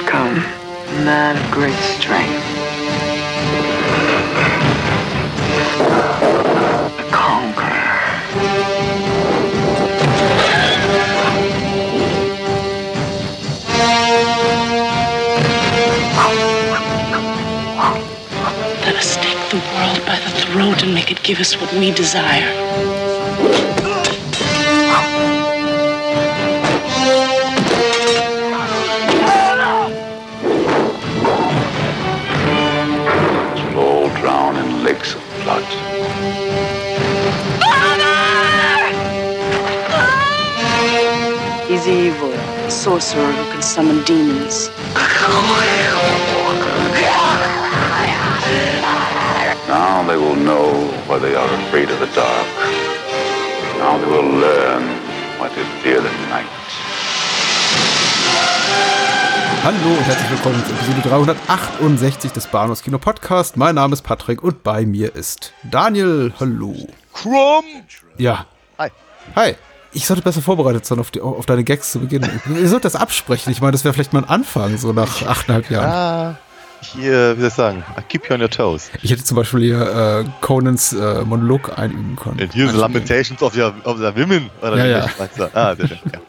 had come, a man of great strength. A conqueror. Let us take the world by the throat and make it give us what we desire. Sorcerer who can summon demons. Now they will know why they are afraid of the dark. Now they will learn why they fear the night. Hallo und herzlich willkommen zu Episode 368 des Bahnhofs Kino Podcast. Mein Name ist Patrick und bei mir ist Daniel. Hallo. Krumm! Ja. Hi. Hi. Ich sollte besser vorbereitet sein auf, die, auf deine Gags zu Beginn. Ihr sollt das absprechen. Ich meine, das wäre vielleicht mal ein Anfang, so nach achteinhalb Jahren. Ah, hier, wie soll ich sagen, I keep you on your toes. Ich hätte zum Beispiel hier äh, Conans äh, Monolog einüben können. And here's the lamentations of your, of the women. Oder Ja, ja. Ah, sehr schön. Ja.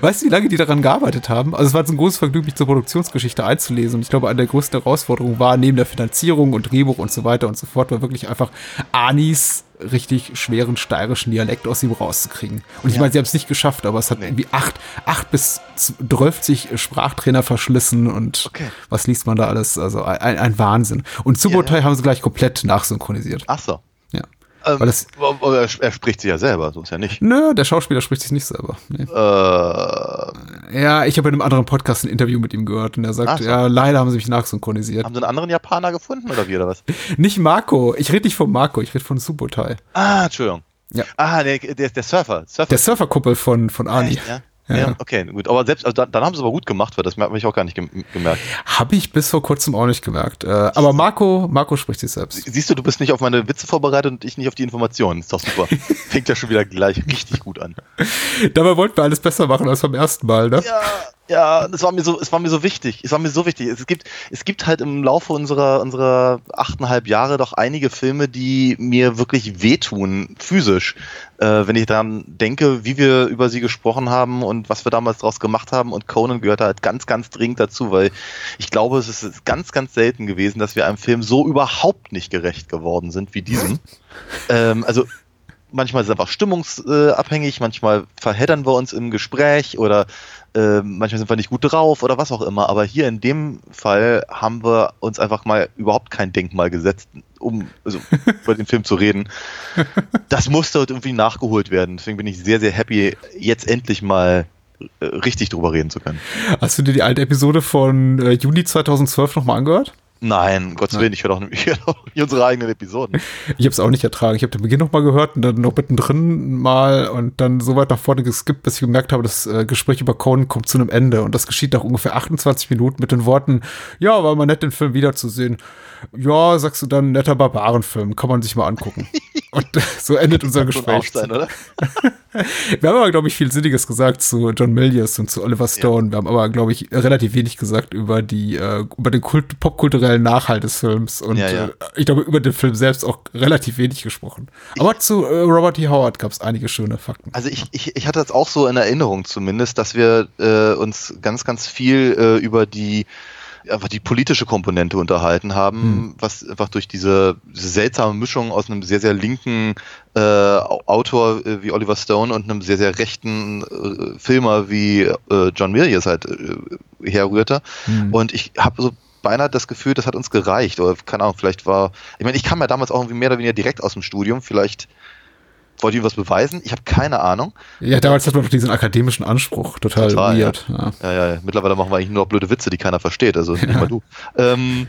Weißt du, wie lange die daran gearbeitet haben? Also es war jetzt ein großes Vergnügen, mich zur Produktionsgeschichte einzulesen. Und ich glaube, eine der größten Herausforderungen war, neben der Finanzierung und Drehbuch und so weiter und so fort, war wirklich einfach Anis richtig schweren steirischen Dialekt aus ihm rauszukriegen. Und ich meine, sie haben es nicht geschafft, aber es hat irgendwie acht, acht bis zwölfzig Sprachtrainer verschlissen und Okay. was liest man da alles? Also ein, ein Wahnsinn. Und Subotai haben sie gleich komplett nachsynchronisiert. Ach so. Ähm, er, er spricht sich ja selber, so ist ja nicht. Nö, der Schauspieler spricht sich nicht selber. Nee. Äh, Ja, ich habe in einem anderen Podcast ein Interview mit ihm gehört und er sagt, so. ja, leider haben sie mich nachsynchronisiert. haben sie einen anderen Japaner gefunden oder wie oder was? Nicht Marco, ich rede nicht von Marco, ich rede von Subotai. Ah, Entschuldigung. Ja. Ah, der, der, der Surfer. Surfer. Der Surferkuppel von, von Ani. Echt, ja? Ja, okay, gut. Aber selbst, also dann, dann haben sie aber gut gemacht, weil das habe ich auch gar nicht gem gemerkt. Habe ich bis vor kurzem auch nicht gemerkt. Äh, aber Marco, Marco spricht sich selbst. Siehst du, du bist nicht auf meine Witze vorbereitet und ich nicht auf die Informationen. Ist doch super. Fängt ja schon wieder gleich richtig gut an. Dabei wollten wir alles besser machen als beim ersten Mal, ne? Ja, ja, das war mir so, es war mir so wichtig. Es war mir so wichtig. Es gibt, es gibt halt im Laufe unserer, unserer achteinhalb Jahre doch einige Filme, die mir wirklich wehtun, physisch. Äh, wenn ich daran denke, wie wir über sie gesprochen haben und was wir damals draus gemacht haben. Und Conan gehört halt ganz, ganz dringend dazu, weil ich glaube, es ist ganz, ganz selten gewesen, dass wir einem Film so überhaupt nicht gerecht geworden sind wie diesem. ähm, also manchmal ist es einfach stimmungsabhängig, manchmal verheddern wir uns im Gespräch oder äh, manchmal sind wir nicht gut drauf oder was auch immer. Aber hier in dem Fall haben wir uns einfach mal überhaupt kein Denkmal gesetzt, um also, über den Film zu reden. Das musste irgendwie nachgeholt werden. Deswegen bin ich sehr, sehr happy, jetzt endlich mal äh, richtig drüber reden zu können. Hast du dir die alte Episode von äh, Juni 2012 nochmal angehört? Nein, um Gottes Willen, ich höre doch, hör nicht unsere eigenen Episoden. Ich habe es auch nicht ertragen. Ich habe den Beginn nochmal gehört und dann noch mittendrin mal und dann so weit nach vorne geskippt, bis ich gemerkt habe, das äh, Gespräch über Conan kommt zu einem Ende. Und das geschieht nach ungefähr 28 Minuten mit den Worten, ja, war mal nett, den Film wiederzusehen. Ja, sagst du dann, netter Barbarenfilm, kann man sich mal angucken. und so endet unser Gespräch. Aufstein, oder? Wir haben aber, glaube ich, viel Sinniges gesagt zu John Milius und zu Oliver Stone. Wir haben aber, glaube ich, relativ wenig gesagt über die, äh, über den Kult, popkulturellen Nachhalt des Films. Und Ja, ja. Äh, ich glaube, über den Film selbst auch relativ wenig gesprochen. Aber zu äh, Robert E. Howard gab es einige schöne Fakten. Also ich, ich, ich hatte das auch so in Erinnerung zumindest, dass wir uns ganz, ganz viel über die einfach die politische Komponente unterhalten haben, was einfach durch diese, diese seltsame Mischung aus einem sehr, sehr linken äh, Au- Autor äh, wie Oliver Stone und einem sehr, sehr rechten äh, Filmer wie äh, John Milius halt äh, herrührte. Und ich habe so beinahe das Gefühl, das hat uns gereicht. Oder keine Ahnung, vielleicht war. Ich meine, ich kam ja damals auch irgendwie mehr oder weniger direkt aus dem Studium. Vielleicht wollte ich ihm was beweisen. Ich habe keine Ahnung. Ja, damals hat man doch diesen akademischen Anspruch. Total, Total, weird. Ja. Ja, ja, ja. mittlerweile machen wir eigentlich nur noch blöde Witze, die keiner versteht. Also nicht mal du. Ähm,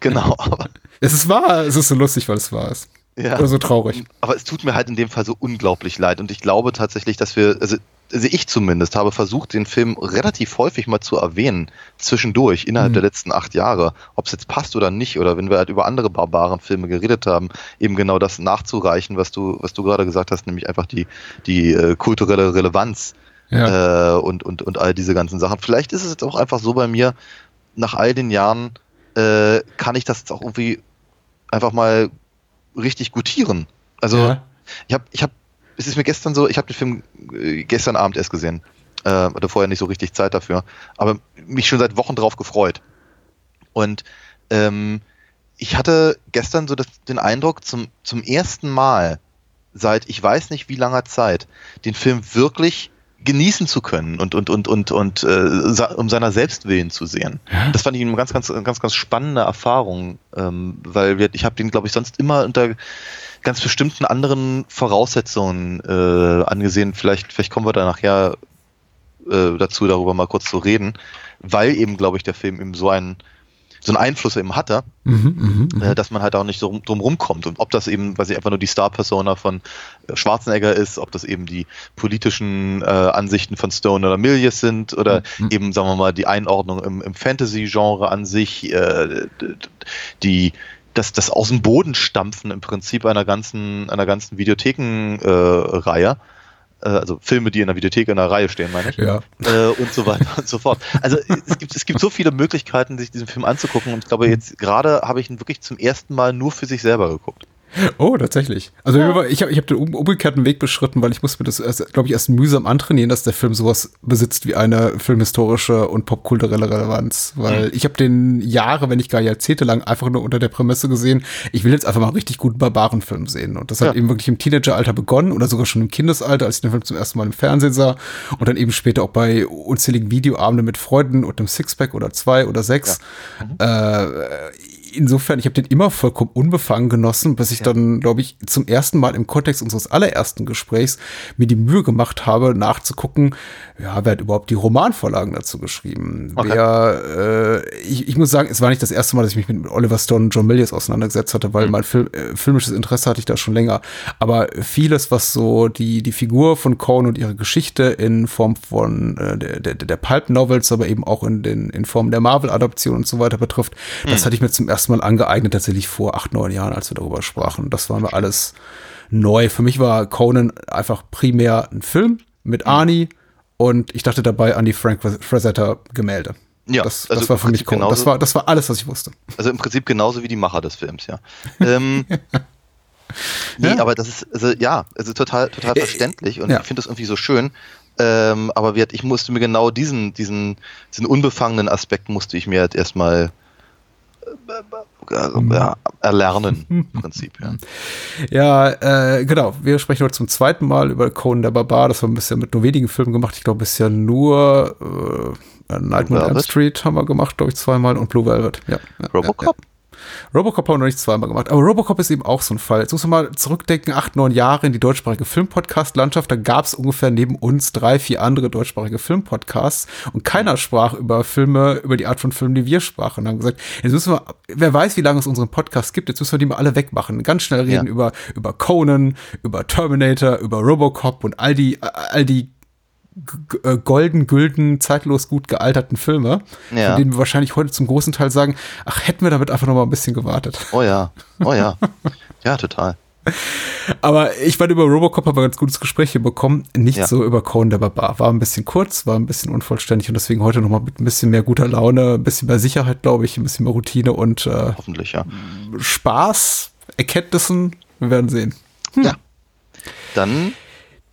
genau, Es ist wahr, es ist so lustig, weil es wahr ist. Ja. Oder so traurig. Aber es tut mir halt in dem Fall so unglaublich leid. Und ich glaube tatsächlich, dass wir, also, also ich zumindest habe versucht, den Film relativ häufig mal zu erwähnen, zwischendurch, innerhalb Mhm. der letzten acht Jahre. Ob es jetzt passt oder nicht, oder wenn wir halt über andere barbaren Filme geredet haben, eben genau das nachzureichen, was du, was du gerade gesagt hast, nämlich einfach die, die äh, kulturelle Relevanz Ja. äh, und, und, und all diese ganzen Sachen. Vielleicht ist es jetzt auch einfach so bei mir, nach all den Jahren äh, kann ich das jetzt auch irgendwie einfach mal richtig gutieren. Also Ja. ich habe, ich habe, es ist mir gestern so, ich habe den Film äh, gestern Abend erst gesehen. Äh, hatte vorher nicht so richtig Zeit dafür, aber mich schon seit Wochen drauf gefreut. Und ähm, ich hatte gestern so das, den Eindruck, zum, zum ersten Mal seit ich weiß nicht wie langer Zeit, den Film wirklich genießen zu können und und und und und äh, um seiner selbst willen zu sehen. Das fand ich eine ganz ganz ganz ganz spannende Erfahrung, ähm, weil wir, ich habe den glaube ich sonst immer unter ganz bestimmten anderen Voraussetzungen äh, angesehen. Vielleicht vielleicht kommen wir da nachher äh, dazu, darüber mal kurz zu reden, weil eben glaube ich der Film eben so einen so einen Einfluss eben hatte, Mhm, mhm, mhm. äh, dass man halt auch nicht so rum, drum rumkommt. Und ob das eben, weiß ich, einfach nur die Star-Persona von äh, Schwarzenegger ist, ob das eben die politischen äh, Ansichten von Stone oder Milius sind oder Mhm. eben, sagen wir mal, die Einordnung im, im Fantasy-Genre an sich, äh, die das, das aus dem Boden stampfen im Prinzip einer ganzen, einer ganzen Videotheken-Reihe. Äh, also Filme, die in der Videothek in der Reihe stehen, meine ich Ja. äh, und so weiter und so fort. Also es gibt, es gibt so viele Möglichkeiten, sich diesen Film anzugucken und ich glaube, jetzt gerade habe ich ihn wirklich zum ersten Mal nur für sich selber geguckt. Oh, tatsächlich. Also war- ich habe ich hab den um, umgekehrten Weg beschritten, weil ich musste mir das, glaube ich, erst mühsam antrainieren, dass der Film sowas besitzt wie eine filmhistorische und popkulturelle Relevanz. Weil ich habe den Jahre, wenn nicht gar Jahrzehnte lang einfach nur unter der Prämisse gesehen, ich will jetzt einfach mal einen richtig guten Barbarenfilm sehen. Und das hat Ja. eben wirklich im Teenageralter begonnen oder sogar schon im Kindesalter, als ich den Film zum ersten Mal im Fernsehen sah. Und dann eben später auch bei unzähligen Videoabenden mit Freunden und einem Sixpack oder zwei oder sechs. Äh, insofern, ich habe den immer vollkommen unbefangen genossen, bis ich dann, glaube ich, zum ersten Mal im Kontext unseres allerersten Gesprächs mir die Mühe gemacht habe, nachzugucken, ja, wer hat überhaupt die Romanvorlagen dazu geschrieben? Okay. Wer, äh, ich, ich muss sagen, es war nicht das erste Mal, dass ich mich mit Oliver Stone und John Milius auseinandergesetzt hatte, weil mein Film, äh, filmisches Interesse hatte ich da schon länger. Aber vieles, was so die, die Figur von Cohn und ihre Geschichte in Form von äh, der, der, der Pulp-Novels, aber eben auch in, den, in Form der Marvel-Adaption und so weiter betrifft, das hatte ich mir zum ersten Mal angeeignet, tatsächlich vor acht, neun Jahren, als wir darüber sprachen. Das war mir alles neu. Für mich war Conan einfach primär ein Film mit Arnie und ich dachte dabei an die Frank Frazetta Gemälde. Ja, das, also das war für mich Conan. Das genauso- war, das war alles, was ich wusste. Also im Prinzip genauso wie die Macher des Films, ja. ähm, nee, Ja. aber das ist, also ja, also total, total Äh, verständlich und ja. ich finde das irgendwie so schön. Ähm, aber wir, ich musste mir genau diesen, diesen, diesen unbefangenen Aspekt musste ich mir halt erstmal erlernen, im Prinzip, ja. Ja, äh, genau. Wir sprechen heute zum zweiten Mal über Conan der Barbar. Das haben wir bisher mit nur wenigen Filmen gemacht. Ich glaube, bisher nur äh, Nightmare on Elm? Street haben wir gemacht, glaube ich, zweimal und Blue Velvet. Ja, ja, Robocop? Ja. Robocop haben wir noch nicht zweimal gemacht. Aber Robocop ist eben auch so ein Fall. Jetzt muss man mal zurückdenken, acht, neun Jahre in die deutschsprachige Filmpodcast-Landschaft. Da gab es ungefähr neben uns drei, vier andere deutschsprachige Filmpodcasts und keiner sprach über Filme, über die Art von Filmen, die wir sprachen. Und haben gesagt, jetzt müssen wir, wer weiß, wie lange es unseren Podcast gibt, jetzt müssen wir die mal alle wegmachen. Ganz schnell reden Ja. über, über Conan, über Terminator, über Robocop und all die, all die golden, gülden, zeitlos gut gealterten Filme, Ja. von denen wir wahrscheinlich heute zum großen Teil sagen, ach, hätten wir damit einfach noch mal ein bisschen gewartet. Oh ja, oh ja. Ja, total. Aber ich fand, über Robocop haben wir ganz gutes Gespräch hier bekommen. Nicht Ja. so über Conan der Barbar. War ein bisschen kurz, war ein bisschen unvollständig und deswegen heute noch mal mit ein bisschen mehr guter Laune, ein bisschen mehr Sicherheit, glaube ich, ein bisschen mehr Routine und äh, Hoffentlich, ja. Spaß, Erkenntnissen. Wir werden sehen. Ja. Dann,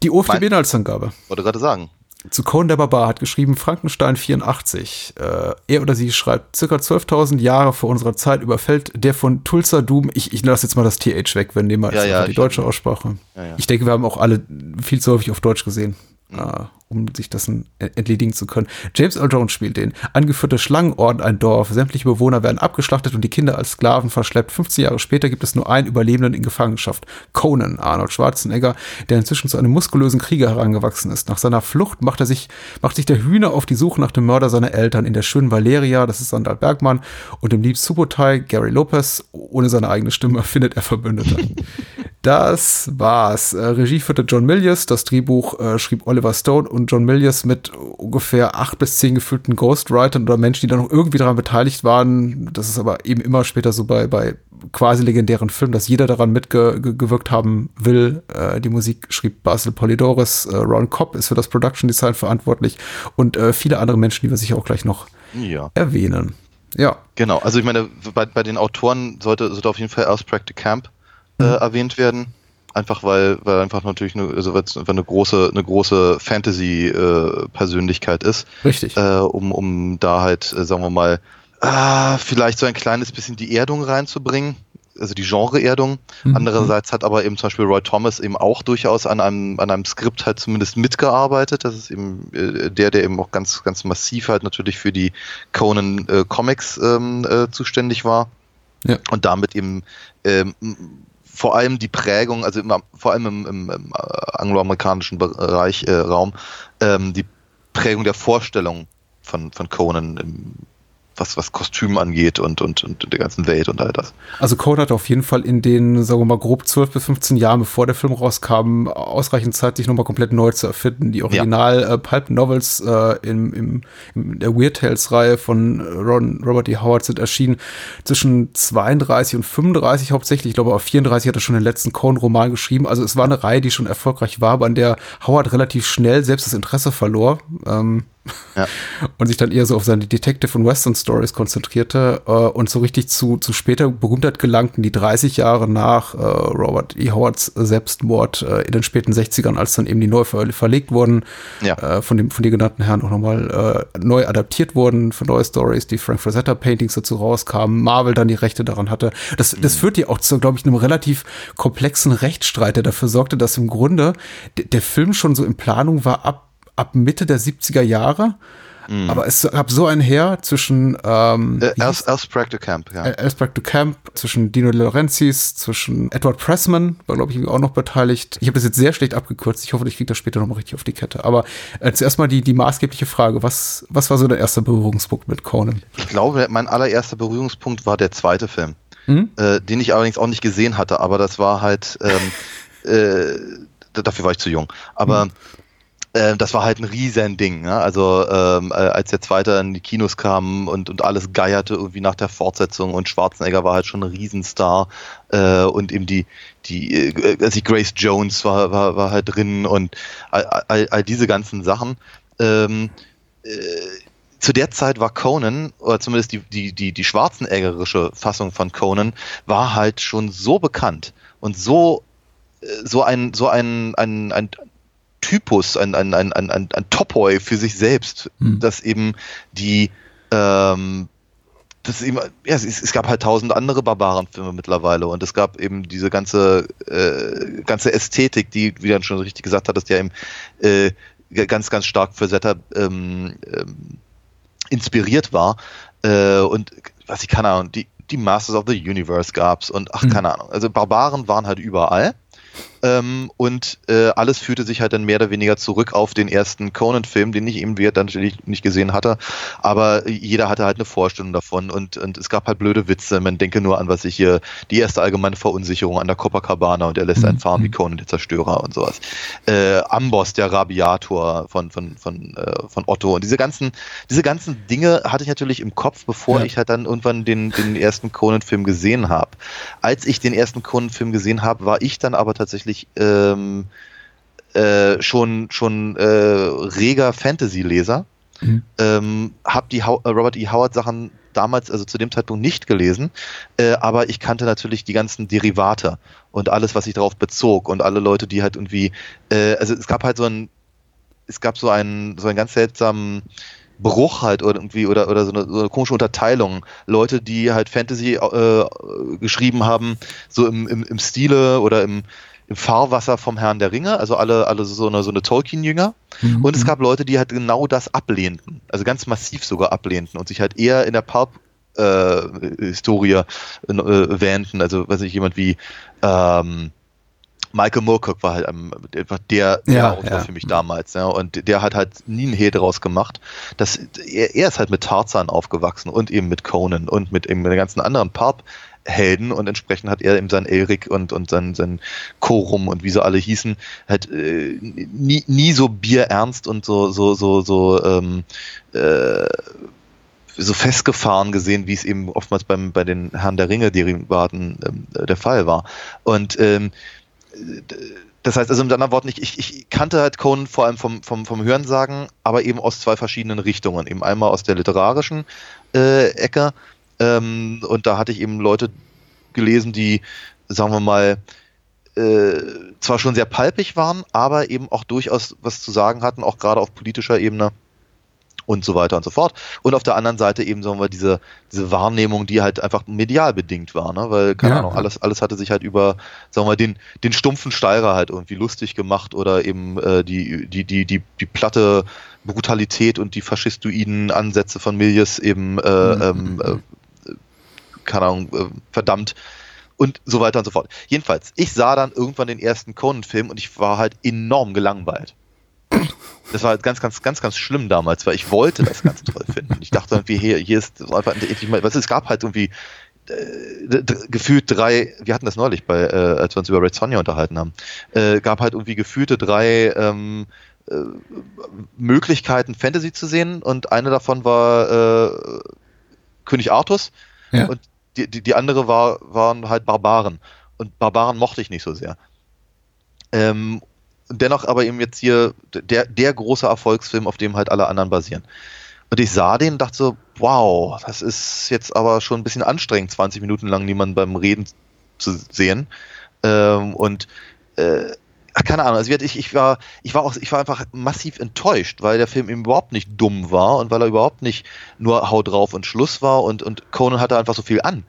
Die Mein- OFDB-Inhaltsangabe. wollte gerade sagen, Zu Conan der Barbar hat geschrieben Frankenstein 84. Äh, er oder sie schreibt, circa 12.000 Jahre vor unserer Zeit überfällt der von Tulsa Doom, ich, ich lasse jetzt mal das TH weg, wenn nehmen wir Ja, ja, die deutsche Aussprache. Ja, ja. Ich denke, wir haben auch alle viel zu häufig auf Deutsch gesehen. Äh, um sich dessen entledigen zu können. James Earl Jones spielt den. Angeführte Schlangenorden ein Dorf. Sämtliche Bewohner werden abgeschlachtet und die Kinder als Sklaven verschleppt. 15 Jahre später gibt es nur einen Überlebenden in Gefangenschaft. Conan, Arnold Schwarzenegger, der inzwischen zu einem muskulösen Krieger herangewachsen ist. Nach seiner Flucht macht er sich, macht sich der Hühner auf die Suche nach dem Mörder seiner Eltern in der schönen Valeria, das ist Sandal Bergmann, und im Lieb Subotai, Gary Lopez, ohne seine eigene Stimme, findet er Verbündete. Das war's. Äh, Regie führte John Milius, das Drehbuch äh, schrieb Oliver Stone und John Milius mit ungefähr acht bis zehn gefühlten Ghostwritern oder Menschen, die da noch irgendwie daran beteiligt waren. Das ist aber eben immer später so bei, bei quasi legendären Filmen, dass jeder daran mitgewirkt haben will. Äh, die Musik schrieb Basil Polidoris, äh, Ron Cobb ist für das Production Design verantwortlich und äh, viele andere Menschen, die wir sicher auch gleich noch Ja. erwähnen. Ja, Genau, also ich meine, bei, bei den Autoren sollte, sollte auf jeden Fall Auspractic Camp äh, Mhm. erwähnt werden. Einfach weil, weil einfach natürlich eine, also weil es einfach eine große, eine große Fantasy-Persönlichkeit ist, richtig. äh, um, um da halt, äh, sagen wir mal, ah, vielleicht so ein kleines bisschen die Erdung reinzubringen, also die Genre-Erdung. Mhm. Andererseits hat aber eben zum Beispiel Roy Thomas eben auch durchaus an einem, an einem Skript halt zumindest mitgearbeitet. Das ist eben äh, der, der eben auch ganz, ganz massiv halt natürlich für die Conan äh, Comics ähm, äh, zuständig war. Ja. Und damit eben ähm, vor allem die Prägung, also immer, vor allem im, im, im äh, angloamerikanischen Bereich, äh, Raum, ähm, die Prägung der Vorstellung von, von Conan im was, was Kostüm angeht und, und, und der ganzen Welt und all das. Also Code hat auf jeden Fall in den, sagen wir mal, grob 12 bis 15 Jahren, bevor der Film rauskam, ausreichend Zeit, sich nochmal komplett neu zu erfinden. Die Original äh, Pulp Novels äh, im, im, in der Weird Tales Reihe von Ron, Robert E. Howard sind erschienen zwischen 32 und 35 hauptsächlich. Ich glaube, auf 34 hat er schon den letzten Conan-Roman geschrieben. Also es war eine Reihe, die schon erfolgreich war, aber an der Howard relativ schnell selbst das Interesse verlor. Ähm, Ja. und sich dann eher so auf seine Detective- und Western-Stories konzentrierte äh, und so richtig zu, zu später Berühmtheit gelangten, die 30 Jahre nach äh, Robert E. Howards Selbstmord äh, in den späten 60ern, als dann eben die neu ver verlegt wurden, Ja. äh, von dem von den genannten Herren auch nochmal äh, neu adaptiert wurden für neue Stories, die Frank Frazetta Paintings dazu rauskamen, Marvel dann die Rechte daran hatte. Das, das führt ja auch zu, glaube ich, einem relativ komplexen Rechtsstreit, der dafür sorgte, dass im Grunde der Film schon so in Planung war ab ab Mitte der 70er Jahre. Aber es gab so ein Heer zwischen ähm, Äh, Else, Else Practicamp, ja. Elsbrecht du Camp, zwischen Dino De Laurentiis, zwischen Edward Pressman, war glaube ich auch noch beteiligt. Ich habe das jetzt sehr schlecht abgekürzt. Ich hoffe, ich kriege das später noch mal richtig auf die Kette. Aber äh, zuerst mal die, die maßgebliche Frage. Was, was war so der erste Berührungspunkt mit Conan? Ich glaube, mein allererster Berührungspunkt war der zweite Film, Hm? äh, den ich allerdings auch nicht gesehen hatte, aber das war halt, ähm, äh, dafür war ich zu jung. Aber äh, das war halt ein riesen Ding. Ne? Also ähm, äh, als der zweite in die Kinos kam und, und alles geierte irgendwie nach der Fortsetzung und Schwarzenegger war halt schon ein Riesenstar äh, und eben die, die, äh, also Grace Jones war, war, war halt drin und all, all, all diese ganzen Sachen. Ähm, äh, zu der Zeit war Conan, oder zumindest die, die, die, die schwarzeneggerische Fassung von Conan, war halt schon so bekannt und so, äh, so ein, so ein, ein, ein Typus, ein, ein, ein, ein, ein, Topoi für sich selbst, Hm. dass eben die, ähm, das eben, ja, es, es gab halt tausend andere Barbarenfilme mittlerweile und es gab eben diese ganze, äh, ganze Ästhetik, die, wie du dann schon richtig gesagt hattest, ja eben äh, ganz, ganz stark für Setter ähm, ähm, inspiriert war. Äh, und was ich keine Ahnung, die, die Masters of the Universe gab's und ach, Mhm. keine Ahnung. Also Barbaren waren halt überall. Ähm, und äh, alles führte sich halt dann mehr oder weniger zurück auf den ersten Conan-Film, den ich eben wie dann natürlich nicht gesehen hatte. Aber jeder hatte halt eine Vorstellung davon und, und es gab halt blöde Witze. Man denke nur an, was ich hier, die erste allgemeine Verunsicherung an der Copacabana und er lässt einen fahren wie Conan der Zerstörer und sowas. Äh, Amboss, der Rabiator von, von, von, äh, von Otto und diese ganzen, diese ganzen Dinge hatte ich natürlich im Kopf, bevor Ja. ich halt dann irgendwann den, den ersten Conan-Film gesehen habe. Als ich den ersten Conan-Film gesehen habe, war ich dann aber tatsächlich ähm, äh, schon, schon äh, reger Fantasy-Leser. Mhm. Ähm, hab die How äh, Robert E. Howard Sachen damals, also zu dem Zeitpunkt nicht gelesen, äh, aber ich kannte natürlich die ganzen Derivate und alles, was sich darauf bezog und alle Leute, die halt irgendwie, äh, also es gab halt so ein, es gab so einen, so einen ganz seltsamen Bruch halt oder irgendwie oder oder so eine, so eine komische Unterteilung. Leute, die halt Fantasy äh, geschrieben haben, so im, im, im Stile oder im im Fahrwasser vom Herrn der Ringe, also alle, alle so eine, so eine Tolkien-Jünger. Mhm. Und es gab Leute, die halt genau das ablehnten, also ganz massiv sogar ablehnten und sich halt eher in der Pulp äh, Historie äh, wähnten. Also weiß ich jemand wie ähm, Michael Moorcock war halt ähm, einfach der, der Ja, Autor ja. für mich damals, ja, und der hat halt nie einen Hehl draus gemacht. Das, er, er ist halt mit Tarzan aufgewachsen und eben mit Conan und mit eben den ganzen anderen Pulp-Helden und entsprechend hat er eben sein Elric und, und sein, sein Chorum und wie sie alle hießen, halt äh, nie, nie so bierernst und so, so, so, so, ähm, äh, so festgefahren gesehen, wie es eben oftmals beim, bei den Herrn der Ringe-Derivaten ähm, der Fall war. Und ähm, das heißt also mit anderen Worten, ich, ich, ich kannte halt Conan vor allem vom, vom, vom Hörensagen, aber eben aus zwei verschiedenen Richtungen. Eben einmal aus der literarischen äh, Ecke ähm, und da hatte ich eben Leute gelesen, die, sagen wir mal, äh, zwar schon sehr palpig waren, aber eben auch durchaus was zu sagen hatten, auch gerade auf politischer Ebene und so weiter und so fort. Und auf der anderen Seite eben, sagen wir, diese, diese Wahrnehmung, die halt einfach medial bedingt war, ne? Weil, keine Ja, Ahnung, alles, alles hatte sich halt über, sagen wir, den, den stumpfen Steirer halt irgendwie lustig gemacht oder eben äh, die, die, die, die, die platte Brutalität und die faschistoiden Ansätze von Milius eben äh, ähm, äh, keine Ahnung, äh, verdammt und so weiter und so fort. Jedenfalls, ich sah dann irgendwann den ersten Conan-Film und ich war halt enorm gelangweilt. Das war halt ganz, ganz, ganz, ganz schlimm damals, weil ich wollte das ganz toll finden. Ich dachte irgendwie, hier, hier ist einfach mal, was es gab halt irgendwie äh, gefühlt drei, wir hatten das neulich bei, äh, als wir uns über Red Sonja unterhalten haben, äh, gab halt irgendwie gefühlte drei ähm, äh, Möglichkeiten, Fantasy zu sehen und eine davon war äh, König Artus Ja. und die, die, die andere war, waren halt Barbaren. Und Barbaren mochte ich nicht so sehr. Ähm, dennoch aber eben jetzt hier der, der große Erfolgsfilm, auf dem halt alle anderen basieren. Und ich sah den und dachte so, wow, das ist jetzt aber schon ein bisschen anstrengend, 20 Minuten lang niemanden beim Reden zu sehen. Ähm, und äh, ach, keine Ahnung, also ich, ich war, ich war auch, ich war einfach massiv enttäuscht, weil der Film eben überhaupt nicht dumm war und weil er überhaupt nicht nur Hau drauf und Schluss war und, und Conan hatte einfach so viel an.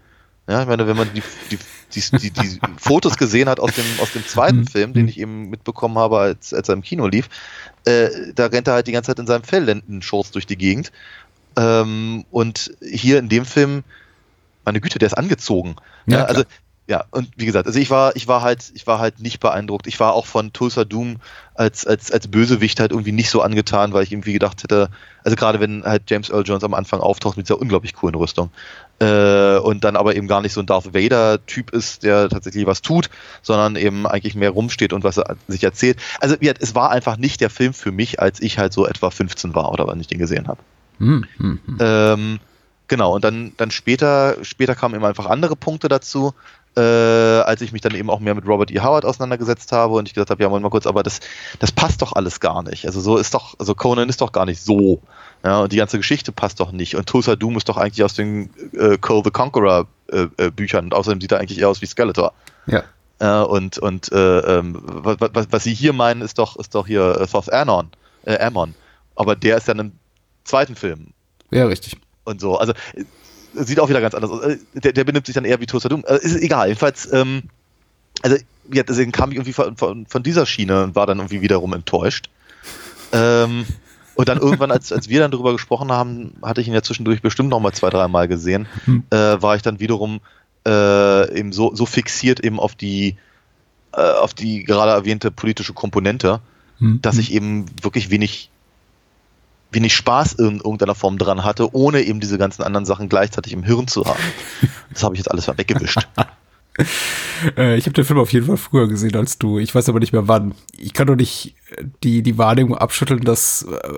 Ja, ich meine, wenn man die, die, die, die, Fotos gesehen hat aus dem, aus dem zweiten Mhm. Film, den ich eben mitbekommen habe, als, als er im Kino lief, äh, da rennt er halt die ganze Zeit in seinem Fellendenshorts durch die Gegend. Ähm, und hier in dem Film, meine Güte, der ist angezogen. Ja, Ja, also ja, und wie gesagt, also ich war, ich war halt, ich war halt nicht beeindruckt. Ich war auch von Tulsa Doom als, als, als Bösewicht halt irgendwie nicht so angetan, weil ich irgendwie gedacht hätte, also gerade wenn halt James Earl Jones am Anfang auftaucht mit dieser unglaublich coolen Rüstung, äh, und dann aber eben gar nicht so ein Darth Vader-Typ ist, der tatsächlich was tut, sondern eben eigentlich mehr rumsteht und was er sich erzählt. Also gesagt, es war einfach nicht der Film für mich, als ich halt so etwa 15 war oder wann ich den gesehen habe. Hm, hm, hm. Ähm, genau, und dann, dann später, später kamen eben einfach andere Punkte dazu, äh, als ich mich dann eben auch mehr mit Robert E. Howard auseinandergesetzt habe und ich gesagt habe, ja, mal kurz, aber das, das passt doch alles gar nicht. Also so ist doch, also Conan ist doch gar nicht so. Ja, und die ganze Geschichte passt doch nicht. Und Tulsa Doom ist doch eigentlich aus den äh, Cole the Conqueror äh, äh, Büchern und außerdem sieht er eigentlich eher aus wie Skeletor. Ja. Äh, und und äh, ähm, was, was, sie hier meinen, ist doch, ist doch hier äh, Thoth Amon, äh, Ammon. Aber der ist dann im zweiten Film Ja, richtig. und so. Also sieht auch wieder ganz anders aus. Äh, Der, der benimmt sich dann eher wie Doom. Äh, ist egal. Jedenfalls, ähm, also ja, deswegen kam ich irgendwie von, von, von dieser Schiene und war dann irgendwie wiederum enttäuscht. Ähm, und dann irgendwann, als, als wir dann darüber gesprochen haben, hatte ich ihn ja zwischendurch bestimmt noch mal zwei, drei Mal gesehen, Hm. äh, war ich dann wiederum äh, eben so, so fixiert eben auf die äh, auf die gerade erwähnte politische Komponente, Hm, dass hm. ich eben wirklich wenig, wenig Spaß in irgendeiner Form dran hatte, ohne eben diese ganzen anderen Sachen gleichzeitig im Hirn zu haben. Das habe ich jetzt alles mal weggewischt. Äh, ich habe den Film auf jeden Fall früher gesehen als du. Ich weiß aber nicht mehr wann. Ich kann doch nicht die, die Wahrnehmung abschütteln, dass äh,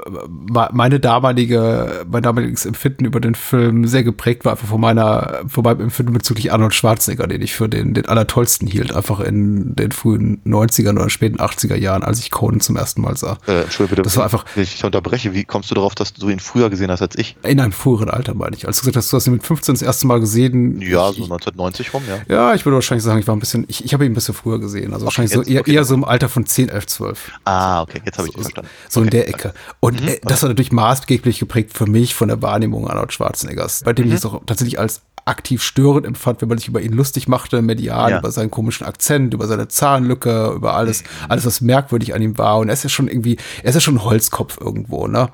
meine damalige, mein damaliges Empfinden über den Film sehr geprägt war, einfach von meiner, von meinem Empfinden bezüglich Arnold Schwarzenegger, den ich für den, den allertollsten hielt, einfach in den frühen 90ern oder späten 80er Jahren, als ich Conan zum ersten Mal sah. Äh, Entschuldigung, bitte, Das war einfach- wenn ich unterbreche. Wie kommst du darauf, dass du ihn früher gesehen hast als ich? In einem früheren Alter, meine ich. Als du gesagt hast, du hast ihn mit 15 das erste Mal gesehen. Ja, ich, so 1990 rum, ja. Ja, ich würde wahrscheinlich sagen, ich war ein bisschen, ich, ich habe ihn ein bisschen früher gesehen. Also wahrscheinlich so jetzt- eher, okay. eher so im Alter von 10, 11, 12. Ah, okay, jetzt habe ich so, verstanden. so in Okay. der Ecke. Und Mhm. äh, das war natürlich maßgeblich geprägt für mich von der Wahrnehmung Arnold Schwarzeneggers, bei dem Mhm. ich es auch tatsächlich als aktiv störend empfand, wenn man sich über ihn lustig machte, medial, Ja. über seinen komischen Akzent, über seine Zahnlücke, über alles, alles, was merkwürdig an ihm war. Und er ist ja schon irgendwie, er ist ja schon ein Holzkopf irgendwo, ne?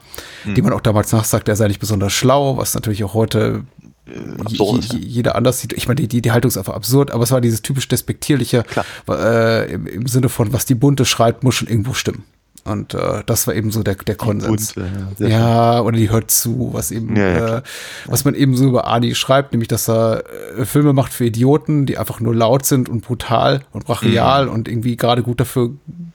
Dem man auch damals nachsagt, er sei nicht besonders schlau, was natürlich auch heute absurd ist, je- je- jeder anders sieht. Ich meine, die, die, die Haltung ist einfach absurd, aber es war dieses typisch despektierliche äh, im, im Sinne von, was die Bunte schreibt, muss schon irgendwo stimmen. Und äh, das war eben so der, der Konsens. Bunte, ja, ja, oder die hört zu, was eben, Ja, ja, äh, was man eben so über Ani schreibt, nämlich, dass er äh, Filme macht für Idioten, die einfach nur laut sind und brutal und Mhm. brachial und irgendwie gerade gut dafür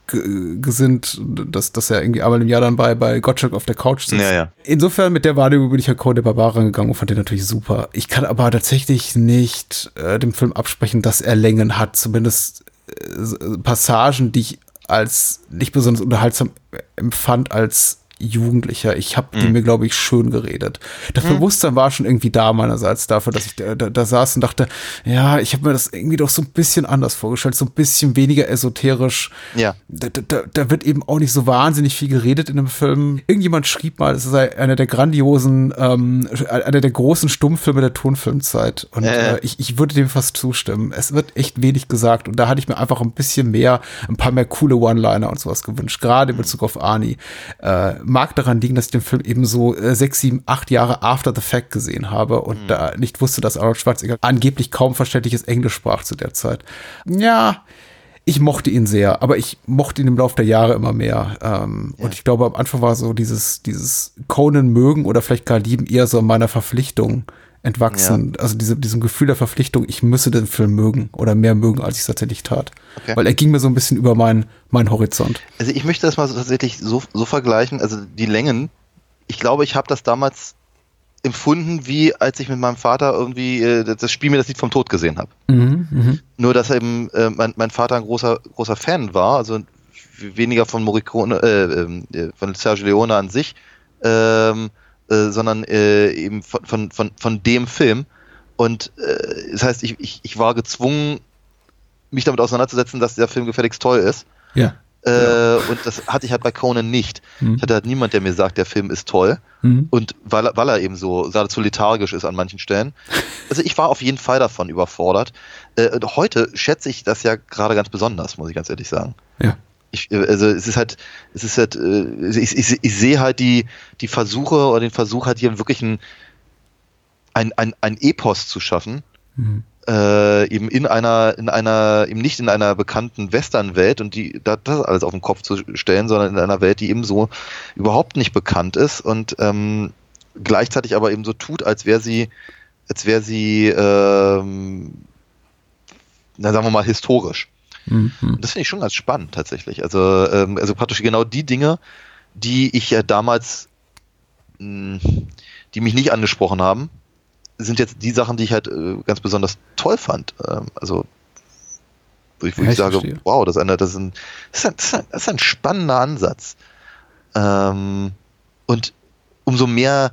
ge- gesinnt, dass, dass er irgendwie einmal im Jahr dann bei, bei Gottschalk auf der Couch sitzt. Ja, ja. Insofern mit der Wahrnehmung bin ich an Code der Barbaren gegangen und fand den natürlich super. Ich kann aber tatsächlich nicht äh, dem Film absprechen, dass er Längen hat. Zumindest äh, Passagen, die ich als nicht besonders unterhaltsam empfand als Jugendlicher. Ich habe die mir, glaube ich, schön geredet. Das Bewusstsein war schon irgendwie da meinerseits dafür, dass ich da, da, da saß und dachte, ja, ich habe mir das irgendwie doch so ein bisschen anders vorgestellt, so ein bisschen weniger esoterisch. Ja. Da, da, da wird eben auch nicht so wahnsinnig viel geredet in dem Film. Irgendjemand schrieb mal, es sei einer der grandiosen, ähm, einer der großen Stummfilme der Tonfilmzeit. Und Äh. äh, ich, ich würde dem fast zustimmen. Es wird echt wenig gesagt und da hatte ich mir einfach ein bisschen mehr, ein paar mehr coole One-Liner und sowas gewünscht, gerade in Bezug auf Arnie. Äh, mag daran liegen, dass ich den Film eben so äh, sechs, sieben, acht Jahre after the fact gesehen habe und da nicht wusste, dass Arnold Schwarzenegger angeblich kaum verständliches Englisch sprach zu der Zeit. Ja, ich mochte ihn sehr, aber ich mochte ihn im Laufe der Jahre immer mehr. Ähm, Und ich glaube, am Anfang war so dieses, dieses Conan mögen oder vielleicht gar lieben eher so meiner Verpflichtung entwachsen. Also diese, diesem Gefühl der Verpflichtung, ich müsse den Film mögen oder mehr mögen, als ich es tatsächlich tat. Okay. Weil er ging mir so ein bisschen über meinen mein Horizont. Also ich möchte das mal so tatsächlich so, so vergleichen, also die Längen. Ich glaube, ich habe das damals empfunden, wie als ich mit meinem Vater irgendwie äh, das Spiel mir das Lied vom Tod gesehen habe. Mhm, mhm. Nur, dass eben äh, mein, mein Vater ein großer, großer Fan war, also weniger von Morricone, äh, ähm, äh, von Sergio Leone an sich, ähm, äh, sondern äh, eben von, von, von, von dem Film. Und äh, das heißt, ich, ich, ich war gezwungen, mich damit auseinanderzusetzen, dass der Film gefälligst toll ist. Ja. Äh, und das hatte ich halt bei Conan nicht. Mhm. Ich hatte halt niemand, der mir sagt, der Film ist toll. Mhm. Und weil, er- weil er eben so geradezu lethargisch ist an manchen Stellen. Also ich war auf jeden Fall davon überfordert. Äh, und heute schätze ich das ja gerade ganz besonders, muss ich ganz ehrlich sagen. Ja. Ich, äh, also es ist halt, es ist halt, äh, ich, ich, ich sehe halt die, die Versuche oder den Versuch halt hier wirklich ein, ein, ein, ein Epos zu schaffen, Mhm. äh, eben in einer, in einer, eben nicht in einer bekannten Western-Welt und die, da, das alles auf den Kopf zu stellen, sondern in einer Welt, die eben so überhaupt nicht bekannt ist und ähm, gleichzeitig aber eben so tut, als wäre sie, als wäre sie, ähm, na sagen wir mal, historisch. Mhm. Das finde ich schon ganz spannend tatsächlich. Also, ähm, also praktisch genau die Dinge, die ich ja damals, mh, die mich nicht angesprochen haben, sind jetzt die Sachen, die ich halt äh, ganz besonders toll fand. Ähm, also wo ich, wo Ja, ich sage, verstehe. wow, das eine, das, ist ein, das, ist ein, das, ist ein, das ist ein spannender Ansatz. Ähm, und umso mehr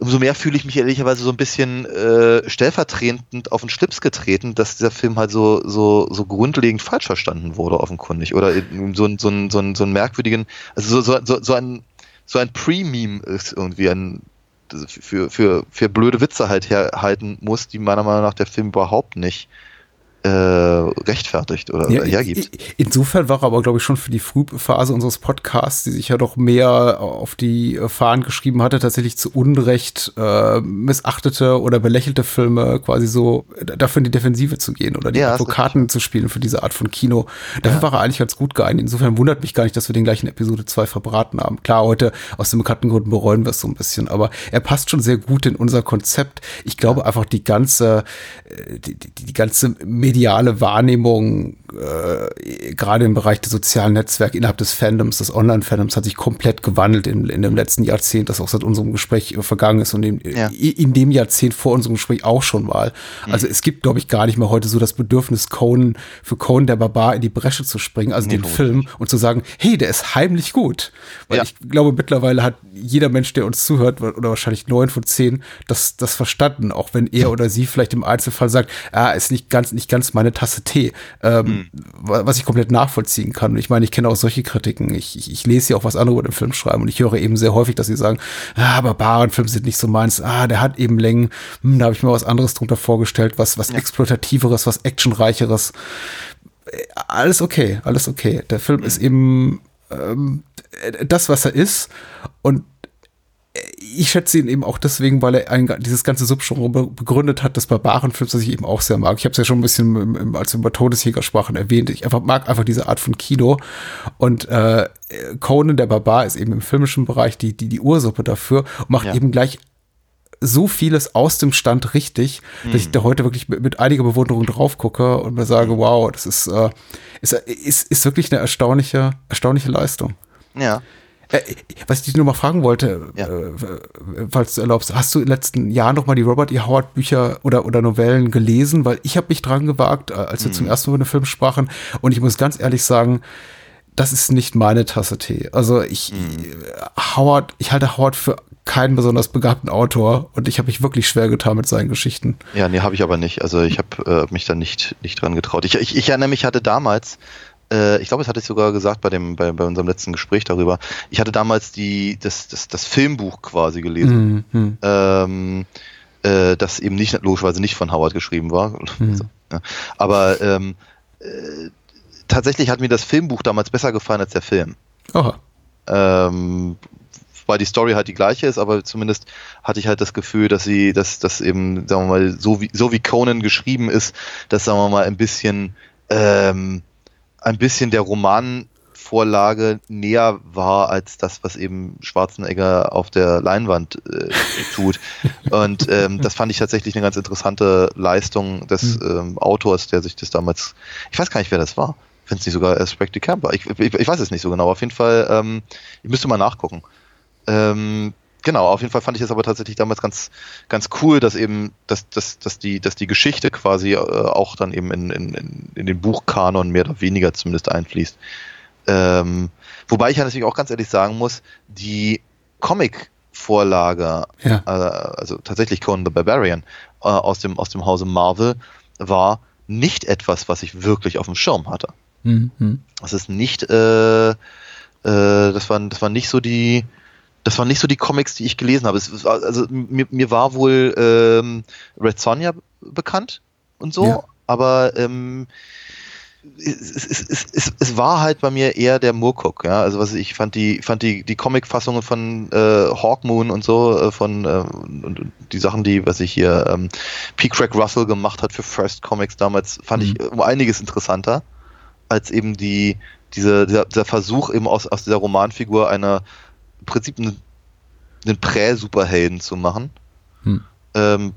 umso mehr fühle ich mich ehrlicherweise so ein bisschen äh, stellvertretend auf den Schlips getreten, dass dieser Film halt so, so, so grundlegend falsch verstanden wurde, offenkundig. Oder so, ein- so, so, ein- so einen merkwürdigen, also so, so, so, so ein, so ein Pre-Meme ist irgendwie ein, für, für, für blöde Witze halt herhalten muss, die meiner Meinung nach der Film überhaupt nicht äh, rechtfertigt oder Ja, hergibt. Insofern war er aber, glaube ich, schon für die Frühphase unseres Podcasts, die sich ja doch mehr auf die Fahnen geschrieben hatte, tatsächlich zu Unrecht äh, missachtete oder belächelte Filme quasi so äh, dafür in die Defensive zu gehen oder die Ja, Advokaten zu spielen für diese Art von Kino. Dafür war er eigentlich ganz gut geeignet. Insofern wundert mich gar nicht, dass wir den gleich in Episode 2 verbraten haben. Klar, heute aus den bekannten Gründen bereuen wir es so ein bisschen, aber er passt schon sehr gut in unser Konzept. Ich glaube einfach die ganze, äh, die, die, die ganze mediale Wahrnehmung, äh, gerade im Bereich der sozialen Netzwerke innerhalb des Fandoms, des Online-Fandoms, hat sich komplett gewandelt in, in dem letzten Jahrzehnt, das auch seit unserem Gespräch äh, vergangen ist und in, Ja. in dem Jahrzehnt vor unserem Gespräch auch schon mal. Also es gibt, glaube ich, gar nicht mehr heute so das Bedürfnis, Conan, für Conan der Barbar in die Bresche zu springen, also Nee, den Film, und zu sagen, hey, der ist heimlich gut. Weil Ja. ich glaube, mittlerweile hat jeder Mensch, der uns zuhört, oder wahrscheinlich neun von zehn, das, das verstanden, auch wenn er oder sie vielleicht im Einzelfall sagt, ah, ist nicht ganz, nicht ganz meine Tasse Tee. Ähm, mhm. Was ich komplett nachvollziehen kann. Und ich meine, ich kenne auch solche Kritiken. Ich, ich, ich lese ja auch, was andere über den Film schreiben und ich höre eben sehr häufig, dass sie sagen, ah, Barbarenfilme sind nicht so meins, ah, der hat eben Längen, hm, da habe ich mir was anderes drunter vorgestellt, was, was ja. exploitativeres, was actionreicheres. Äh, alles okay, alles okay. Der Film mhm. ist eben ähm, das, was er ist. Und ich schätze ihn eben auch deswegen, weil er ein, dieses ganze Subgenre begründet hat des Barbarenfilms, das ich eben auch sehr mag. Ich habe es ja schon ein bisschen, im, im, als wir über Todesjäger sprachen, erwähnt. Ich einfach, mag einfach diese Art von Kino. Und äh, Conan der Barbar ist eben im filmischen Bereich die, die, die Ursuppe dafür und macht ja. eben gleich so vieles aus dem Stand richtig, dass ich mhm. da heute wirklich mit, mit, einiger Bewunderung drauf gucke und mir sage, wow, das ist, äh, ist, ist, ist wirklich eine erstaunliche, erstaunliche Leistung. Ja. Äh, was ich dich nur mal fragen wollte, ja. äh, falls du erlaubst, hast du in den letzten Jahren noch mal die Robert E. Howard Bücher oder, oder Novellen gelesen? Weil ich habe mich dran gewagt, äh, als wir mhm. zum ersten Mal über den Film sprachen. Und ich muss ganz ehrlich sagen, das ist nicht meine Tasse Tee. Also ich, mhm. Howard, ich halte Howard für keinen besonders begabten Autor und ich habe mich wirklich schwer getan mit seinen Geschichten. Ja, nee, habe ich aber nicht. Also ich habe äh, mich da nicht, nicht dran getraut. Ich, ich, ich erinnere mich, hatte damals äh, ich glaube, das hatte ich sogar gesagt bei dem, bei, bei unserem letzten Gespräch darüber. Ich hatte damals die, das, das, das Filmbuch quasi gelesen. Mhm. Ähm, äh, das eben nicht, logischerweise nicht von Howard geschrieben war. Mhm. ja. Aber ähm, äh, tatsächlich hat mir das Filmbuch damals besser gefallen als der Film. Aha. Ähm, weil die Story halt die gleiche ist, aber zumindest hatte ich halt das Gefühl, dass sie, dass das eben, sagen wir mal, so wie, so wie Conan geschrieben ist, dass, sagen wir mal, ein bisschen ähm, ein bisschen der Romanvorlage näher war als das, was eben Schwarzenegger auf der Leinwand äh, tut. Und ähm, das fand ich tatsächlich eine ganz interessante Leistung des hm. ähm, Autors, der sich das damals, ich weiß gar nicht, wer das war. Wenn es nicht sogar Spectre Camp war. Ich, ich, ich, weiß es nicht so genau. Auf jeden Fall, ähm, ich müsste mal nachgucken. Ähm, genau, auf jeden Fall fand ich es aber tatsächlich damals ganz, ganz cool, dass eben, dass, dass, dass, die, dass die Geschichte quasi äh, auch dann eben in, in, in den Buchkanon mehr oder weniger zumindest einfließt. Ähm, wobei ich ja natürlich auch ganz ehrlich sagen muss, die Comic-Vorlage, ja. äh, also tatsächlich Conan the Barbarian äh, aus, dem, aus dem Hause Marvel, war nicht etwas, was ich wirklich auf dem Schirm hatte. Mhm. Das ist nicht, äh, äh, das waren, das waren nicht so die, das waren nicht so die Comics, die ich gelesen habe. Es, also mir, mir war wohl ähm, Red Sonja bekannt und so, ja. aber ähm, es, es, es, war halt bei mir eher der Murkock, ja. Also was ich fand die fand die die Comic-Fassungen von äh, Hawkmoon und so äh, von äh, und, und, die Sachen, die was ich hier ähm, P. Craig Russell gemacht hat für First Comics damals, fand mhm. ich um einiges interessanter als eben die diese dieser, dieser Versuch eben aus aus dieser Romanfigur einer im Prinzip einen, einen Prä-Superhelden zu machen. Hm. Ähm,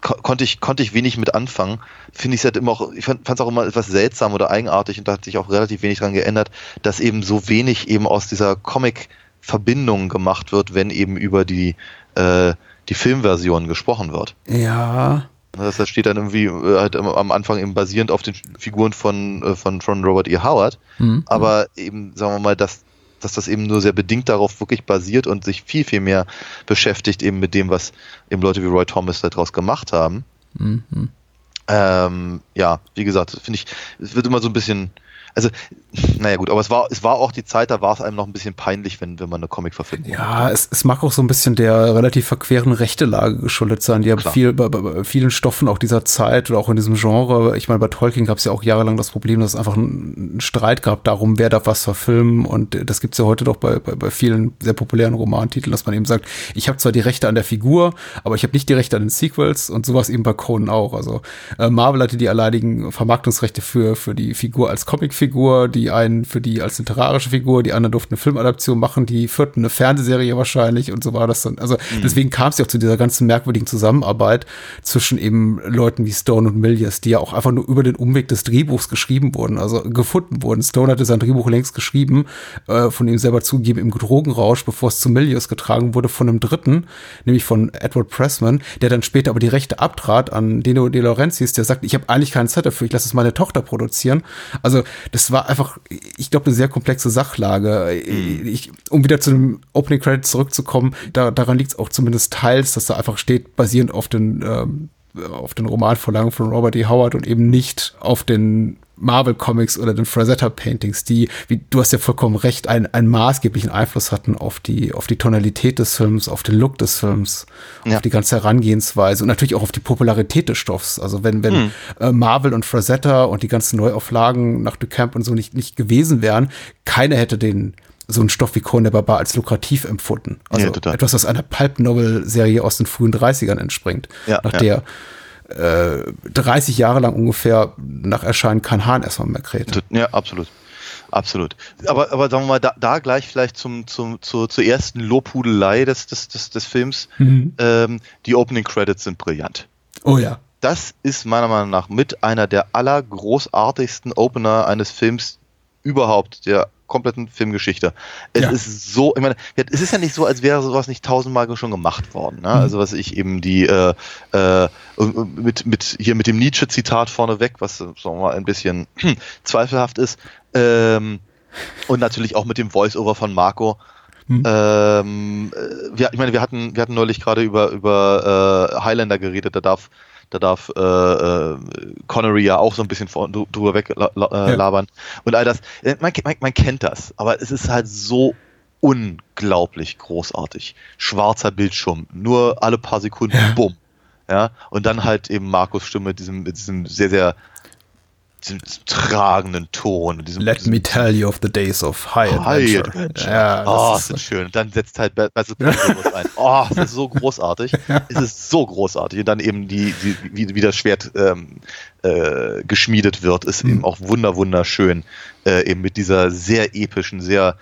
ko konnte ich, konnte ich wenig mit anfangen. Finde ich es halt immer auch, ich fand es auch immer etwas seltsam oder eigenartig und da hat sich auch relativ wenig dran geändert, dass eben so wenig eben aus dieser Comic-Verbindung gemacht wird, wenn eben über die, äh, die Filmversion gesprochen wird. Ja. Das steht dann irgendwie äh, halt am Anfang eben basierend auf den Figuren von, äh, von, von Robert E. Howard. Mhm. Aber eben, sagen wir mal, dass dass das eben nur sehr bedingt darauf wirklich basiert und sich viel, viel mehr beschäftigt eben mit dem, was eben Leute wie Roy Thomas daraus gemacht haben. Mhm. Ähm, ja, wie gesagt, finde ich, es wird immer so ein bisschen, also, naja gut, aber es war, es war auch die Zeit, da war es einem noch ein bisschen peinlich, wenn, wenn man eine Comic-Verfilmung Ja, es, es mag auch so ein bisschen der relativ verqueren Rechtelage geschuldet sein. Die haben viel, bei, bei, vielen Stoffen auch dieser Zeit oder auch in diesem Genre, ich meine, bei Tolkien gab es ja auch jahrelang das Problem, dass es einfach einen Streit gab darum, wer darf was verfilmen und das gibt es ja heute doch bei, bei, bei vielen sehr populären Romantiteln, dass man eben sagt, ich habe zwar die Rechte an der Figur, aber ich habe nicht die Rechte an den Sequels und sowas eben bei Conan auch. Also äh, Marvel hatte die alleinigen Vermarktungsrechte für, für die Figur als Comicfigur Figur, die einen für die als literarische Figur, die anderen durften eine Filmadaption machen, die vierten eine Fernsehserie wahrscheinlich und so war das dann. Also mhm. deswegen kam es ja auch zu dieser ganzen merkwürdigen Zusammenarbeit zwischen eben Leuten wie Stone und Milius, die ja auch einfach nur über den Umweg des Drehbuchs geschrieben wurden, also gefunden wurden. Stone hatte sein Drehbuch längst geschrieben, äh, von ihm selber zugegeben im Drogenrausch, bevor es zu Milius getragen wurde von einem Dritten, nämlich von Edward Pressman, der dann später aber die Rechte abtrat an Dino De Laurentiis, der sagt, ich habe eigentlich keinen Zeit dafür, ich lasse es meine Tochter produzieren. Also das war einfach, ich glaube, eine sehr komplexe Sachlage. Mhm. Ich, um wieder zu dem Opening Credit zurückzukommen, da, daran liegt es auch zumindest teils, dass da einfach steht, basierend auf den, ähm, auf den Romanvorlagen von Robert E. Howard und eben nicht auf den Marvel Comics oder den Frazetta Paintings, die, wie du hast ja vollkommen recht, einen, einen maßgeblichen Einfluss hatten auf die, auf die Tonalität des Films, auf den Look des Films, ja. auf die ganze Herangehensweise und natürlich auch auf die Popularität des Stoffs. Also wenn, wenn hm. äh, Marvel und Frazetta und die ganzen Neuauflagen nach Ducamp und so nicht, nicht gewesen wären, keiner hätte den, so einen Stoff wie Conan der Barbar als lukrativ empfunden. Also ja, etwas, was einer Pulp-Novel-Serie aus den frühen 30ern entspringt, ja, nach der 30 äh, Jahre lang ungefähr nach Erscheinen kein Hahn erstmal mehr kräht. Ja, absolut. Absolut. Aber, aber sagen wir mal, da, da gleich vielleicht zum, zum, zur, zur ersten Lobhudelei des, des, des, des Films. Mhm. Ähm, die Opening Credits sind brillant. Oh ja. Das ist meiner Meinung nach mit einer der allergroßartigsten Opener eines Films überhaupt, der kompletten Filmgeschichte. Es ja. ist so, ich meine, es ist ja nicht so, als wäre sowas nicht tausendmal schon gemacht worden. Ne? Mhm. Also was ich eben die äh, äh, mit, mit hier mit dem Nietzsche-Zitat vorneweg, was sagen wir mal ein bisschen zweifelhaft ist, ähm, und natürlich auch mit dem Voice-Over von Marco. Mhm. Ähm, äh, wir, ich meine, wir hatten, wir hatten neulich gerade über, über äh, Highlander geredet, da darf da darf äh, äh, Connery ja auch so ein bisschen vor, drüber weglabern. Äh, ja. Und all das. Äh, man, man, man kennt das, aber es ist halt so unglaublich großartig. Schwarzer Bildschirm, nur alle paar Sekunden, ja. bumm. Ja, und dann halt eben Markus Stimme mit diesem, mit diesem sehr, sehr diesem tragenden Ton. Diesem, Let diesem, me tell you of the days of high adventure. High adventure. Ja, oh, das ist schön. Und dann setzt halt Basil ein. Oh, es ist so großartig. es ist so großartig. Und dann eben die, die wie, wie das Schwert ähm, äh, geschmiedet wird, ist mhm. eben auch wunder wunderschön. Äh, eben mit dieser sehr epischen, sehr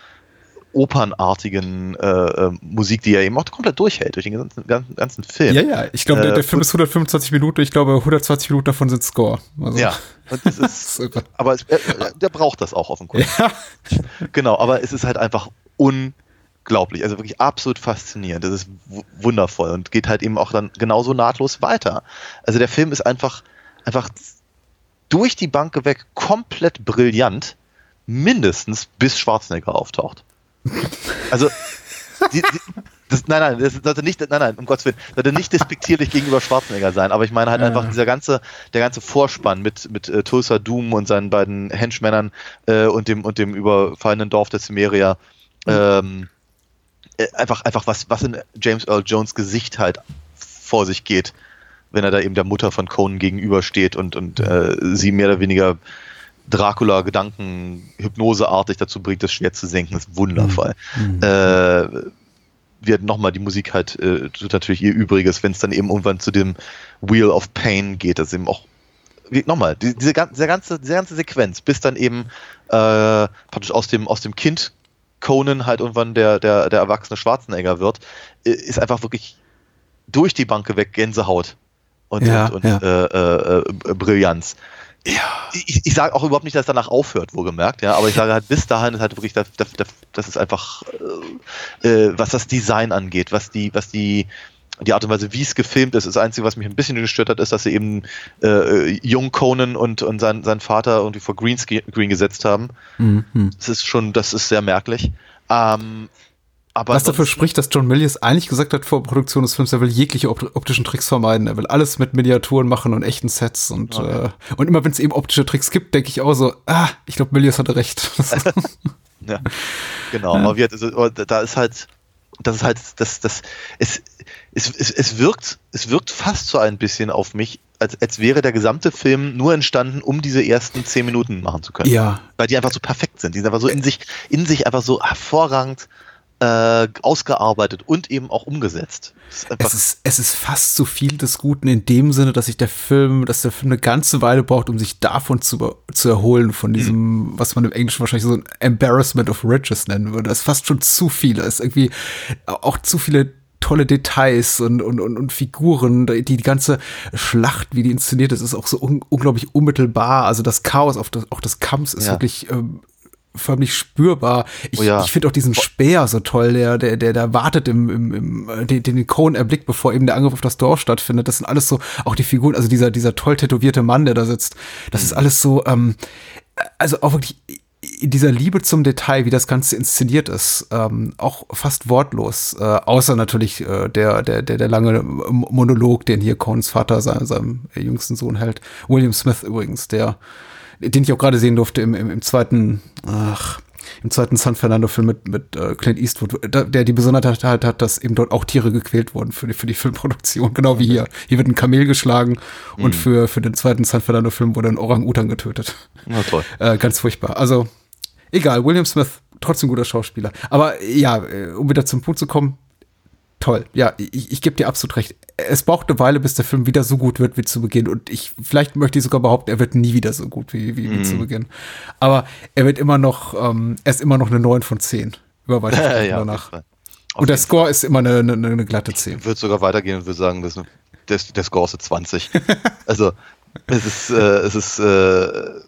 opernartigen äh, äh, Musik, die er eben auch komplett durchhält durch den ganzen, ganzen, ganzen Film. Ja, ja, ich glaube, der, der, äh, Film ist 125 Minuten, ich glaube, 120 Minuten davon sind Score. Also. Ja, ist, aber es, äh, der braucht das auch offenkundig. Ja. Genau, aber es ist halt einfach unglaublich, also wirklich absolut faszinierend. Das ist wundervoll und geht halt eben auch dann genauso nahtlos weiter. Also der Film ist einfach, einfach durch die Bank weg komplett brillant, mindestens bis Schwarzenegger auftaucht. Also, die, die, das, nein, nein, das sollte nicht, nein, nein, um Gottes Willen, sollte nicht despektierlich gegenüber Schwarzenegger sein, aber ich meine halt ja. einfach dieser ganze, der ganze Vorspann mit, mit äh, Tulsa Doom und seinen beiden Henchmännern äh, und dem, und dem überfallenen Dorf der Cimmerier, ähm, äh, einfach, einfach was, was in James Earl Jones Gesicht halt vor sich geht, wenn er da eben der Mutter von Conan gegenübersteht und, und äh, sie mehr oder weniger Dracula Gedanken hypnoseartig dazu bringt, das Schwert zu senken, ist wundervoll. Mhm. Äh, wird nochmal die Musik halt, äh, tut natürlich ihr Übriges, wenn es dann eben irgendwann zu dem Wheel of Pain geht, das eben auch nochmal, die, diese, diese, ganze, diese ganze Sequenz, bis dann eben äh, praktisch aus dem, aus dem Kind Conan halt irgendwann der, der, der erwachsene Schwarzenegger wird, ist einfach wirklich durch die Bank weg Gänsehaut und, ja, und, und ja. Äh, äh, äh, Brillanz. Ja. Ich, ich sage auch überhaupt nicht, dass es danach aufhört, wohlgemerkt, ja, aber ich sage halt, bis dahin ist halt wirklich, das, das, das ist einfach, äh, äh, was das Design angeht, was die, was die, die Art und Weise, wie es gefilmt ist. Das Einzige, was mich ein bisschen gestört hat, ist, dass sie eben äh, Jung Conan und, und sein, sein Vater irgendwie vor Greenscreen gesetzt haben. Mhm. Das ist schon, das ist sehr merklich. Ähm, aber Was dafür spricht, dass John Milius eigentlich gesagt hat vor Produktion des Films, er will jegliche optischen Tricks vermeiden. Er will alles mit Miniaturen machen und echten Sets. Und, okay. äh, und immer wenn es eben optische Tricks gibt, denke ich auch so, ah, ich glaube, Milius hatte recht. ja, genau. Ja. Aber wir, also, da ist halt, das ist halt, das, das, es, es, es, es wirkt, es wirkt fast so ein bisschen auf mich, als, als wäre der gesamte Film nur entstanden, um diese ersten zehn Minuten machen zu können. Ja. Weil die einfach so perfekt sind. Die sind einfach so in sich, in sich einfach so hervorragend äh, ausgearbeitet und eben auch umgesetzt. Ist es, ist, es ist fast zu viel des Guten in dem Sinne, dass sich der Film, dass der Film eine ganze Weile braucht, um sich davon zu, zu erholen, von diesem, mhm. was man im Englischen wahrscheinlich so ein Embarrassment of Riches nennen würde. Das ist fast schon zu viel. Es ist irgendwie auch zu viele tolle Details und, und, und, und Figuren. Die, die ganze Schlacht, wie die inszeniert ist, ist auch so un, unglaublich unmittelbar. Also das Chaos auf das, auch des Kampfs ist ja. wirklich ähm, förmlich spürbar. Ich, oh ja. ich finde auch diesen Speer so toll, der, der, der, der wartet im, im, im den, den Cohen erblickt, bevor eben der Angriff auf das Dorf stattfindet. Das sind alles so, auch die Figuren, also dieser, dieser toll tätowierte Mann, der da sitzt, das mhm. ist alles so, ähm, also auch wirklich dieser Liebe zum Detail, wie das Ganze inszeniert ist, ähm, auch fast wortlos, äh, außer natürlich äh, der, der, der, der lange Monolog, den hier Cohns Vater seinem, seinem jüngsten Sohn hält. William Smith übrigens, der den ich auch gerade sehen durfte im, im, im zweiten, ach, im zweiten San Fernando-Film mit, mit äh, Clint Eastwood, der, die Besonderheit hat, hat, dass eben dort auch Tiere gequält wurden für die, für die Filmproduktion, genau wie hier. Hier wird ein Kamel geschlagen und Mhm. für, für den zweiten San Fernando-Film wurde ein Orang-Utan getötet. Na toll. Äh, ganz furchtbar. Also, egal, William Smith, trotzdem guter Schauspieler. Aber ja, äh, um wieder zum Punkt zu kommen, toll. Ja, ich, ich gebe dir absolut recht. Es braucht eine Weile, bis der Film wieder so gut wird wie zu Beginn. Und ich, vielleicht möchte ich sogar behaupten, er wird nie wieder so gut wie, wie, wie zu Beginn. Aber er wird immer noch, ähm, er ist immer noch eine 9 von 10. Über weiter ja, danach. Fall. Und der Score ist immer eine, eine, eine glatte 10. Ich würde sogar weitergehen und würde sagen, das der, der Score ist eine 20. also es ist, äh, es ist, äh,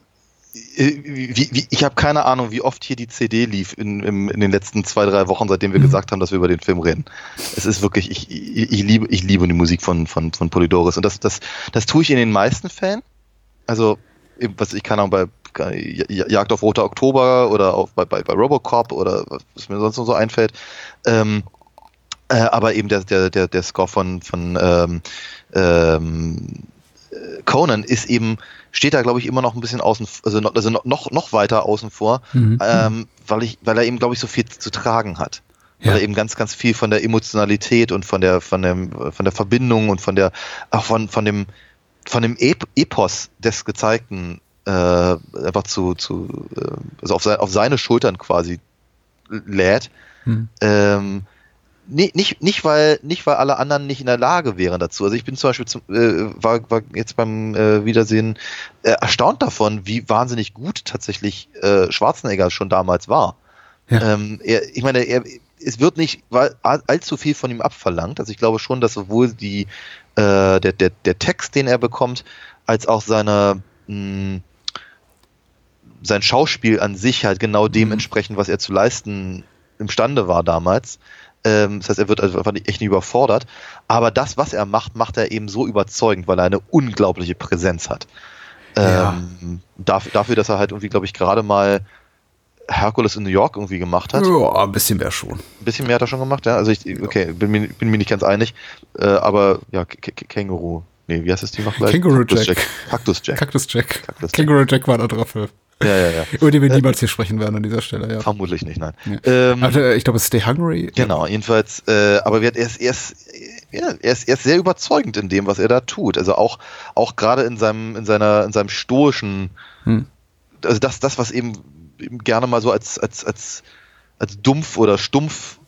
wie, wie, ich habe keine Ahnung, wie oft hier die CD lief in, im, in den letzten zwei, drei Wochen, seitdem wir gesagt haben, dass wir über den Film reden. Es ist wirklich, ich, ich, ich liebe, ich liebe die Musik von, von, von Polydoris und das, das, das tue ich in den meisten Fällen. Also, was ich keine Ahnung, bei J- Jagd auf Roter Oktober oder auf, bei, bei, bei Robocop oder was mir sonst noch so einfällt. Ähm, äh, aber eben der, der, der, der Score von, von ähm, ähm, äh, Conan ist eben, steht da, glaube ich, immer noch ein bisschen außen, also noch, also noch, noch weiter außen vor, Mhm. ähm, weil, ich, weil er eben, glaube ich, so viel zu tragen hat. Weil Ja. er eben ganz, ganz viel von der Emotionalität und von der, von dem, von der Verbindung und von der, auch von, von dem, von dem Ep Epos des Gezeigten äh, einfach zu, zu äh, also auf, sein, auf seine Schultern quasi lädt. Hm. Ähm, nee, nicht, nicht, weil, nicht, weil alle anderen nicht in der Lage wären dazu. Also ich bin zum Beispiel zum, äh, war, war jetzt beim äh, Wiedersehen äh, erstaunt davon, wie wahnsinnig gut tatsächlich äh, Schwarzenegger schon damals war. Ja. Ähm, er, ich meine, er, es wird nicht weil, all- allzu viel von ihm abverlangt. Also ich glaube schon, dass sowohl die, äh, der, der, der Text, den er bekommt, als auch seine mh, sein Schauspiel an sich halt genau dem entsprechen, was er zu leisten imstande war damals. Ähm, das heißt, er wird also einfach nicht, echt nicht überfordert. Aber das, was er macht, macht er eben so überzeugend, weil er eine unglaubliche Präsenz hat. Ja. Ähm, dafür, dafür, dass er halt irgendwie, glaube ich, gerade mal Hercules in New York irgendwie gemacht hat. Ja, ein bisschen mehr schon. Ein bisschen mehr hat er schon gemacht, ja. Also ich, okay, bin mir, bin mir nicht ganz einig. Äh, aber ja, K K Känguru. Nee, wie heißt das Team noch gleich? Känguru Cactus Jack. Cactus Jack. Cactus Jack. Cactus Jack. Kangaroo Jack war anderer Film. Ja, ja, ja. Über den wir niemals hier sprechen werden an dieser Stelle, ja. Vermutlich nicht, nein. Ja. Ähm, Also, ich glaube, Stay Hungry. Genau, jedenfalls, äh, aber er ist, er, ist, ja, er, ist, er ist sehr überzeugend in dem, was er da tut. Also auch, auch gerade in seinem, in seiner, in seinem stoischen, Hm. also das, das, was eben, eben gerne mal so als, als, als, als dumpf oder stumpf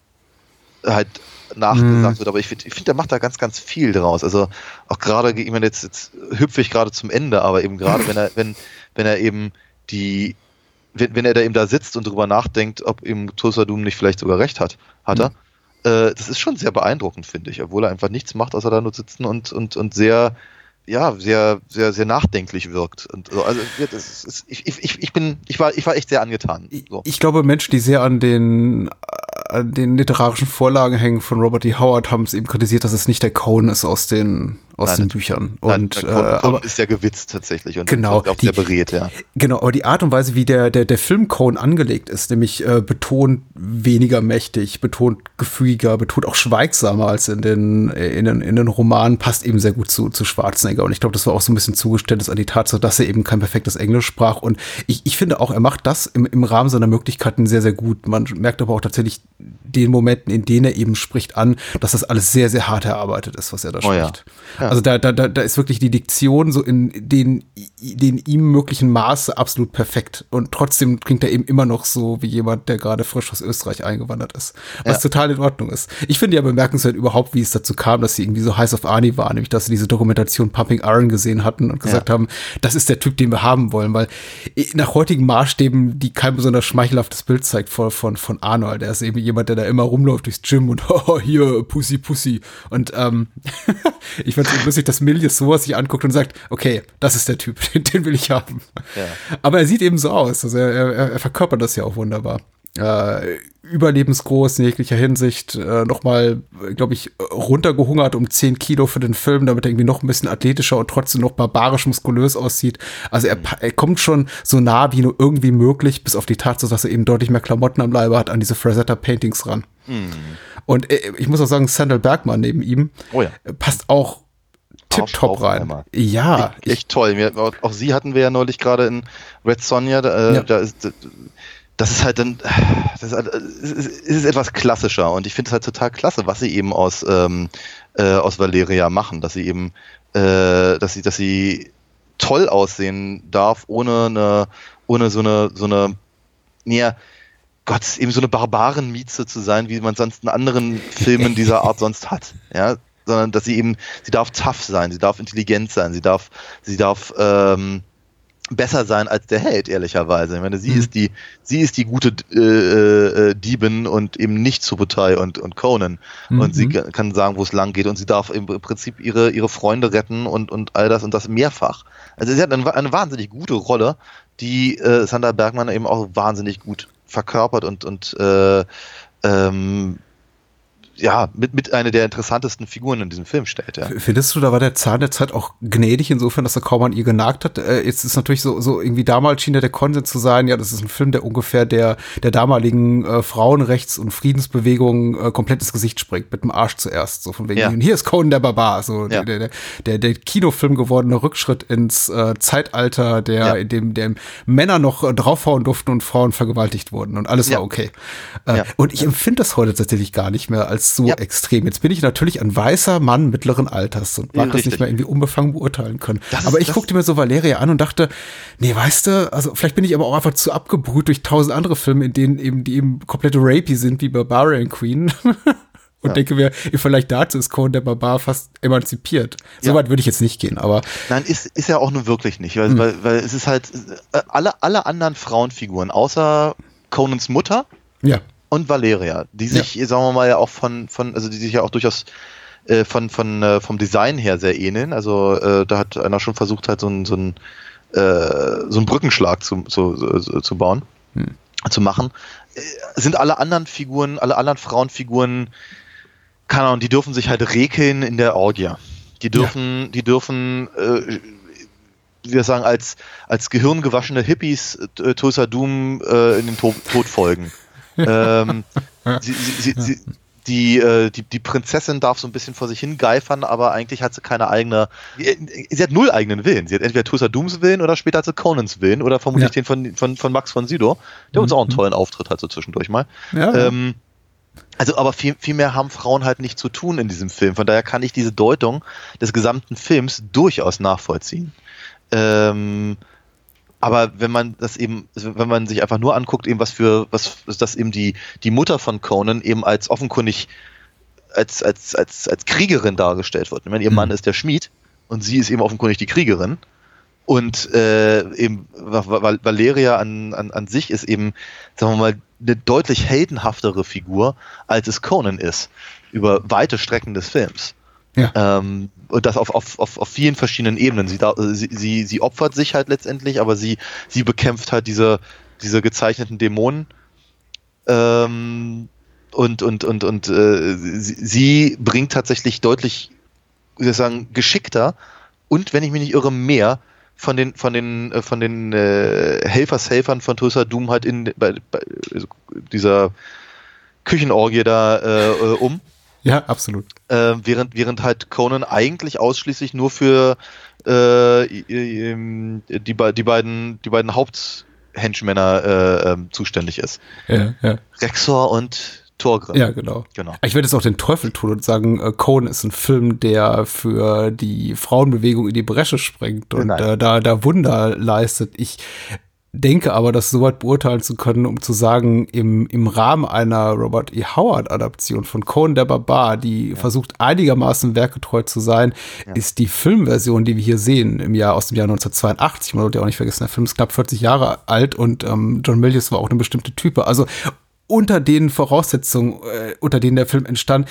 halt nachgesagt Hm. wird, aber ich finde, ich find, der macht da ganz, ganz viel draus. Also auch gerade, ich meine, jetzt, jetzt hüpfe ich gerade zum Ende, aber eben gerade, wenn er, wenn, wenn er eben die, wenn, wenn er da eben da sitzt und drüber nachdenkt, ob eben Tulsa Doom nicht vielleicht sogar recht hat, hat er. Äh, das ist schon sehr beeindruckend, finde ich, obwohl er einfach nichts macht, außer da nur sitzen und, und, und sehr, ja, sehr, sehr, sehr nachdenklich wirkt. Und so, also ist, ich, ich, ich bin, ich war, ich war echt sehr angetan. So. Ich glaube, Menschen, die sehr an den, an den literarischen Vorlagen hängen von Robert D. Howard, haben es eben kritisiert, dass es nicht der Cohen ist aus den, aus Nein, den Büchern. Nein, Und, äh, aber, ist ja gewitzt tatsächlich und Genau, auch die- sehr berät, ja. Genau, aber die Art und Weise, wie der, der, der Film Cohen angelegt ist, nämlich äh, betont weniger mächtig, betont gefügiger, betont auch schweigsamer als in den, in den, in den Romanen, passt eben sehr gut zu, zu Schwarzenegger. Und ich glaube, das war auch so ein bisschen Zugeständnis an die Tatsache, dass er eben kein perfektes Englisch sprach. Und ich, ich finde auch, er macht das im, im Rahmen seiner Möglichkeiten sehr, sehr gut. Man merkt aber auch tatsächlich den Momenten, in denen er eben spricht, an, dass das alles sehr, sehr hart erarbeitet ist, was er da Oh ja. spricht. Also da, da, da, da ist wirklich die Diktion so in den, den ihm möglichen Maße absolut perfekt. Und trotzdem klingt er eben immer noch so wie jemand, der gerade frisch aus Österreich eingewandert ist. Was Ja. total in Ordnung ist. Ich finde ja bemerkenswert überhaupt, wie es dazu kam, dass sie irgendwie so heiß auf Arnie waren, nämlich dass sie diese Dokumentation Pumping Iron gesehen hatten und gesagt haben, das ist der Typ, den wir haben wollen, weil nach heutigen Maßstäben, die kein besonders schmeichelhaftes Bild zeigt von, von, von Arnold. Er ist eben jemand, der da immer rumläuft durchs Gym und oh, hier, Pussy, Pussy. Und ähm, ich fand es lustig, dass Milius sowas sich anguckt und sagt, okay, das ist der Typ, den, den will ich haben. Ja. Aber er sieht eben so aus. Also er, er, er verkörpert das ja auch wunderbar. Äh, überlebensgroß in jeglicher Hinsicht. Äh, Nochmal, glaube ich, runtergehungert um 10 Kilo für den Film, damit er irgendwie noch ein bisschen athletischer und trotzdem noch barbarisch muskulös aussieht. Also er, er kommt schon so nah wie nur irgendwie möglich, bis auf die Tatsache, dass er eben deutlich mehr Klamotten am Leibe hat, an diese Frazetta Paintings ran. Und äh, ich muss auch sagen, Sandal Bergmann neben ihm Oh ja. äh, passt auch tipptopp rein. Ja, echt, echt toll. Wir, auch, auch sie hatten wir ja neulich gerade in Red Sonja. Äh, Ja. da ist, das ist halt dann, das ist, halt, es ist, ist etwas klassischer und ich finde es halt total klasse, was sie eben aus, ähm, äh, aus Valeria machen, dass sie eben, äh, dass sie, dass sie toll aussehen darf, ohne eine, ohne so eine, so eine, ja, Gott, eben so eine Barbarenmieze zu sein, wie man sonst in anderen Filmen dieser Art sonst hat. Ja, sondern dass sie eben, sie darf tough sein, sie darf intelligent sein, sie darf, sie darf ähm, besser sein als der Held, ehrlicherweise. Ich meine, sie Mhm. ist die, sie ist die gute äh, äh, Diebin und eben nicht Subotai und, und Conan. Und sie Mhm. ka- kann sagen, wo es lang geht und sie darf im Prinzip ihre, ihre Freunde retten und, und all das und das mehrfach. Also sie hat eine, eine wahnsinnig gute Rolle, die äh, Sandra Bergmann eben auch wahnsinnig gut verkörpert und, und äh, ähm, ja, mit, mit einer der interessantesten Figuren in diesem Film stellt. Ja. Findest du, da war der Zahn der Zeit auch gnädig, insofern, dass er kaum an ihr genagt hat? Äh, jetzt ist natürlich so, so irgendwie damals schien ja der Konsens zu sein, ja, das ist ein Film, der ungefähr der, der damaligen äh, Frauenrechts- und Friedensbewegung äh, komplett ins Gesicht springt, mit dem Arsch zuerst. So von wegen, Ja. hier ist Conan der Barbar, so Ja. der, der, der, der Kinofilm gewordene Rückschritt ins äh, Zeitalter, der, Ja. in dem, dem Männer noch äh, draufhauen durften und Frauen vergewaltigt wurden und alles war okay. Äh. Und ich empfinde das heute tatsächlich gar nicht mehr als so Ja. extrem. Jetzt bin ich natürlich ein weißer Mann mittleren Alters und mag Ja, das richtig. nicht mehr irgendwie unbefangen beurteilen können. Das ist- aber ich das- guckte mir so Valeria an und dachte, nee, weißt du, also vielleicht bin ich aber auch einfach zu abgebrüht durch tausend andere Filme, in denen eben die eben komplette Rapey sind, wie Barbarian Queen. Und denke mir, vielleicht dazu ist Conan der Barbar fast emanzipiert. Ja. Soweit würde ich jetzt nicht gehen, aber Nein, ist, ist ja auch nur wirklich nicht, weil, Hm. weil, weil es ist halt äh, alle, alle anderen Frauenfiguren, außer Conans Mutter ja. Und Valeria, die sich, sagen wir mal, ja auch von, von also die sich ja auch durchaus äh, von, von, äh, vom Design her sehr ähneln. Also äh, da hat einer schon versucht, halt so einen so einen, äh, so einen Brückenschlag zu, zu, zu, zu bauen, zu machen. Äh, sind alle anderen Figuren, alle anderen Frauenfiguren, keine Ahnung, die dürfen sich halt rekeln in der Orgie. Die dürfen, die dürfen, äh, wie wir sagen, als, als gehirngewaschene Hippies äh, Tulsa Doom äh, in den Tod, Tod folgen. Ähm, sie, sie, sie, die, äh, die, die Prinzessin darf so ein bisschen vor sich hingeifern, aber eigentlich hat sie keine eigene. Sie, sie hat null eigenen Willen. Sie hat entweder Tulsa Dooms Willen oder später hat sie Conans Willen oder vermutlich Ja. den von, von, von Max von Sydow, der uns auch einen tollen Auftritt hat, so zwischendurch mal. Ja. Ähm, also, aber viel, viel mehr haben Frauen halt nicht zu tun in diesem Film. Von daher kann ich diese Deutung des gesamten Films durchaus nachvollziehen. Ähm, aber wenn man das eben, wenn man sich einfach nur anguckt, eben was für, was, dass eben die, die Mutter von Conan eben als offenkundig als, als, als, als Kriegerin dargestellt wird. Ich meine, ihr Mhm. Mann ist der Schmied und sie ist eben offenkundig die Kriegerin. Und äh, eben Va- Va- Valeria an, an, an sich ist eben, sagen wir mal, eine deutlich heldenhaftere Figur, als es Conan ist, über weite Strecken des Films. Ja. Ähm, und das auf, auf, auf, auf vielen verschiedenen Ebenen. Sie, da, sie, sie, sie opfert sich halt letztendlich, aber sie, sie bekämpft halt diese, diese gezeichneten Dämonen. Ähm, und und, und, und äh, sie, sie bringt tatsächlich deutlich, wie ich sagen, geschickter und, wenn ich mich nicht irre, mehr von den von den äh, von den äh, Helfershelfern von Tulsa Doom halt in bei, bei dieser Küchenorgie da äh, äh, um ja, absolut. äh, während, während halt Conan eigentlich ausschließlich nur für äh, die, die beiden, die beiden Haupthenchmänner äh, ähm, zuständig ist. Ja, ja. Rexor und Torgrim. Ja, genau. Genau. Ich werde jetzt auch den Teufel tun und sagen, äh, Conan ist ein Film, der für die Frauenbewegung in die Bresche springt und äh, da, da Wunder leistet. Ich denke aber, das so weit beurteilen zu können, um zu sagen, im, im Rahmen einer Robert E. Howard-Adaption von Conan der Barbar, die versucht einigermaßen werkgetreu zu sein, ist die Filmversion, die wir hier sehen, im Jahr aus dem Jahr 1982, man sollte ja auch nicht vergessen, der Film ist knapp 40 Jahre alt und ähm, John Milius war auch eine bestimmte Type. Also unter den Voraussetzungen, äh, unter denen der Film entstand,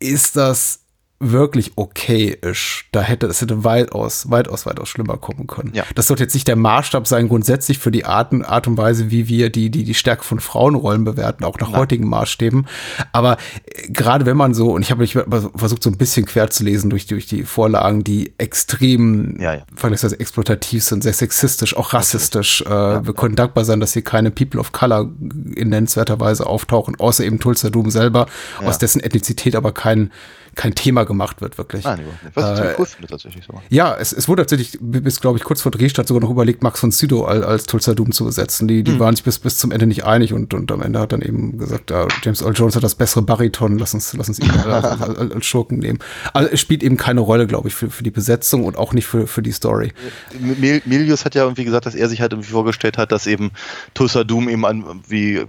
ist das wirklich okay-isch. Da hätte es hätte weitaus, weitaus, weitaus schlimmer kommen können. Ja. Das sollte jetzt nicht der Maßstab sein, grundsätzlich für die Art, Art und Weise, wie wir die, die, die Stärke von Frauenrollen bewerten, auch nach heutigen Maßstäben. Aber äh, gerade wenn man so, und ich habe mich versucht, so ein bisschen quer zu lesen durch, durch die Vorlagen, die extrem Ja, ja. vergleichsweise exploitativ sind, sehr sexistisch, auch rassistisch. Äh, wir können dankbar sein, dass hier keine People of Color in nennenswerter Weise auftauchen, außer eben Tulsa Doom selber, aus dessen Ethnizität aber kein, kein Thema gemacht wird, wirklich. Nein. Was ich Äh, cool finde tatsächlich so. Ja, es, es wurde tatsächlich bis, glaube ich, kurz vor Drehstart sogar noch überlegt, Max von Sydow als, als Tulsa Doom zu besetzen. Die, die Hm. waren sich bis, bis zum Ende nicht einig und, und am Ende hat dann eben gesagt, ja, James Earl Jones hat das bessere Bariton, lass uns, lass uns ihn als, als, als, Schurken nehmen. Also es spielt eben keine Rolle, glaube ich, für, für die Besetzung und auch nicht für, für die Story. Mil- Milius hat ja irgendwie gesagt, dass er sich halt irgendwie vorgestellt hat, dass eben Tulsa Doom eben an, wie, äh,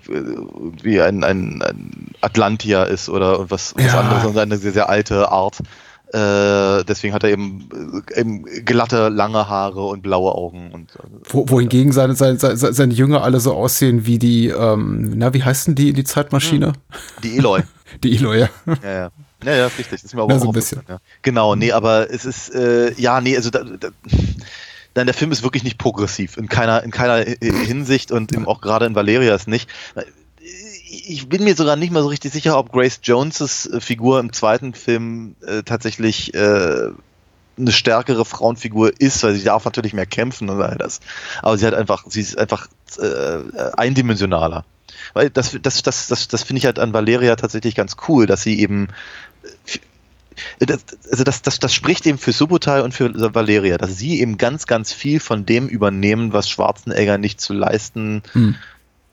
wie ein, ein, ein Atlantia ist oder was, was Ja. anderes und eine sehr, sehr alte Art. Äh, deswegen hat er eben, äh, eben glatte, lange Haare und blaue Augen und äh, Wo, wohingegen seine, seine, seine, seine Jünger alle so aussehen wie die, ähm, na, wie heißen die, die Zeitmaschine? die Eloy. Die Eloy, ja. Ja, ja. Ja, ja, richtig. Das ist mir aber Ja, auch so ein aufgefallen, Ja. Genau, nee, aber es ist, äh, ja, nee, also da, da, nein, der Film ist wirklich nicht progressiv. In keiner, in keiner Hinsicht und eben auch gerade in Valeria ist nicht. Ich bin mir sogar nicht mal so richtig sicher, ob Grace Joneses äh, Figur im zweiten Film äh, tatsächlich äh, eine stärkere Frauenfigur ist, weil sie darf natürlich mehr kämpfen und all das. Aber sie hat einfach, sie ist einfach äh, eindimensionaler. Weil das, das, das, das, das finde ich halt an Valeria tatsächlich ganz cool, dass sie eben äh, das, also das, das, das spricht eben für Subotai und für Valeria, dass sie eben ganz, ganz viel von dem übernehmen, was Schwarzenegger nicht zu leisten Hm.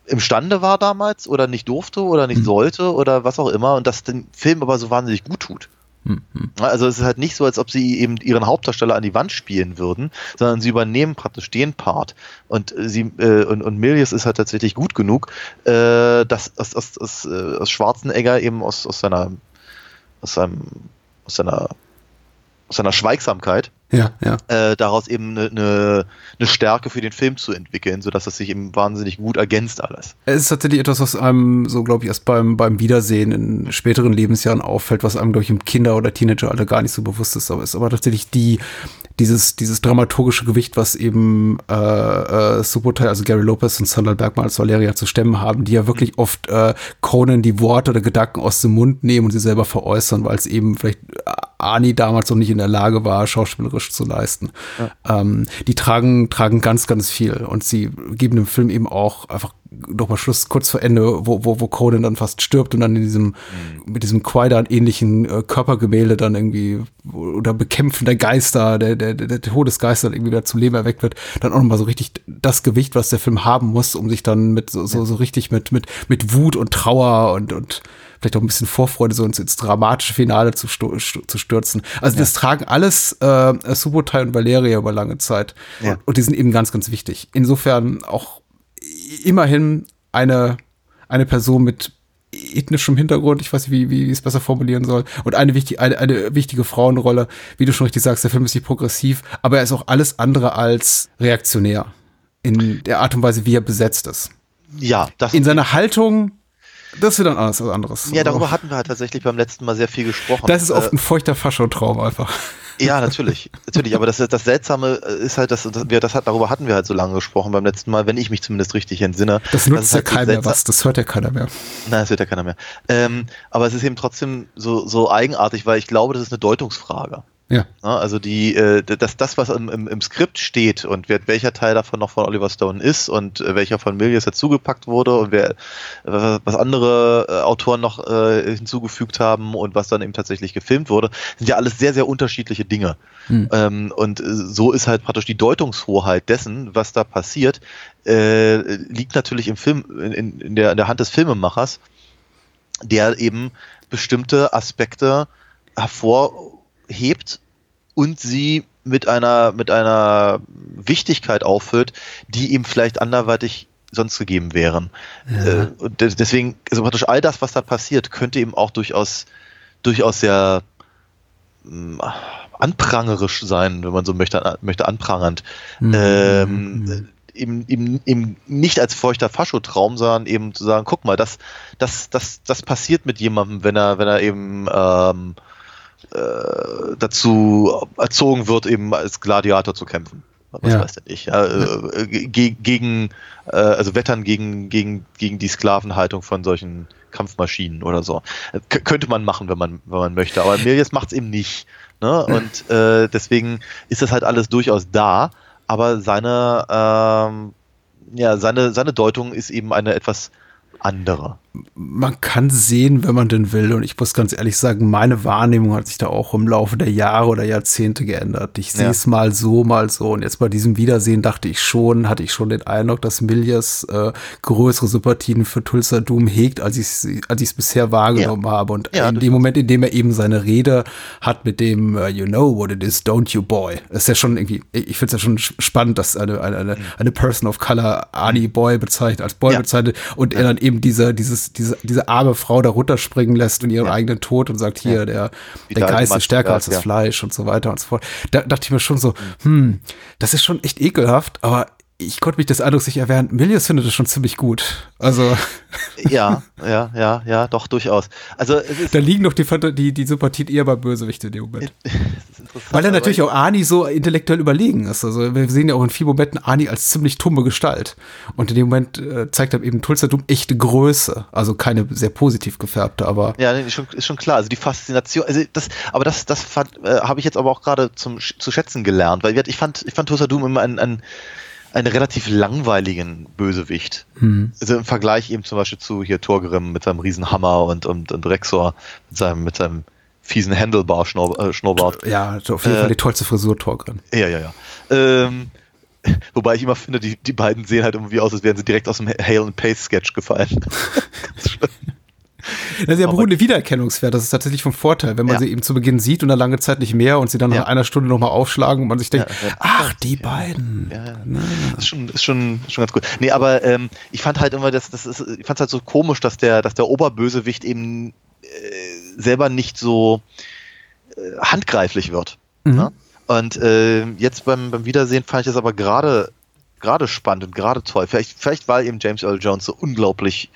Imstande war damals oder nicht durfte oder nicht Hm. sollte oder was auch immer und das den Film aber so wahnsinnig gut tut. Hm, hm. Also es ist halt nicht so, als ob sie eben ihren Hauptdarsteller an die Wand spielen würden, sondern sie übernehmen praktisch den Part. Und sie äh, und, und Milius ist halt tatsächlich gut genug, äh, dass aus, aus, aus, äh, aus Schwarzenegger eben aus, aus seiner aus seinem aus seiner aus seiner Schweigsamkeit Ja, ja. äh, daraus eben eine, eine, eine Stärke für den Film zu entwickeln, sodass das sich eben wahnsinnig gut ergänzt alles. Es ist tatsächlich etwas, was einem so, glaube ich, erst beim, beim Wiedersehen in späteren Lebensjahren auffällt, was einem, glaube ich, im Kinder- oder Teenageralter gar nicht so bewusst ist. Aber es ist aber tatsächlich die, dieses, dieses dramaturgische Gewicht, was eben äh, äh, Subotai, also Gary Lopez und Sandra Bergman als Valeria zu stemmen haben, die ja wirklich oft äh, Conan die Worte oder Gedanken aus dem Mund nehmen und sie selber veräußern, weil es eben vielleicht Ani damals noch nicht in der Lage war, schauspielerisch zu leisten. Ähm, die tragen, tragen ganz, ganz viel und sie geben dem Film eben auch einfach nochmal Schluss kurz vor Ende, wo, wo, wo Conan dann fast stirbt und dann in diesem, mit diesem Quaidan-ähnlichen äh, Körpergemälde dann irgendwie oder Bekämpfen der Geister, der, der, der Todesgeister irgendwie wieder zum Leben erweckt wird, dann auch nochmal so richtig das Gewicht, was der Film haben muss, um sich dann mit so, so, so richtig mit, mit, mit Wut und Trauer und, und vielleicht auch ein bisschen Vorfreude so ins, ins dramatische Finale zu, zu stürzen. Also das tragen alles äh, Subotai und Valeria über lange Zeit. Ja. Und, die sind eben ganz, ganz wichtig. Insofern auch immerhin eine, eine Person mit ethnischem Hintergrund, ich weiß nicht, wie, wie ich es besser formulieren soll, und eine, wichtig, eine, eine wichtige Frauenrolle, wie du schon richtig sagst, der Film ist nicht progressiv, aber er ist auch alles andere als reaktionär in der Art und Weise, wie er besetzt ist. Ja, das In seiner Haltung, das ist wieder ein anderes. anderes. ja, darüber hatten wir halt tatsächlich beim letzten Mal sehr viel gesprochen. Das ist oft Äh, ein feuchter Faschotraum einfach. Ja, natürlich, natürlich. Aber das, das Seltsame ist halt, dass wir das hat, darüber hatten wir halt so lange gesprochen beim letzten Mal, wenn ich mich zumindest richtig entsinne. Das nutzt ja halt keiner mehr was, das hört ja keiner mehr. Nein, das wird ja keiner mehr. Ähm, aber es ist eben trotzdem so, so eigenartig, weil ich glaube, das ist eine Deutungsfrage. Ja. Ja, also die, äh, das, das, was im, im, im Skript steht und wer, welcher Teil davon noch von Oliver Stone ist und äh, welcher von Milius dazugepackt wurde und wer, was andere äh, Autoren noch äh, hinzugefügt haben und was dann eben tatsächlich gefilmt wurde, sind ja alles sehr, sehr unterschiedliche Dinge. Hm. Ähm, und so ist halt praktisch die Deutungshoheit dessen, was da passiert, liegt natürlich im Film, in, in, der, in der Hand des Filmemachers, der eben bestimmte Aspekte hervorhebt und sie mit einer, mit einer Wichtigkeit auffüllt, die ihm vielleicht anderweitig sonst gegeben wären. Äh, und des- deswegen, also praktisch all das, was da passiert, könnte eben auch durchaus, durchaus sehr mh, anprangerisch sein, wenn man so möchte, möchte anprangernd. Ähm, eben, eben, eben nicht als feuchter Faschotraum, sondern eben zu sagen, guck mal, das, das, das, das passiert mit jemandem, wenn er, wenn er eben ähm, äh, dazu erzogen wird, eben als Gladiator zu kämpfen. Was Ja. weiß denn ich? Ja, äh, ge gegen, äh, also wettern gegen, gegen, gegen die Sklavenhaltung von solchen Kampfmaschinen oder so. K- könnte man machen, wenn man, wenn man möchte. Aber Milius macht es eben nicht. Ne? Und äh, deswegen ist das halt alles durchaus da, aber seine, ähm, ja, seine, seine Deutung ist eben eine etwas andere. Man kann sehen, wenn man denn will. Und ich muss ganz ehrlich sagen, meine Wahrnehmung hat sich da auch im Laufe der Jahre oder Jahrzehnte geändert. Ich sehe es mal so, mal so. Und jetzt bei diesem Wiedersehen dachte ich schon, hatte ich schon den Eindruck, dass Milias äh, größere Sympathien für Tulsa Doom hegt, als ich es als ich's bisher wahrgenommen ja. habe. Und ja, in dem Moment, in dem er eben seine Rede hat mit dem uh, You know what it is, don't you boy. Ist ja schon irgendwie, ich finde es ja schon spannend, dass eine, eine, eine, mhm. eine Person of Color Ani Boy bezeichnet, als Boy ja. bezeichnet und er dann eben diese, dieses diese, diese arme Frau da runterspringen lässt in ihren ja. eigenen Tod und sagt, hier, der, der Geist ist stärker als das Fleisch und so weiter und so fort. Da dachte ich mir schon so, mhm. hm, das ist schon echt ekelhaft, aber ich konnte mich des Eindrucks nicht erwehren, Milius findet das schon ziemlich gut. Also. Ja, ja, ja, ja, doch, durchaus. Also, da liegen doch die, die, die Sympathien eher bei Bösewichte in dem Moment. Weil er natürlich auch Ani so intellektuell überlegen ist. Also, wir sehen ja auch in vielen Momenten Ani als ziemlich tumme Gestalt. Und in dem Moment äh, zeigt er eben Tulsa Doom echte Größe. Also keine sehr positiv gefärbte, aber. Ja, ist schon, ist schon klar. Also die Faszination, also das, aber das, das äh, habe ich jetzt aber auch gerade zum zu schätzen gelernt, weil ich fand, ich fand Tulsa Doom immer ein, ein einen relativ langweiligen Bösewicht. Mhm. Also im Vergleich eben zum Beispiel zu hier Torgrim mit seinem Riesenhammer und, und, und Rexor mit seinem, mit seinem fiesen Handlebar-Schnurrbart. Äh, ja, auf jeden Fall die tollste Frisur, Torgrim. Ja, ja, ja. Ähm, wobei ich immer finde, die, die beiden sehen halt irgendwie aus, als wären sie direkt aus dem Hale and Pace Sketch gefallen. Ganz schön. Das ist ja beruhende Wiedererkennungswert. Das ist tatsächlich vom Vorteil, wenn man ja. sie eben zu Beginn sieht und dann lange Zeit nicht mehr und sie dann ja. nach einer Stunde nochmal aufschlagen und man sich denkt, ja, ach, die beiden. Ja, Das ist schon, ist schon, schon ganz gut. Nee, aber ähm, ich fand halt immer, das, das ist, ich fand es halt so komisch, dass der, dass der Oberbösewicht eben äh, selber nicht so äh, handgreiflich wird. Mhm. Ne? Und äh, jetzt beim, beim Wiedersehen fand ich das aber gerade gerade spannend und gerade toll. Vielleicht, vielleicht weil eben James Earl Jones so unglaublich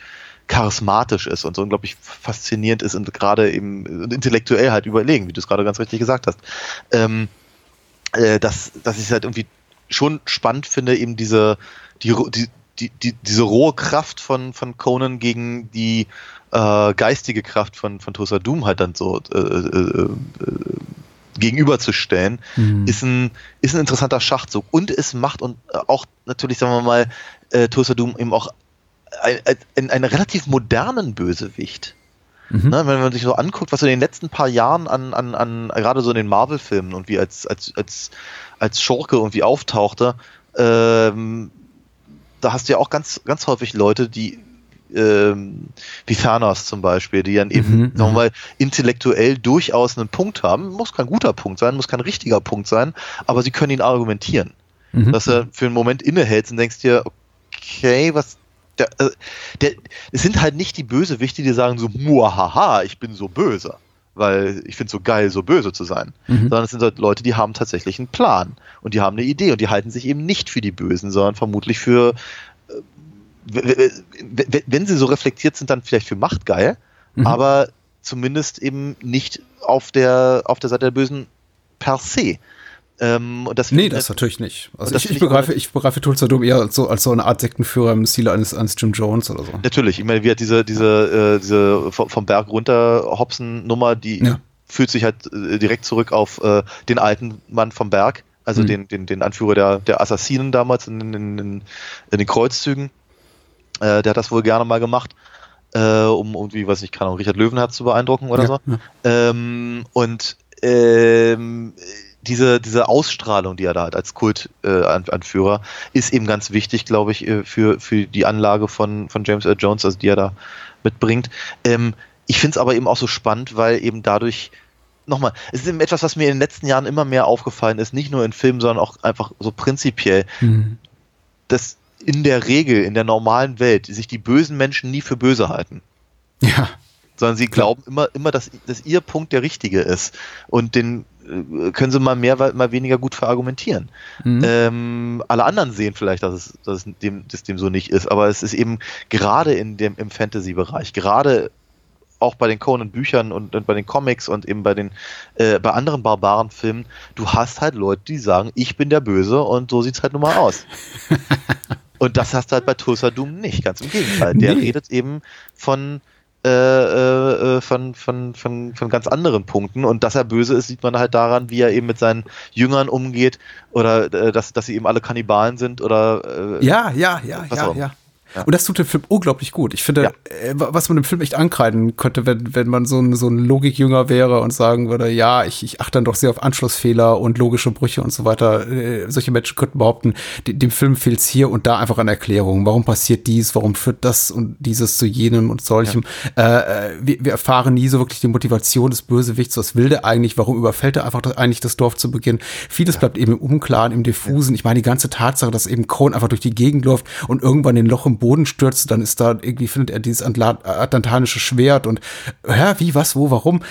charismatisch ist und so unglaublich faszinierend ist und gerade eben intellektuell halt überlegen, wie du es gerade ganz richtig gesagt hast. Ähm, äh, dass, dass ich es halt irgendwie schon spannend finde, eben diese, die, die, die, die, diese rohe Kraft von, von Conan gegen die äh, geistige Kraft von, von Tosa Doom halt dann so äh, äh, äh, gegenüberzustellen, mhm. ist, ein, ist ein interessanter Schachzug. Und es macht und auch natürlich, sagen wir mal, äh, Tosa Doom eben auch einen, einen relativ modernen Bösewicht. Mhm. Ne, wenn man sich so anguckt, was in den letzten paar Jahren an, an, an gerade so in den Marvel-Filmen und wie als, als, als, als Schurke irgendwie auftauchte, ähm, da hast du ja auch ganz, ganz häufig Leute, die ähm, wie Thanos zum Beispiel, die dann eben, mhm, sagen wir mal, intellektuell durchaus einen Punkt haben. Muss kein guter Punkt sein, muss kein richtiger Punkt sein, aber sie können ihn argumentieren. Mhm. Dass er für einen Moment innehältst und denkst dir, okay, was der, äh, der, es sind halt nicht die Bösewichte, die sagen so, muahaha, ich bin so böse, weil ich finde es so geil, so böse zu sein. Mhm. Sondern es sind halt Leute, die haben tatsächlich einen Plan und die haben eine Idee und die halten sich eben nicht für die Bösen, sondern vermutlich für, äh, wenn sie so reflektiert sind, dann vielleicht für Macht geil, mhm. aber zumindest eben nicht auf der, auf der Seite der Bösen per se. Ähm, und das nee, das natürlich nicht. Also ich, ich, begreife, ich begreife Tulsa Doom eher als so, als so eine Art Sektenführer im Stile eines, eines Jim Jones oder so. Natürlich, ich meine, wie hat diese, diese, äh, diese vom Berg runter Hopsen Nummer, die ja. fühlt sich halt äh, direkt zurück auf äh, den alten Mann vom Berg, also mhm. den, den, den Anführer der, der Assassinen damals in, in, in, in den Kreuzzügen. Äh, der hat das wohl gerne mal gemacht. Äh, um irgendwie, weiß ich, kann auch Richard Löwenherz zu beeindrucken oder ja, so. Ja. Ähm, und ähm, diese, diese Ausstrahlung, die er da hat als Kultanführer, äh, ist eben ganz wichtig, glaube ich, äh, für, für die Anlage von, von James Earl Jones, also die er da mitbringt. Ähm, ich finde es aber eben auch so spannend, weil eben dadurch nochmal, es ist eben etwas, was mir in den letzten Jahren immer mehr aufgefallen ist, nicht nur in Filmen, sondern auch einfach so prinzipiell, mhm. dass in der Regel, in der normalen Welt, sich die bösen Menschen nie für böse halten. Ja. Sondern sie glauben immer, immer, dass, dass ihr Punkt der richtige ist. Und den können sie mal mehr, mal weniger gut verargumentieren. Mhm. Ähm, alle anderen sehen vielleicht, dass es, dass es dem, dass dem so nicht ist, aber es ist eben gerade in dem, im Fantasy-Bereich, gerade auch bei den Conan-Büchern und, und, bei den Comics und eben bei den äh, bei anderen Barbaren-Filmen, du hast halt Leute, die sagen, ich bin der Böse und so sieht's halt nun mal aus. und das hast du halt bei Tulsa Doom nicht, ganz im Gegenteil. Der nee. redet eben von äh, äh, äh, von, von, von, von ganz anderen Punkten. Und dass er böse ist, sieht man halt daran, wie er eben mit seinen Jüngern umgeht oder äh, dass, dass sie eben alle Kannibalen sind oder äh, Ja, ja, ja, ja, ja. Ja. Und das tut dem Film unglaublich gut. Ich finde, Ja. äh, was man dem Film echt ankreiden könnte, wenn, wenn man so ein, so ein Logikjünger wäre und sagen würde, ja, ich, ich achte dann doch sehr auf Anschlussfehler und logische Brüche und so weiter. Äh, solche Menschen könnten behaupten, de- dem Film fehlt es hier und da einfach an Erklärungen. Warum passiert dies? Warum führt das und dieses zu jenem und solchem? Äh, äh, wir, wir erfahren nie so wirklich die Motivation des Bösewichts. Was will der eigentlich? Warum überfällt er einfach das, eigentlich das Dorf zu Beginn? Vieles bleibt eben im Unklaren, im Diffusen. Ich meine, die ganze Tatsache, dass eben Cohn einfach durch die Gegend läuft und irgendwann in ein Loch im Boden stürzt, dann ist da irgendwie, findet er dieses Atla- atlantanische Schwert und, hä, wie, was, wo, warum?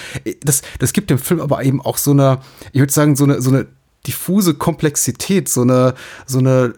Das, das gibt dem Film aber eben auch so eine, ich würde sagen, so eine, so eine diffuse Komplexität, so eine, so eine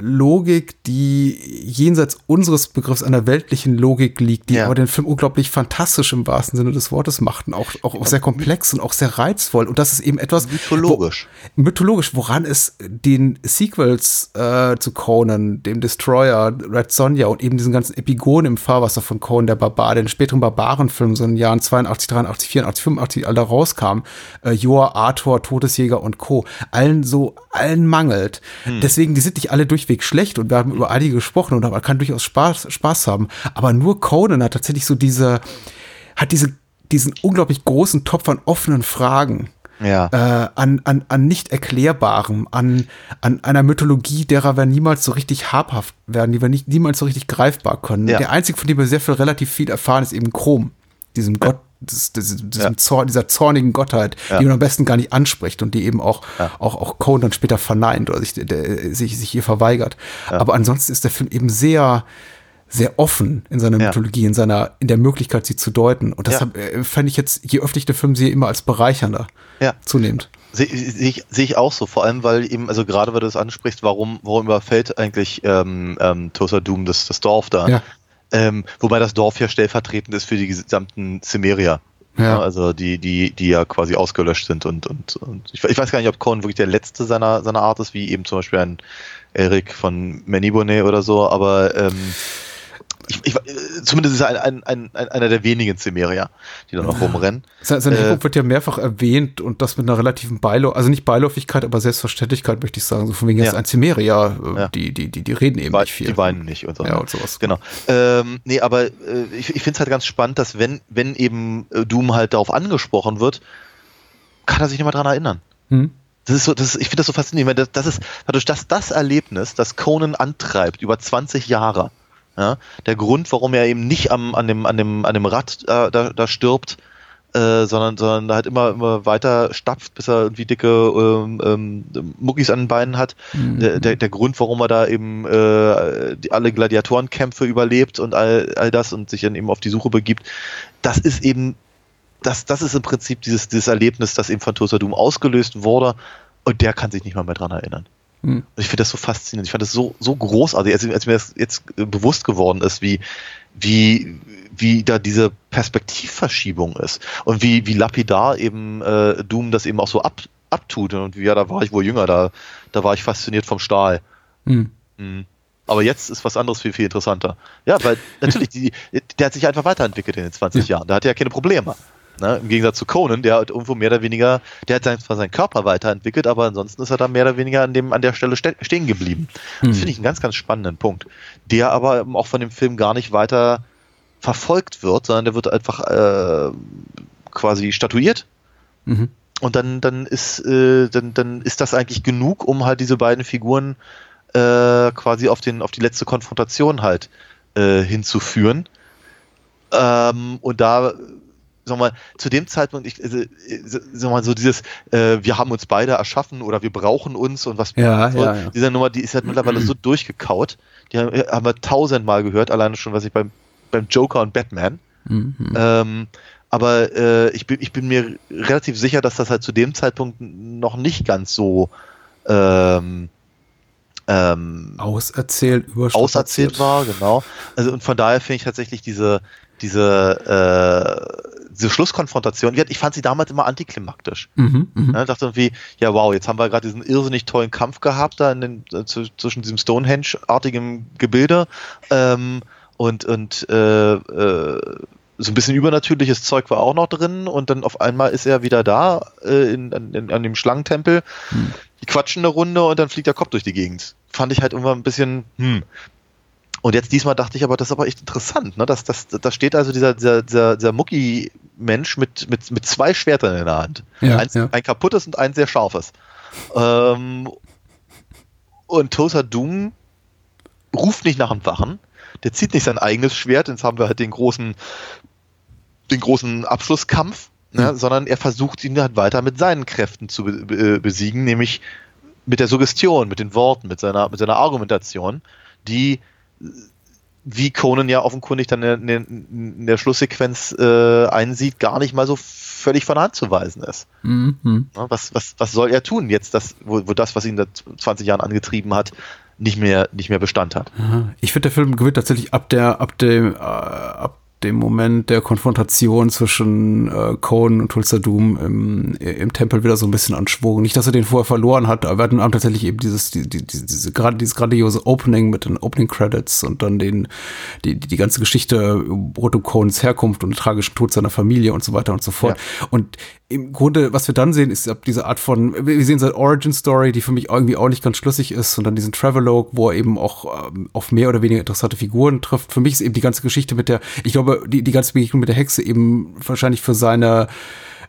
Logik, die jenseits unseres Begriffs einer weltlichen Logik liegt, die Ja. aber den Film unglaublich fantastisch im wahrsten Sinne des Wortes macht und auch, auch, auch sehr komplex und auch sehr reizvoll. Und das ist eben etwas Mythologisch. Wo, mythologisch, woran es den Sequels äh, zu Conan, dem Destroyer, Red Sonja und eben diesen ganzen Epigonen im Fahrwasser von Conan der Barbar, den späteren Barbarenfilmen, so in den Jahren 82, 83, 84, 85, alle rauskamen, äh, Joa, Arthur, Todesjäger und Co., allen so, allen mangelt. Deswegen, die sind nicht alle durchweg schlecht und wir haben über einige gesprochen und man kann durchaus Spaß, Spaß haben. Aber nur Conan hat tatsächlich so diese, hat diese, diesen unglaublich großen Topf an offenen Fragen Ja. äh, an, an, an nicht erklärbarem, an, an einer Mythologie, derer wir niemals so richtig habhaft werden, die wir nicht, niemals so richtig greifbar können. Ja. Der einzige, von dem wir sehr viel relativ viel erfahren, ist eben Chrom, diesem Gott, das, das, diesem Ja. Zorn, dieser zornigen Gottheit, Ja. die man am besten gar nicht anspricht und die eben auch, auch, auch Conan dann später verneint oder sich, der, sich, sich ihr verweigert. Aber ansonsten ist der Film eben sehr, sehr offen in seiner Ja. Mythologie, in seiner, in der Möglichkeit, sie zu deuten. Und deshalb äh, fand ich jetzt, je öfter ich den Film sehe, immer als bereichernder. Ja. Zunehmend. Sehe seh ich, seh ich auch so, vor allem weil eben, also gerade weil du das ansprichst, warum, warum überfällt eigentlich ähm, ähm, Tosa Doom das, das Dorf da? Ja. Ähm, wobei das Dorf ja stellvertretend ist für die gesamten Cimmeria. Ja. also die, die, die ja quasi ausgelöscht sind und, und, und ich, ich weiß gar nicht, ob Conan wirklich der letzte seiner, seiner Art ist, wie eben zum Beispiel ein Eric von Manibone oder so, aber ähm, ich, ich, äh, zumindest ist er ein, ein, ein, einer der wenigen Cimmeria, die da noch rumrennen. Se- Seine Äh, wird ja mehrfach erwähnt und das mit einer relativen Beiläufigkeit, also nicht Beiläufigkeit, aber Selbstverständlichkeit möchte ich sagen. So von wegen jetzt Ja. ein Cimeria, äh, Ja. die, die, die, die reden eben Wei- nicht viel. Die weinen nicht und so. Ja, und sowas. Genau. Ähm, nee, aber äh, ich, ich finde es halt ganz spannend, dass wenn, wenn eben äh, Doom halt darauf angesprochen wird, kann er sich nicht mehr dran erinnern. Hm? Das ist so, das ich finde das so faszinierend, weil das, das ist, dadurch, dass das Erlebnis, das Conan antreibt über 20 Jahre, ja, der Grund, warum er eben nicht am, an dem, an dem, an dem Rad äh, da, da stirbt, äh, sondern, sondern halt immer, immer weiter stapft, bis er irgendwie dicke ähm, ähm, Muckis an den Beinen hat. Der, der, der Grund, warum er da eben äh, die, alle Gladiatorenkämpfe überlebt und all, all das und sich dann eben auf die Suche begibt, das ist eben, das, das ist im Prinzip dieses, dieses Erlebnis, das eben von Tosa Doom ausgelöst wurde und der kann sich nicht mal mehr dran erinnern. Hm. Und ich finde das so faszinierend. Ich fand das so, so großartig, als, als mir das jetzt äh, bewusst geworden ist, wie, wie, wie da diese Perspektivverschiebung ist und wie, wie lapidar eben äh, Doom das eben auch so ab, abtut. Und ja, da war ich wohl jünger, da, da war ich fasziniert vom Stahl. Hm. Mhm. Aber jetzt ist was anderes viel, viel interessanter. Ja, weil natürlich, die, der hat sich einfach weiterentwickelt in den 20 Jahren. Da hat er ja keine Probleme. Ne? Im Gegensatz zu Conan, der hat irgendwo mehr oder weniger, der hat zwar seinen Körper weiterentwickelt, aber ansonsten ist er da mehr oder weniger an, dem, an der Stelle ste stehen geblieben. Das finde ich einen ganz, ganz spannenden Punkt. Der aber auch von dem Film gar nicht weiter verfolgt wird, sondern der wird einfach äh, quasi statuiert Mhm. und dann, dann ist, äh, dann, dann ist das eigentlich genug, um halt diese beiden Figuren äh, quasi auf den, auf die letzte Konfrontation halt äh, hinzuführen. Ähm, und da, sag mal, zu dem Zeitpunkt, ich, also, äh, sag mal, so dieses, äh, wir haben uns beide erschaffen oder wir brauchen uns und was, Ja, so, ja, ja. diese Nummer, die ist halt mittlerweile so durchgekaut. Die haben, haben wir tausendmal gehört, alleine schon, was ich beim, beim Joker und Batman. Mhm. Ähm, aber äh, ich, bin, ich bin mir relativ sicher, dass das halt zu dem Zeitpunkt noch nicht ganz so ähm, ähm, Auserzählt, auserzählt war, genau. Also und von daher finde ich tatsächlich diese diese äh, diese Schlusskonfrontation, ich fand sie damals immer antiklimaktisch. Mhm, mhm. Ne, dachte irgendwie, ja wow, jetzt haben wir gerade diesen irrsinnig tollen Kampf gehabt da in den, äh, zwischen diesem Stonehenge-artigen Gebilde ähm, und und äh, äh, so ein bisschen übernatürliches Zeug war auch noch drin und dann auf einmal ist er wieder da äh, in, in, an dem Schlangentempel, die quatschen eine Runde und dann fliegt der Kopf durch die Gegend. Fand ich halt immer ein bisschen, hm. Und jetzt diesmal dachte ich aber, das ist aber echt interessant. Ne? Das, das, da steht also dieser, dieser, dieser, dieser Mucki-Mensch mit, mit, mit zwei Schwertern in der Hand. Ja, eins, ja. Ein kaputtes und ein sehr scharfes. Ähm, und Tosa Doom ruft nicht nach dem Wachen. Der zieht nicht sein eigenes Schwert, jetzt haben wir halt den großen, den großen Abschlusskampf, ne? sondern er versucht ihn halt weiter mit seinen Kräften zu be be besiegen, nämlich mit der Suggestion, mit den Worten, mit seiner, mit seiner Argumentation, die wie Conan ja offenkundig dann in, in, in der Schlusssequenz äh, einsieht, gar nicht mal so völlig von der Hand zu weisen ist. Mhm. Was, was, was soll er tun jetzt, das, wo, wo das, was ihn da 20 Jahren angetrieben hat, nicht mehr, nicht mehr Bestand hat? Ich finde, der Film gewinnt tatsächlich ab der, ab dem, äh, ab dem Moment der Konfrontation zwischen äh, Conan und Tulsa Doom im, im Tempel wieder so ein bisschen an Schwung. Nicht, dass er den vorher verloren hat, aber wir hatten tatsächlich eben dieses, die, die, diese, gerade dieses grandiose Opening mit den Opening Credits und dann den, die, die, ganze Geschichte rund um Conans Herkunft und den tragischen Tod seiner Familie und so weiter und so fort. Und im Grunde, was wir dann sehen, ist ab diese Art von, wir sehen seine Origin Story, die für mich irgendwie auch nicht ganz schlüssig ist, und dann diesen Travelogue, wo er eben auch ähm, auf mehr oder weniger interessante Figuren trifft. Für mich ist eben die ganze Geschichte mit der, ich glaube, die, die ganze Begegnung mit der Hexe eben wahrscheinlich für seine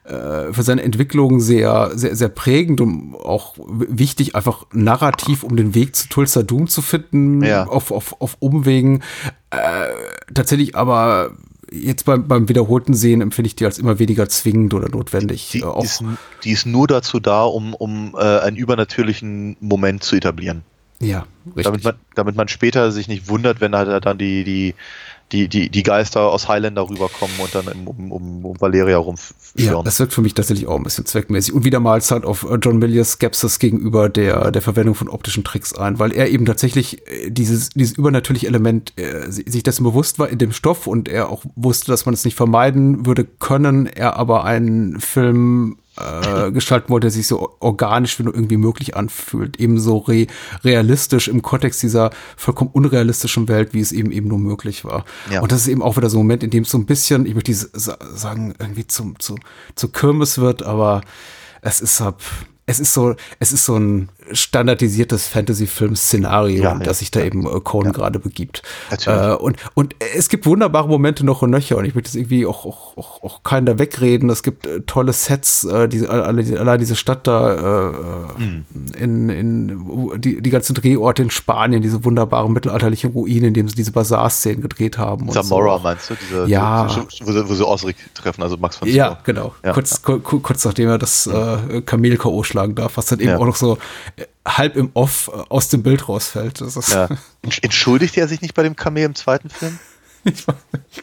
äh, für seine Entwicklung sehr, sehr, sehr prägend und auch wichtig, einfach narrativ, um den Weg zu Tulsa Doom zu finden, Ja. auf, auf, auf Umwegen. Äh, tatsächlich aber jetzt beim, beim wiederholten Sehen empfinde ich die als immer weniger zwingend oder notwendig. Die, Äh, auch, ist, die ist nur dazu da, um, um äh, einen übernatürlichen Moment zu etablieren. ja, richtig. Damit man, damit man später sich nicht wundert, wenn halt dann die, die, die, die, die Geister aus Highlander rüberkommen und dann im- um, um, um Valeria Ja, rumführen. das wirkt für mich tatsächlich auch ein bisschen zweckmäßig. Und wieder mal zahlt auf äh, John Milliers Skepsis gegenüber der, der Verwendung von optischen Tricks ein, weil er eben tatsächlich äh, dieses, dieses übernatürliche Element äh, si- sich dessen bewusst war in dem Stoff und er auch wusste, dass man es nicht vermeiden würde können, er aber einen Film äh, gestalten wollte, der sich so organisch wie nur irgendwie möglich anfühlt, ebenso re realistisch im Kontext dieser vollkommen unrealistischen Welt, wie es eben eben nur möglich war. Ja. Und das ist eben auch wieder so ein Moment, in dem es so ein bisschen, ich möchte sagen, irgendwie zum, zu, zu Kirmes wird, aber es ist ab, es ist so, es ist so ein standardisiertes Fantasy-Film-Szenario, Ja, ja, das sich da eben äh, Conan gerade begibt. Äh, und, und es gibt wunderbare Momente noch und nöcher und ich möchte jetzt irgendwie auch, auch, auch, auch keinen da wegreden. Es gibt äh, tolle Sets, äh, diese, alle, die- allein diese Stadt da äh, Hm. in, in die, die ganzen Drehorte in Spanien, diese wunderbaren mittelalterlichen Ruinen, in denen sie diese Bazar-Szenen gedreht haben. Zamora so. meinst du? Diese, Ja. die- wo, sie- wo sie Osric treffen, also Max von Ja, Sydow. genau. Ja, kurz, ku- ku- kurz nachdem er das äh, Kamel K.O. schlagen darf, was dann eben Ja. auch noch so halb im Off äh, aus dem Bild rausfällt. Das ist, Ja. Entschuldigt er sich nicht bei dem Kamel im zweiten Film? ich,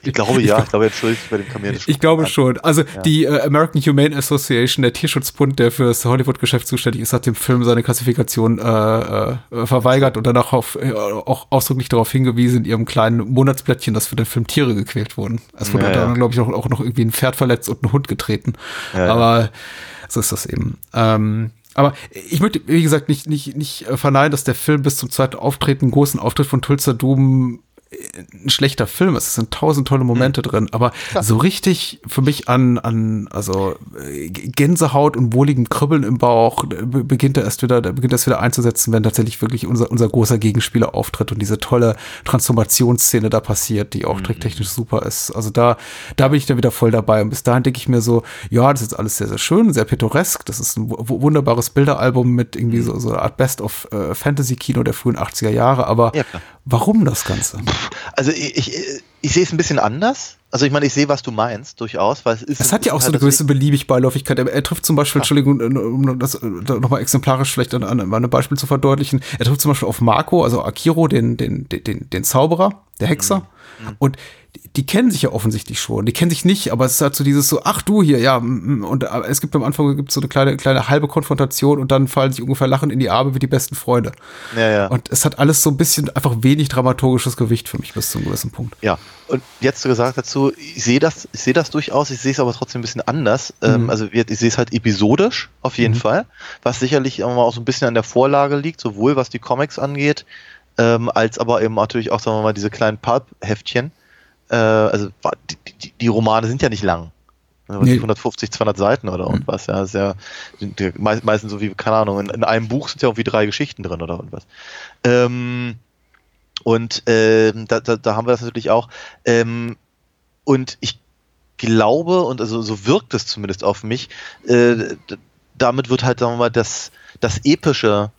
Ich glaube ja, ich glaube, er entschuldigt sich bei dem Kamel. ich glaube schon. Also die äh, American Humane Association, der Tierschutzbund, der für das Hollywood-Geschäft zuständig ist, hat dem Film seine Klassifikation äh, äh, verweigert und danach auf, äh, auch ausdrücklich darauf hingewiesen, in ihrem kleinen Monatsblättchen, dass für den Film Tiere gequält wurden. Es wurde Ja, dann, ja. glaube ich, auch, auch noch irgendwie ein Pferd verletzt und ein Hund getreten. Ja, ja. Aber so ist das eben. Ähm, aber ich möchte, wie gesagt, nicht, nicht, nicht äh, verneinen, dass der Film bis zum zweiten Auftreten, großen Auftritt von Tulsa Doom ein schlechter Film ist. Es sind tausend tolle Momente drin, aber so richtig für mich an, an also äh, Gänsehaut und wohligem Kribbeln im Bauch be- beginnt er erst wieder, da beginnt erst wieder einzusetzen, wenn tatsächlich wirklich unser, unser großer Gegenspieler auftritt und diese tolle Transformationsszene da passiert, die auch tricktechnisch super ist. Also da, da bin ich dann wieder voll dabei. Und bis dahin denke ich mir so, ja, das ist alles sehr, sehr schön, sehr pittoresk. Das ist ein wu- wunderbares Bilderalbum mit irgendwie so, so eine Art Best of äh, Fantasy-Kino der frühen 80er Jahre. Aber Ja, klar. warum das Ganze? Also ich, ich, ich sehe es ein bisschen anders. Also ich meine, ich sehe, was du meinst, durchaus, weil es ist. Es hat ja auch ist so eine halt gewisse beliebig Beiläufigkeit. Er, er trifft zum Beispiel, Entschuldigung, äh, um das nochmal exemplarisch vielleicht an, an einem Beispiel zu verdeutlichen, er trifft zum Beispiel auf Marco, also Akiro, den, den, den, den, den Zauberer, der Hexer. Und die, die kennen sich ja offensichtlich schon. Die kennen sich nicht, aber es ist halt so dieses so, ach du hier, ja, und äh, es gibt am Anfang gibt's so eine kleine, kleine halbe Konfrontation und dann fallen sich ungefähr lachen in die Arme wie die besten Freunde. Ja, ja. Und es hat alles so ein bisschen einfach wenig dramaturgisches Gewicht für mich bis zu einem gewissen Punkt. Ja, und jetzt gesagt dazu, ich sehe das, ich sehe das durchaus, ich sehe es aber trotzdem ein bisschen anders. Mhm. Ähm, also wir- ich sehe es halt episodisch, auf jeden Fall, was sicherlich auch mal auch so ein bisschen an der Vorlage liegt, sowohl was die Comics angeht, ähm, als aber eben natürlich auch, sagen wir mal, diese kleinen Pulp-Heftchen. Äh, also die, die, die Romane sind ja nicht lang. Was Nee. die 150, 200 Seiten oder irgendwas, ja, ist ja, sind ja mei- meistens so wie, keine Ahnung, in, in einem Buch sind ja irgendwie drei Geschichten drin oder irgendwas. Ähm, Und ähm, da, da, da haben wir das natürlich auch. Ähm, und ich glaube, und also so wirkt es zumindest auf mich, äh, damit wird halt, sagen wir mal, das, das Epische,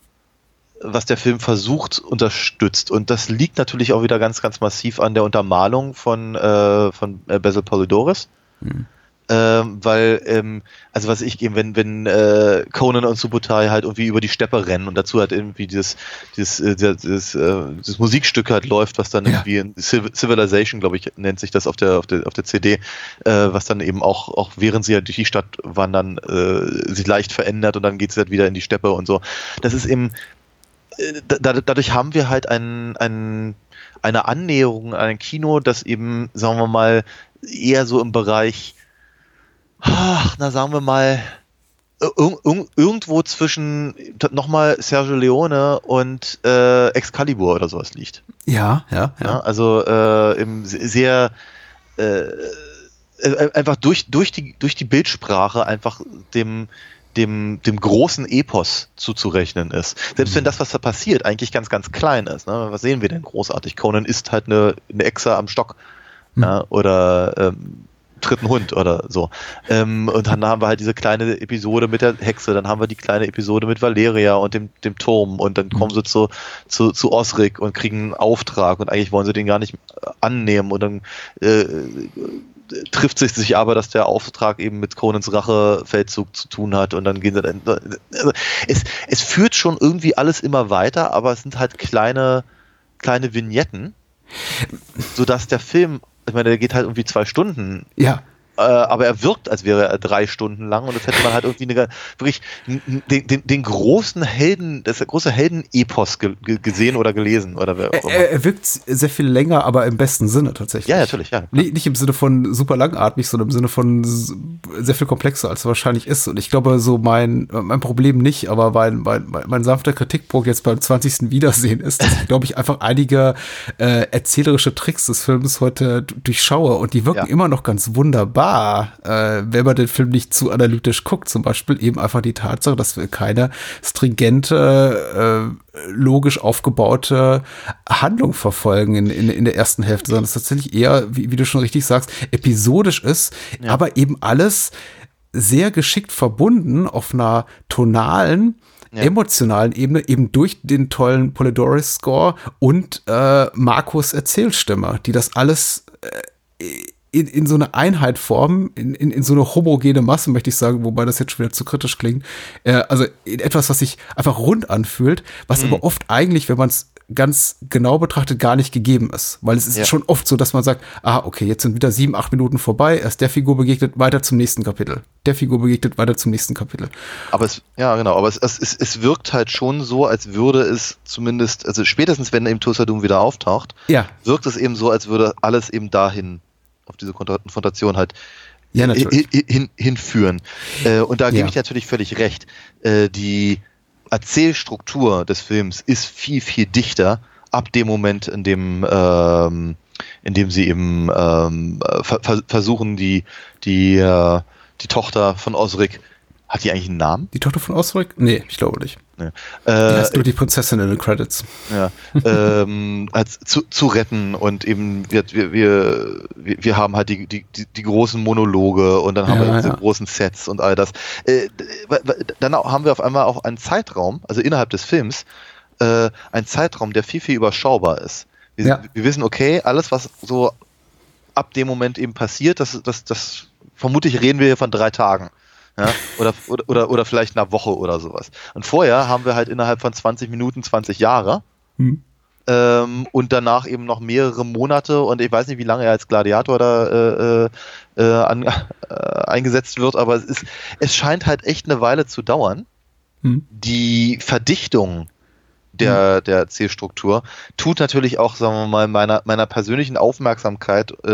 was der Film versucht, unterstützt. Und das liegt natürlich auch wieder ganz, ganz massiv an der Untermalung von, äh, von äh, Basil Polidorus. Mhm ähm, weil, ähm, also was ich eben, wenn, wenn äh, Conan und Subutai halt irgendwie über die Steppe rennen und dazu halt irgendwie dieses, dieses, äh, dieses, äh, dieses Musikstück halt läuft, was dann ja. irgendwie in Civilization, glaube ich, nennt sich das auf der, auf der, auf der CD, äh, was dann eben auch, auch während sie halt durch die Stadt wandern, äh, sich leicht verändert und dann geht es halt wieder in die Steppe und so. Das ist eben, dadurch haben wir halt ein, ein, eine Annäherung an ein Kino, das eben, sagen wir mal, eher so im Bereich ach, na sagen wir mal, irgendwo zwischen nochmal Sergio Leone und äh, Excalibur oder sowas liegt. Ja, ja, ja. ja also äh, im sehr äh, äh, einfach durch, durch, die, durch die Bildsprache einfach dem, dem, dem großen Epos zuzurechnen ist. Selbst mhm. wenn das, was da passiert, eigentlich ganz, ganz klein ist. Ne? Was sehen wir denn großartig? Conan ist halt eine, eine Echse am Stock. Mhm. Ja? Oder ähm, dritten Hund oder so. Ähm, und dann haben wir halt diese kleine Episode mit der Hexe, dann haben wir die kleine Episode mit Valeria und dem, dem Turm und dann mhm. kommen sie zu, zu, zu Osric und kriegen einen Auftrag und eigentlich wollen sie den gar nicht annehmen und dann äh, trifft sich sich aber, dass der Auftrag eben mit Conans Rachefeldzug zu tun hat und dann gehen sie dann. Also es, es führt schon irgendwie alles immer weiter, aber es sind halt kleine, kleine Vignetten, sodass der Film ich meine, der geht halt irgendwie zwei Stunden. Ja äh, aber er wirkt, als wäre er drei Stunden lang und das hätte man halt irgendwie eine, wirklich den, den, den großen Helden, das große Helden-Epos ge gesehen oder gelesen oder er, er, wirkt sehr viel länger, aber im besten Sinne tatsächlich. Ja, natürlich, ja. Nicht, nicht im Sinne von super langatmig, sondern im Sinne von sehr viel komplexer, als es wahrscheinlich ist. Und ich glaube, so mein, mein Problem nicht, aber mein, mein, mein sanfter Kritikpunkt jetzt beim 20. Wiedersehen ist, dass ich, glaube ich, einfach einige äh, erzählerische Tricks des Films heute durchschaue und die wirken ja. immer noch ganz wunderbar äh, wenn man den Film nicht zu analytisch guckt, zum Beispiel eben einfach die Tatsache, dass wir keine stringente, äh, logisch aufgebaute Handlung verfolgen in, in, in der ersten Hälfte, sondern es tatsächlich eher, wie, wie du schon richtig sagst, episodisch ist, ja. aber eben alles sehr geschickt verbunden auf einer tonalen, ja. emotionalen Ebene, eben durch den tollen Polydorus-Score und äh, Markus Erzählstimme, die das alles äh, in, in so eine Einheit formen, in, in, in so eine homogene Masse, möchte ich sagen, wobei das jetzt schon wieder zu kritisch klingt. Äh, also in etwas, was sich einfach rund anfühlt, was mhm. aber oft eigentlich, wenn man es ganz genau betrachtet, gar nicht gegeben ist. Weil es ist ja. schon oft so, dass man sagt, ah, okay, jetzt sind wieder sieben, acht Minuten vorbei, erst der Figur begegnet, weiter zum nächsten Kapitel. Der Figur begegnet, weiter zum nächsten Kapitel. Aber es, ja, genau, aber es, es, es wirkt halt schon so, als würde es zumindest, also spätestens wenn eben Tulsa Doom wieder auftaucht, ja. wirkt es eben so, als würde alles eben dahin auf diese Konfrontation halt ja, hin, hinführen. Äh, und da gebe ja. ich natürlich völlig recht. Äh, die Erzählstruktur des Films ist viel, viel dichter ab dem Moment, in dem, ähm, in dem sie eben ähm, ver versuchen, die, die, äh, die Tochter von Osric hat die eigentlich einen Namen? Die Tochter von Osric? Nee, ich glaube nicht. Nee. Äh, die heißt nur die Prinzessin in den Credits. Ja, ähm, als zu, zu retten und eben wir, wir, wir, wir haben halt die, die, die großen Monologe und dann haben ja, wir diese ja. großen Sets und all das. Äh, dann haben wir auf einmal auch einen Zeitraum, also innerhalb des Films, äh, einen Zeitraum, der viel, viel überschaubar ist. Wir, ja. wir wissen, okay, alles, was so ab dem Moment eben passiert, das, das, das vermutlich reden wir hier von drei Tagen. Ja? Oder, oder, oder, oder vielleicht einer Woche oder sowas. Und vorher haben wir halt innerhalb von 20 Minuten 20 Jahre. Hm. Ähm, und danach eben noch mehrere Monate und ich weiß nicht, wie lange er als Gladiator da äh, äh, äh an, äh, eingesetzt wird, aber es, ist, es scheint halt echt eine Weile zu dauern. Hm. Die Verdichtung der, hm. der Erzählstruktur tut natürlich auch, sagen wir mal, meiner, meiner persönlichen Aufmerksamkeit äh,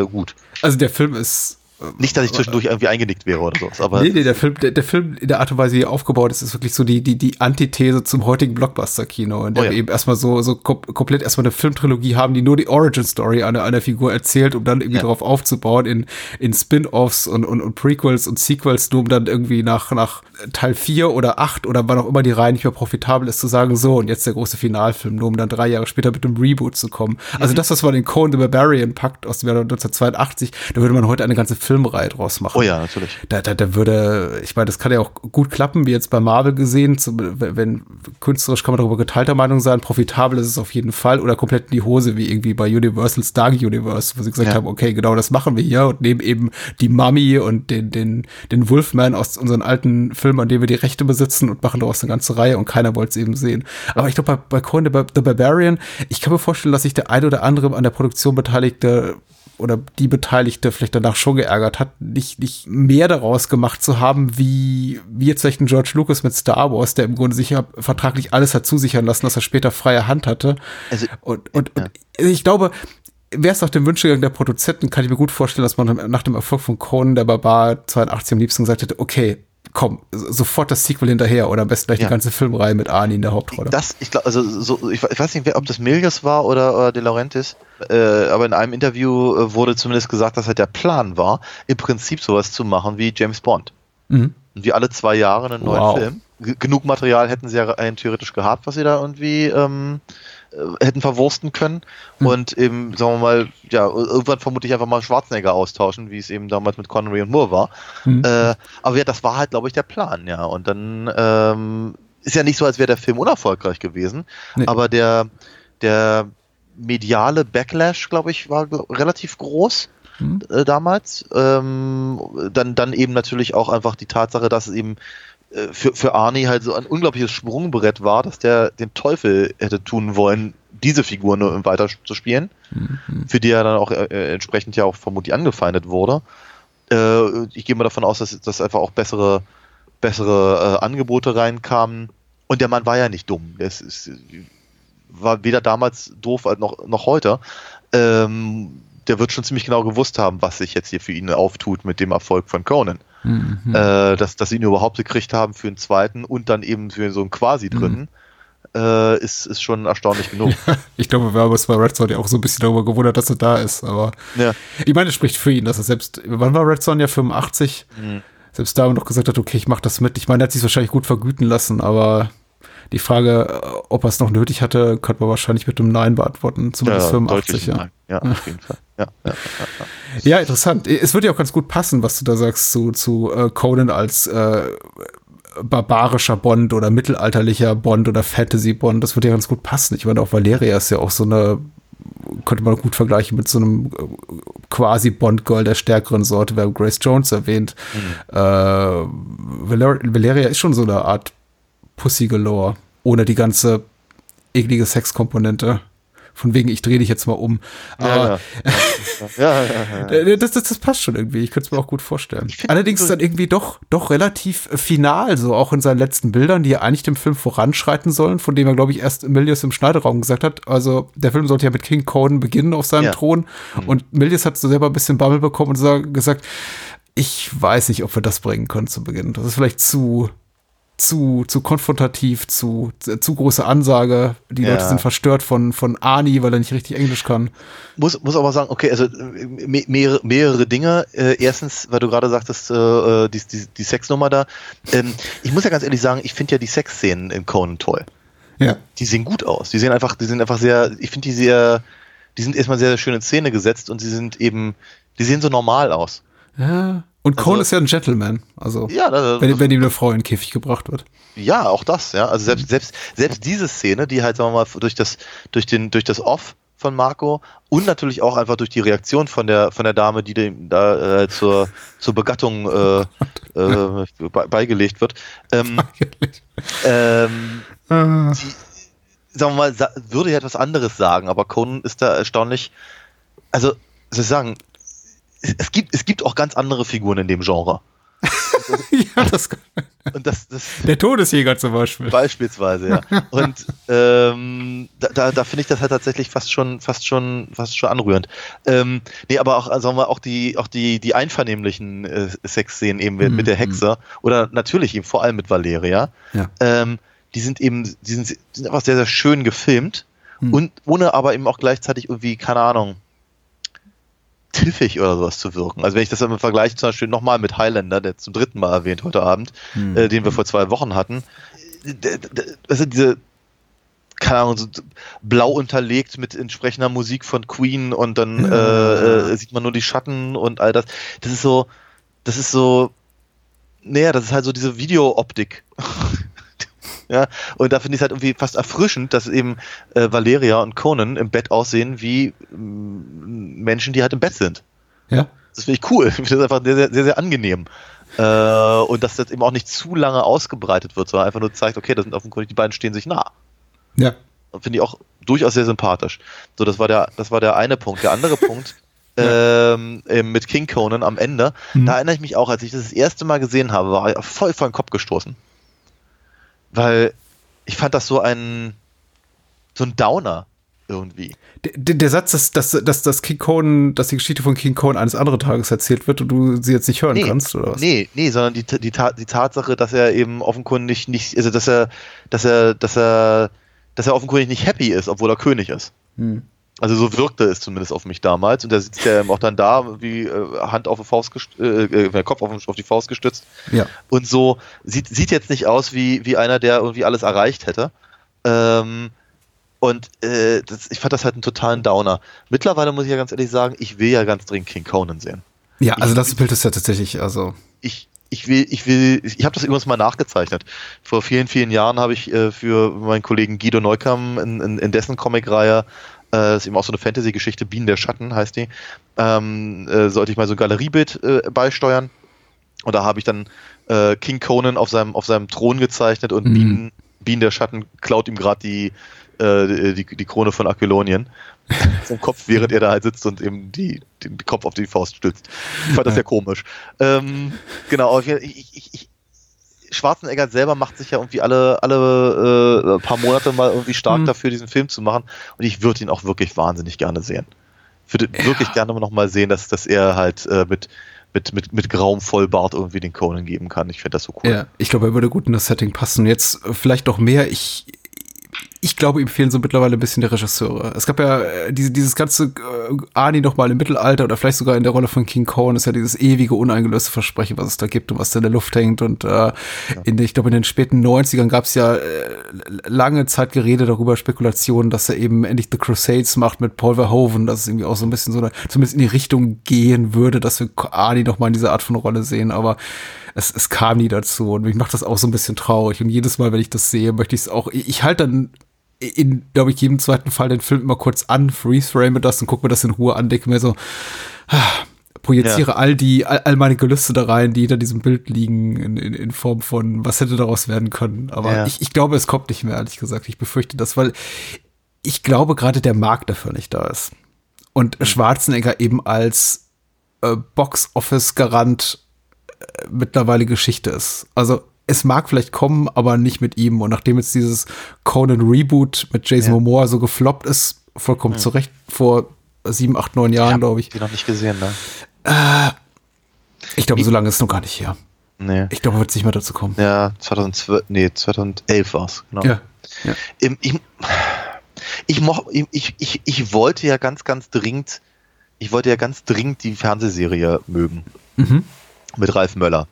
äh, gut. Also der Film ist Nicht, dass ich zwischendurch irgendwie eingenickt wäre oder so. Aber nee, nee, der Film, der, der Film in der Art und Weise, wie er aufgebaut ist, ist wirklich so die, die, die Antithese zum heutigen Blockbuster-Kino, in der Oh ja. wir eben erstmal so, so kom komplett erstmal eine Filmtrilogie haben, die nur die Origin-Story einer, einer Figur erzählt, um dann irgendwie Ja. darauf aufzubauen in, in Spin-Offs und, und, und Prequels und Sequels, nur um dann irgendwie nach, nach Teil 4 oder 8 oder wann auch immer die Reihe nicht mehr profitabel ist, zu sagen, so, und jetzt der große Finalfilm, nur um dann drei Jahre später mit einem Reboot zu kommen. Also das, was man in Conan the Barbarian packt aus dem Jahr 1982, da würde man heute eine ganze Filmreihe draus machen oh ja, natürlich. da, da, da würde, ich meine, das kann ja auch gut klappen, wie jetzt bei Marvel gesehen, zum, wenn künstlerisch kann man darüber geteilter Meinung sein, profitabel ist es auf jeden Fall oder komplett in die Hose, wie irgendwie bei Universal's Dark Universe, wo sie gesagt Ja. haben, okay, genau das machen wir hier und nehmen eben die Mummy und den, den, den Wolfman aus unseren alten Filmen, an denen wir die Rechte besitzen und machen daraus eine ganze Reihe und keiner wollte es eben sehen. Aber ich glaube, bei, bei Conan the, Bar- the Barbarian, ich kann mir vorstellen, dass sich der ein oder andere an der Produktion beteiligte oder die Beteiligte vielleicht danach schon geärgert hat, nicht, nicht mehr daraus gemacht zu haben, wie, wie jetzt vielleicht ein George Lucas mit Star Wars, der im Grunde sich ja vertraglich alles hat zusichern lassen, dass er später freie Hand hatte. Also, Und, und, und ich glaube, wäre es nach dem Wünschegang der Produzenten, kann ich mir gut vorstellen, dass man nach dem Erfolg von Conan der Barbar 82 am liebsten gesagt hätte, okay, komm, so- sofort das Sequel hinterher oder am besten gleich Ja. die ganze Filmreihe mit Arnie in der Hauptrolle. Das, ich glaube, also so, ich, we- ich weiß nicht, ob das Milius war oder, oder De Laurentiis, äh, aber in einem Interview äh, wurde zumindest gesagt, dass halt der Plan war, im Prinzip sowas zu machen wie James Bond. Mhm. Und wie alle zwei Jahre einen neuen Wow. Film. G genug Material hätten sie ja theoretisch gehabt, was sie da irgendwie ähm, äh, hätten verwursten können. Hm. Und eben, sagen wir mal, ja, irgendwann vermutlich einfach mal Schwarzenegger austauschen, wie es eben damals mit Connery und Moore war. Hm. Äh, aber ja, das war halt, glaube ich, der Plan, ja. Und dann ähm, ist ja nicht so, als wäre der Film unerfolgreich gewesen, Nee. aber der, der mediale Backlash, glaube ich, war relativ groß Hm. äh, damals. Ähm, dann, dann eben natürlich auch einfach die Tatsache, dass es eben für, für Arnie halt so ein unglaubliches Sprungbrett war, dass der den Teufel hätte tun wollen, diese Figur nur weiter zu spielen, für die er dann auch äh, äh, entsprechend ja auch vermutlich angefeindet wurde. Äh, ich gehe mal davon aus, dass, dass einfach auch bessere, bessere äh, Angebote reinkamen. Und der Mann war ja nicht dumm. Es ist, war weder damals doof als noch, noch heute. Ähm, der wird schon ziemlich genau gewusst haben, was sich jetzt hier für ihn auftut mit dem Erfolg von Conan. Mhm. Äh, dass, dass sie ihn überhaupt gekriegt haben für einen zweiten und dann eben für so einen quasi dritten, äh, ist, ist schon erstaunlich genug. Ich glaube, wir haben uns bei Red Son ja auch so ein bisschen darüber gewundert, dass er da ist, aber ja. ich meine, es spricht für ihn, dass er selbst, wann war Red Son ja 85? Mhm. Selbst da noch gesagt hat, okay, ich mach das mit. Ich meine, er hat sich wahrscheinlich gut vergüten lassen, aber die Frage, ob er es noch nötig hatte, könnte man wahrscheinlich mit einem Nein beantworten, zumindest 85, deutlich ja. nein. ja, auf jeden Fall. Ja, ja, Ja, interessant. Es würde ja auch ganz gut passen, was du da sagst zu, zu äh, Conan als äh, barbarischer Bond oder mittelalterlicher Bond oder Fantasy-Bond. Das würde ja ganz gut passen. Ich meine, auch Valeria ist ja auch so eine, könnte man gut vergleichen mit so einem äh, quasi Bond-Girl der stärkeren Sorte. Wir haben Grace Jones erwähnt. Äh, Valer Valeria ist schon so eine Art Pussy Galore, ohne die ganze eklige Sexkomponente. Von wegen, ich drehe dich jetzt mal um. Aber ja, ja, äh, Das, das, das passt schon irgendwie. Ich könnte es mir auch gut vorstellen. Allerdings dann irgendwie doch, doch relativ äh, final, so auch in seinen letzten Bildern, die ja eigentlich dem Film voranschreiten sollen, von dem er, glaube ich, erst Milius im Schneideraum gesagt hat. Also der Film sollte ja mit King Conan beginnen auf seinem Ja. Thron. Und Milius hat so selber ein bisschen Bammel bekommen und sa- gesagt, ich weiß nicht, ob wir das bringen können zu Beginn. Das ist vielleicht zu, zu, zu konfrontativ, zu, zu große Ansage. Die Ja. Leute sind verstört von, von Arnie, weil er nicht richtig Englisch kann. muss, muss aber sagen, okay, also äh, me mehrere, mehrere Dinge. Äh, erstens, weil du gerade sagtest, äh, die, die, die Sexnummer da. Ähm, ich muss ja ganz ehrlich sagen, ich finde ja die Sexszenen in Conan toll. Ja. Die sehen gut aus. Die sehen einfach, die sind einfach sehr, ich finde die sehr, die sind erstmal sehr, sehr schön in Szene gesetzt und sie sind eben, die sehen so normal aus. Ja. Und Also- Cole ist ja ein Gentleman. Also, Ja, da, wenn, wenn ihm eine Frau in den Käfig gebracht wird. Ja, auch das, ja. Also selbst, selbst, selbst diese Szene, die halt, sagen wir mal, durch das, durch den, durch das Off von Marco und natürlich auch einfach durch die Reaktion von der, von der Dame, die dem da äh, zur, zur Begattung äh, äh, be beigelegt wird, ähm, ähm, Ah. die, sagen wir mal, sa- würde ja etwas anderes sagen, aber Conan ist da erstaunlich, also, soll ich sagen, es, es gibt, es gibt auch ganz andere Figuren in dem Genre. ja, das, und das, das der Todesjäger zum Beispiel. beispielsweise, ja. Und ähm, da, da, da finde ich das halt tatsächlich fast schon, fast schon, fast schon anrührend. Ähm, nee, aber auch, also sagen wir, auch die, auch die, die einvernehmlichen äh, Sexszenen eben mit, der Hexe oder natürlich eben vor allem mit Valeria. Ja. Ähm, die sind eben, die sind, die sind einfach sehr, sehr schön gefilmt Hm. und ohne aber eben auch gleichzeitig irgendwie, keine Ahnung, tiffig oder sowas zu wirken. Also wenn ich das im Vergleich zum Beispiel nochmal mit Highlander, der zum dritten Mal erwähnt heute Abend, Hm. äh, den wir vor zwei Wochen hatten, also diese, keine Ahnung, so blau unterlegt mit entsprechender Musik von Queen und dann Ja. äh, äh, sieht man nur die Schatten und all das. Das ist so, das ist so, naja, das ist halt so diese Videooptik. ja, und da finde ich es halt irgendwie fast erfrischend, dass eben äh, Valeria und Conan im Bett aussehen wie mm, Menschen, die halt im Bett sind. Ja. Das finde ich cool. Ich finde das einfach sehr, sehr, sehr, sehr angenehm. Äh, und dass das eben auch nicht zu lange ausgebreitet wird, sondern einfach nur zeigt, okay, das sind offenkundig, die beiden stehen sich nah. Ja. Finde ich auch durchaus sehr sympathisch. So, das war der, das war der eine Punkt. Der andere Punkt ähm, mit King Conan am Ende, Mhm. da erinnere ich mich auch, als ich das das erste Mal gesehen habe, war ich voll vor den Kopf gestoßen. Weil ich fand das so ein, so ein Downer irgendwie. Der, der Satz, dass, dass, dass, dass King Conan, dass die Geschichte von King Conan eines anderen Tages erzählt wird und du sie jetzt nicht hören kannst, oder was? Nee, nee, sondern die, die, die Tatsache, dass er eben offenkundig nicht, also dass er, dass er, dass er, dass er offenkundig nicht happy ist, obwohl er König ist. Hm. Also so wirkte es zumindest auf mich damals. Und da sitzt er auch dann da, wie äh, Hand auf die Faust gest- äh, äh, Kopf auf, auf die Faust gestützt. Ja. Und so sieht, sieht jetzt nicht aus wie, wie einer, der irgendwie alles erreicht hätte. Ähm, und äh, das, ich fand das halt einen totalen Downer. Mittlerweile muss ich ja ganz ehrlich sagen, ich will ja ganz dringend King Conan sehen. Ja, also das Bild ist ja tatsächlich, also. ich, ich will, ich will, ich habe das übrigens mal nachgezeichnet. Vor vielen, vielen Jahren habe ich äh, für meinen Kollegen Guido Neukam in, in, in dessen Comicreihe, äh, das ist eben auch so eine Fantasy-Geschichte, Bienen der Schatten heißt die, ähm, äh, sollte ich mal so ein Galeriebild äh, beisteuern. Und da habe ich dann äh, King Conan auf seinem, auf seinem Thron gezeichnet und Mhm. Bienen, Bienen der Schatten klaut ihm gerade die, äh, die, die Krone von Aquilonien vom Kopf, während er da halt sitzt und eben die, den Kopf auf die Faust stützt. Ich fand das sehr komisch. Ähm, genau, ich, ich, ich, Schwarzenegger selber macht sich ja irgendwie alle, alle äh, paar Monate mal irgendwie stark Mhm. dafür, diesen Film zu machen. Und ich würde ihn auch wirklich wahnsinnig gerne sehen. Ich würde wirklich gerne noch mal sehen, dass, dass er halt äh, mit, mit, mit, mit grauem Vollbart irgendwie den Conan geben kann. Ich finde das so cool. Ja, ich glaube, er würde gut in das Setting passen. Jetzt vielleicht noch mehr. Ich, ich glaube, ihm fehlen so mittlerweile ein bisschen die Regisseure. Es gab ja äh, diese, dieses ganze äh, Ani noch mal im Mittelalter oder vielleicht sogar in der Rolle von King Conan ist ja dieses ewige, uneingelöste Versprechen, was es da gibt und was da in der Luft hängt. Und äh, in, den- ich glaube, in den späten 90ern gab es ja äh, lange Zeit Gerede darüber, Spekulationen, dass er eben endlich The Crusades macht mit Paul Verhoeven, dass es irgendwie auch so ein bisschen so eine, zumindest in die Richtung gehen würde, dass wir Ani noch mal in dieser Art von Rolle sehen. Aber es, es kam nie dazu und mich macht das auch so ein bisschen traurig. Und jedes Mal, wenn ich das sehe, möchte ich es auch. Ich, ich halte dann in, glaube ich, jedem zweiten Fall den Film immer kurz an, freeze-frame das und gucke mir das in Ruhe an, denke mir so, ah, projiziere all die, all, all meine Gelüste da rein, die hinter diesem Bild liegen, in, in, in Form von, was hätte daraus werden können. Aber Ja. ich, ich glaube, es kommt nicht mehr, ehrlich gesagt. Ich befürchte das, weil ich glaube, gerade der Markt dafür nicht da ist. Und Schwarzenegger eben als äh, Box-Office-Garant mittlerweile Geschichte ist. Also es mag vielleicht kommen, aber nicht mit ihm. Und nachdem jetzt dieses Conan Reboot mit Jason Ja. Momoa so gefloppt ist, vollkommen zu Recht, vor sieben, acht, neun Jahren, glaube ich. Die noch nicht gesehen, ne? Ich glaube, so lange ist es noch gar nicht her. Nee. Ich glaube, wird es nicht mehr dazu kommen. Ja, 2012, nee, 2011 war's, genau. Ja. ja. Ähm, Ich, ich, moch, ich, ich, ich wollte ja ganz, ganz dringend, ich wollte ja ganz dringend die Fernsehserie mögen. Mhm. Mit Ralf Möller.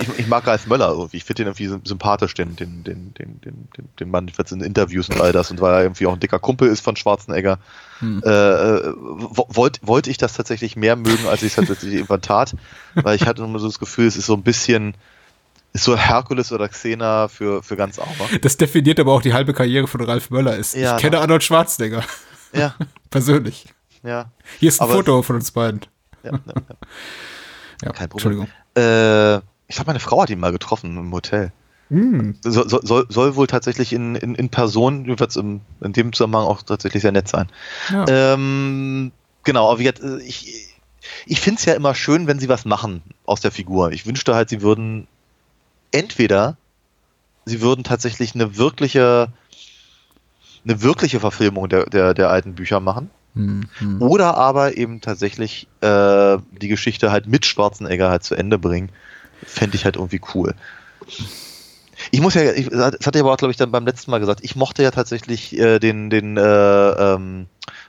Ich, ich mag Ralf Möller irgendwie. Ich finde den irgendwie sym- sympathisch, den, den, den, den, den, den, Mann jetzt in Interviews und all das. Und weil er irgendwie auch ein dicker Kumpel ist von Schwarzenegger, Hm. äh, äh, wo- wollt, wollte ich das tatsächlich mehr mögen, als ich es tatsächlich irgendwann tat. Weil ich hatte immer so das Gefühl, es ist so ein bisschen, ist so Herkules oder Xena für, für ganz Arme. Das definiert aber auch die halbe Karriere von Ralf Möller. Ist, Ja, ich kenne doch. Arnold Schwarzenegger. Ja, Persönlich. ja. Hier ist ein Aber- Foto von uns beiden. ja, ja, ja. Ja, Kein Problem. Entschuldigung. Äh, ich glaube, meine Frau hat ihn mal getroffen im Hotel. Hm. So, so, soll, soll wohl tatsächlich in, in, in Person, jedenfalls im, in dem Zusammenhang auch tatsächlich sehr nett sein. Ja. Ähm, genau, aber gesagt, äh, ich, ich finde es ja immer schön, wenn sie was machen aus der Figur. Ich wünschte halt, sie würden entweder sie würden tatsächlich eine wirkliche, eine wirkliche Verfilmung der, der, der alten Bücher machen. Hm, hm. Oder aber eben tatsächlich äh, die Geschichte halt mit Schwarzenegger halt zu Ende bringen. Fände ich halt irgendwie cool. Ich muss ja, ich, das hatte ich aber auch, glaube ich, dann beim letzten Mal gesagt, ich mochte ja tatsächlich äh, den, den äh, ähm,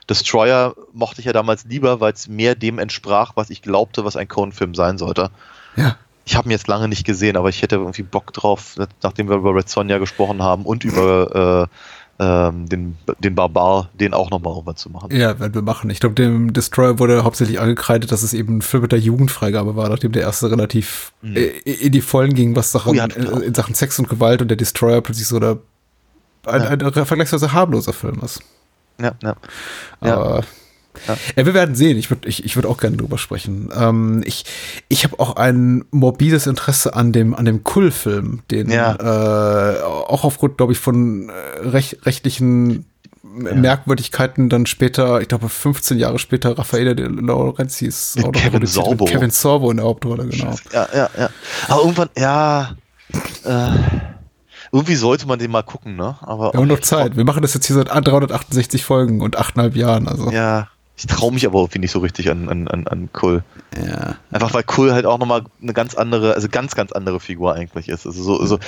Destroyer mochte ich ja damals lieber, weil es mehr dem entsprach, was ich glaubte, was ein Cohen-Film sein sollte. Ja. Ich habe ihn jetzt lange nicht gesehen, aber ich hätte irgendwie Bock drauf, nachdem wir über Red Sonja gesprochen haben und über äh, ähm, den, den Barbar, den auch nochmal rüber zu machen. Ja, werden wir machen. Ich glaube, dem Destroyer wurde hauptsächlich angekreidet, dass es eben ein Film mit der Jugendfreigabe war, nachdem der erste relativ Mhm. äh, in die Vollen ging, was Sachen, Oh ja, total. in, Sachen Sex und Gewalt und der Destroyer plötzlich so der, ein, Ja. ein, vergleichsweise harmloser Film ist. Ja, ja. Ja. Aber Ja. Ja, wir werden sehen. Ich würde ich, ich würd auch gerne drüber sprechen. Ähm, ich ich habe auch ein morbides Interesse an dem, an dem Kull-Film, den Ja. äh, auch aufgrund, glaube ich, von äh, rech, rechtlichen Merkwürdigkeiten dann später, ich glaube 15 Jahre später, Raffaele de Laurentiis noch Kevin. Sorbo. Kevin Sorbo in der Hauptrolle, genau. Ja, ja, ja. Aber irgendwann, ja, äh, irgendwie sollte man den mal gucken, ne? Aber Wir haben noch Zeit. Wir machen das jetzt hier seit 368 Folgen und 8,5 Jahren. Also. Ja, ich traue mich aber irgendwie nicht so richtig an, an, an, an Kull. ja. Einfach weil Kull halt auch nochmal eine ganz andere, also ganz, ganz andere Figur eigentlich ist. Also so, so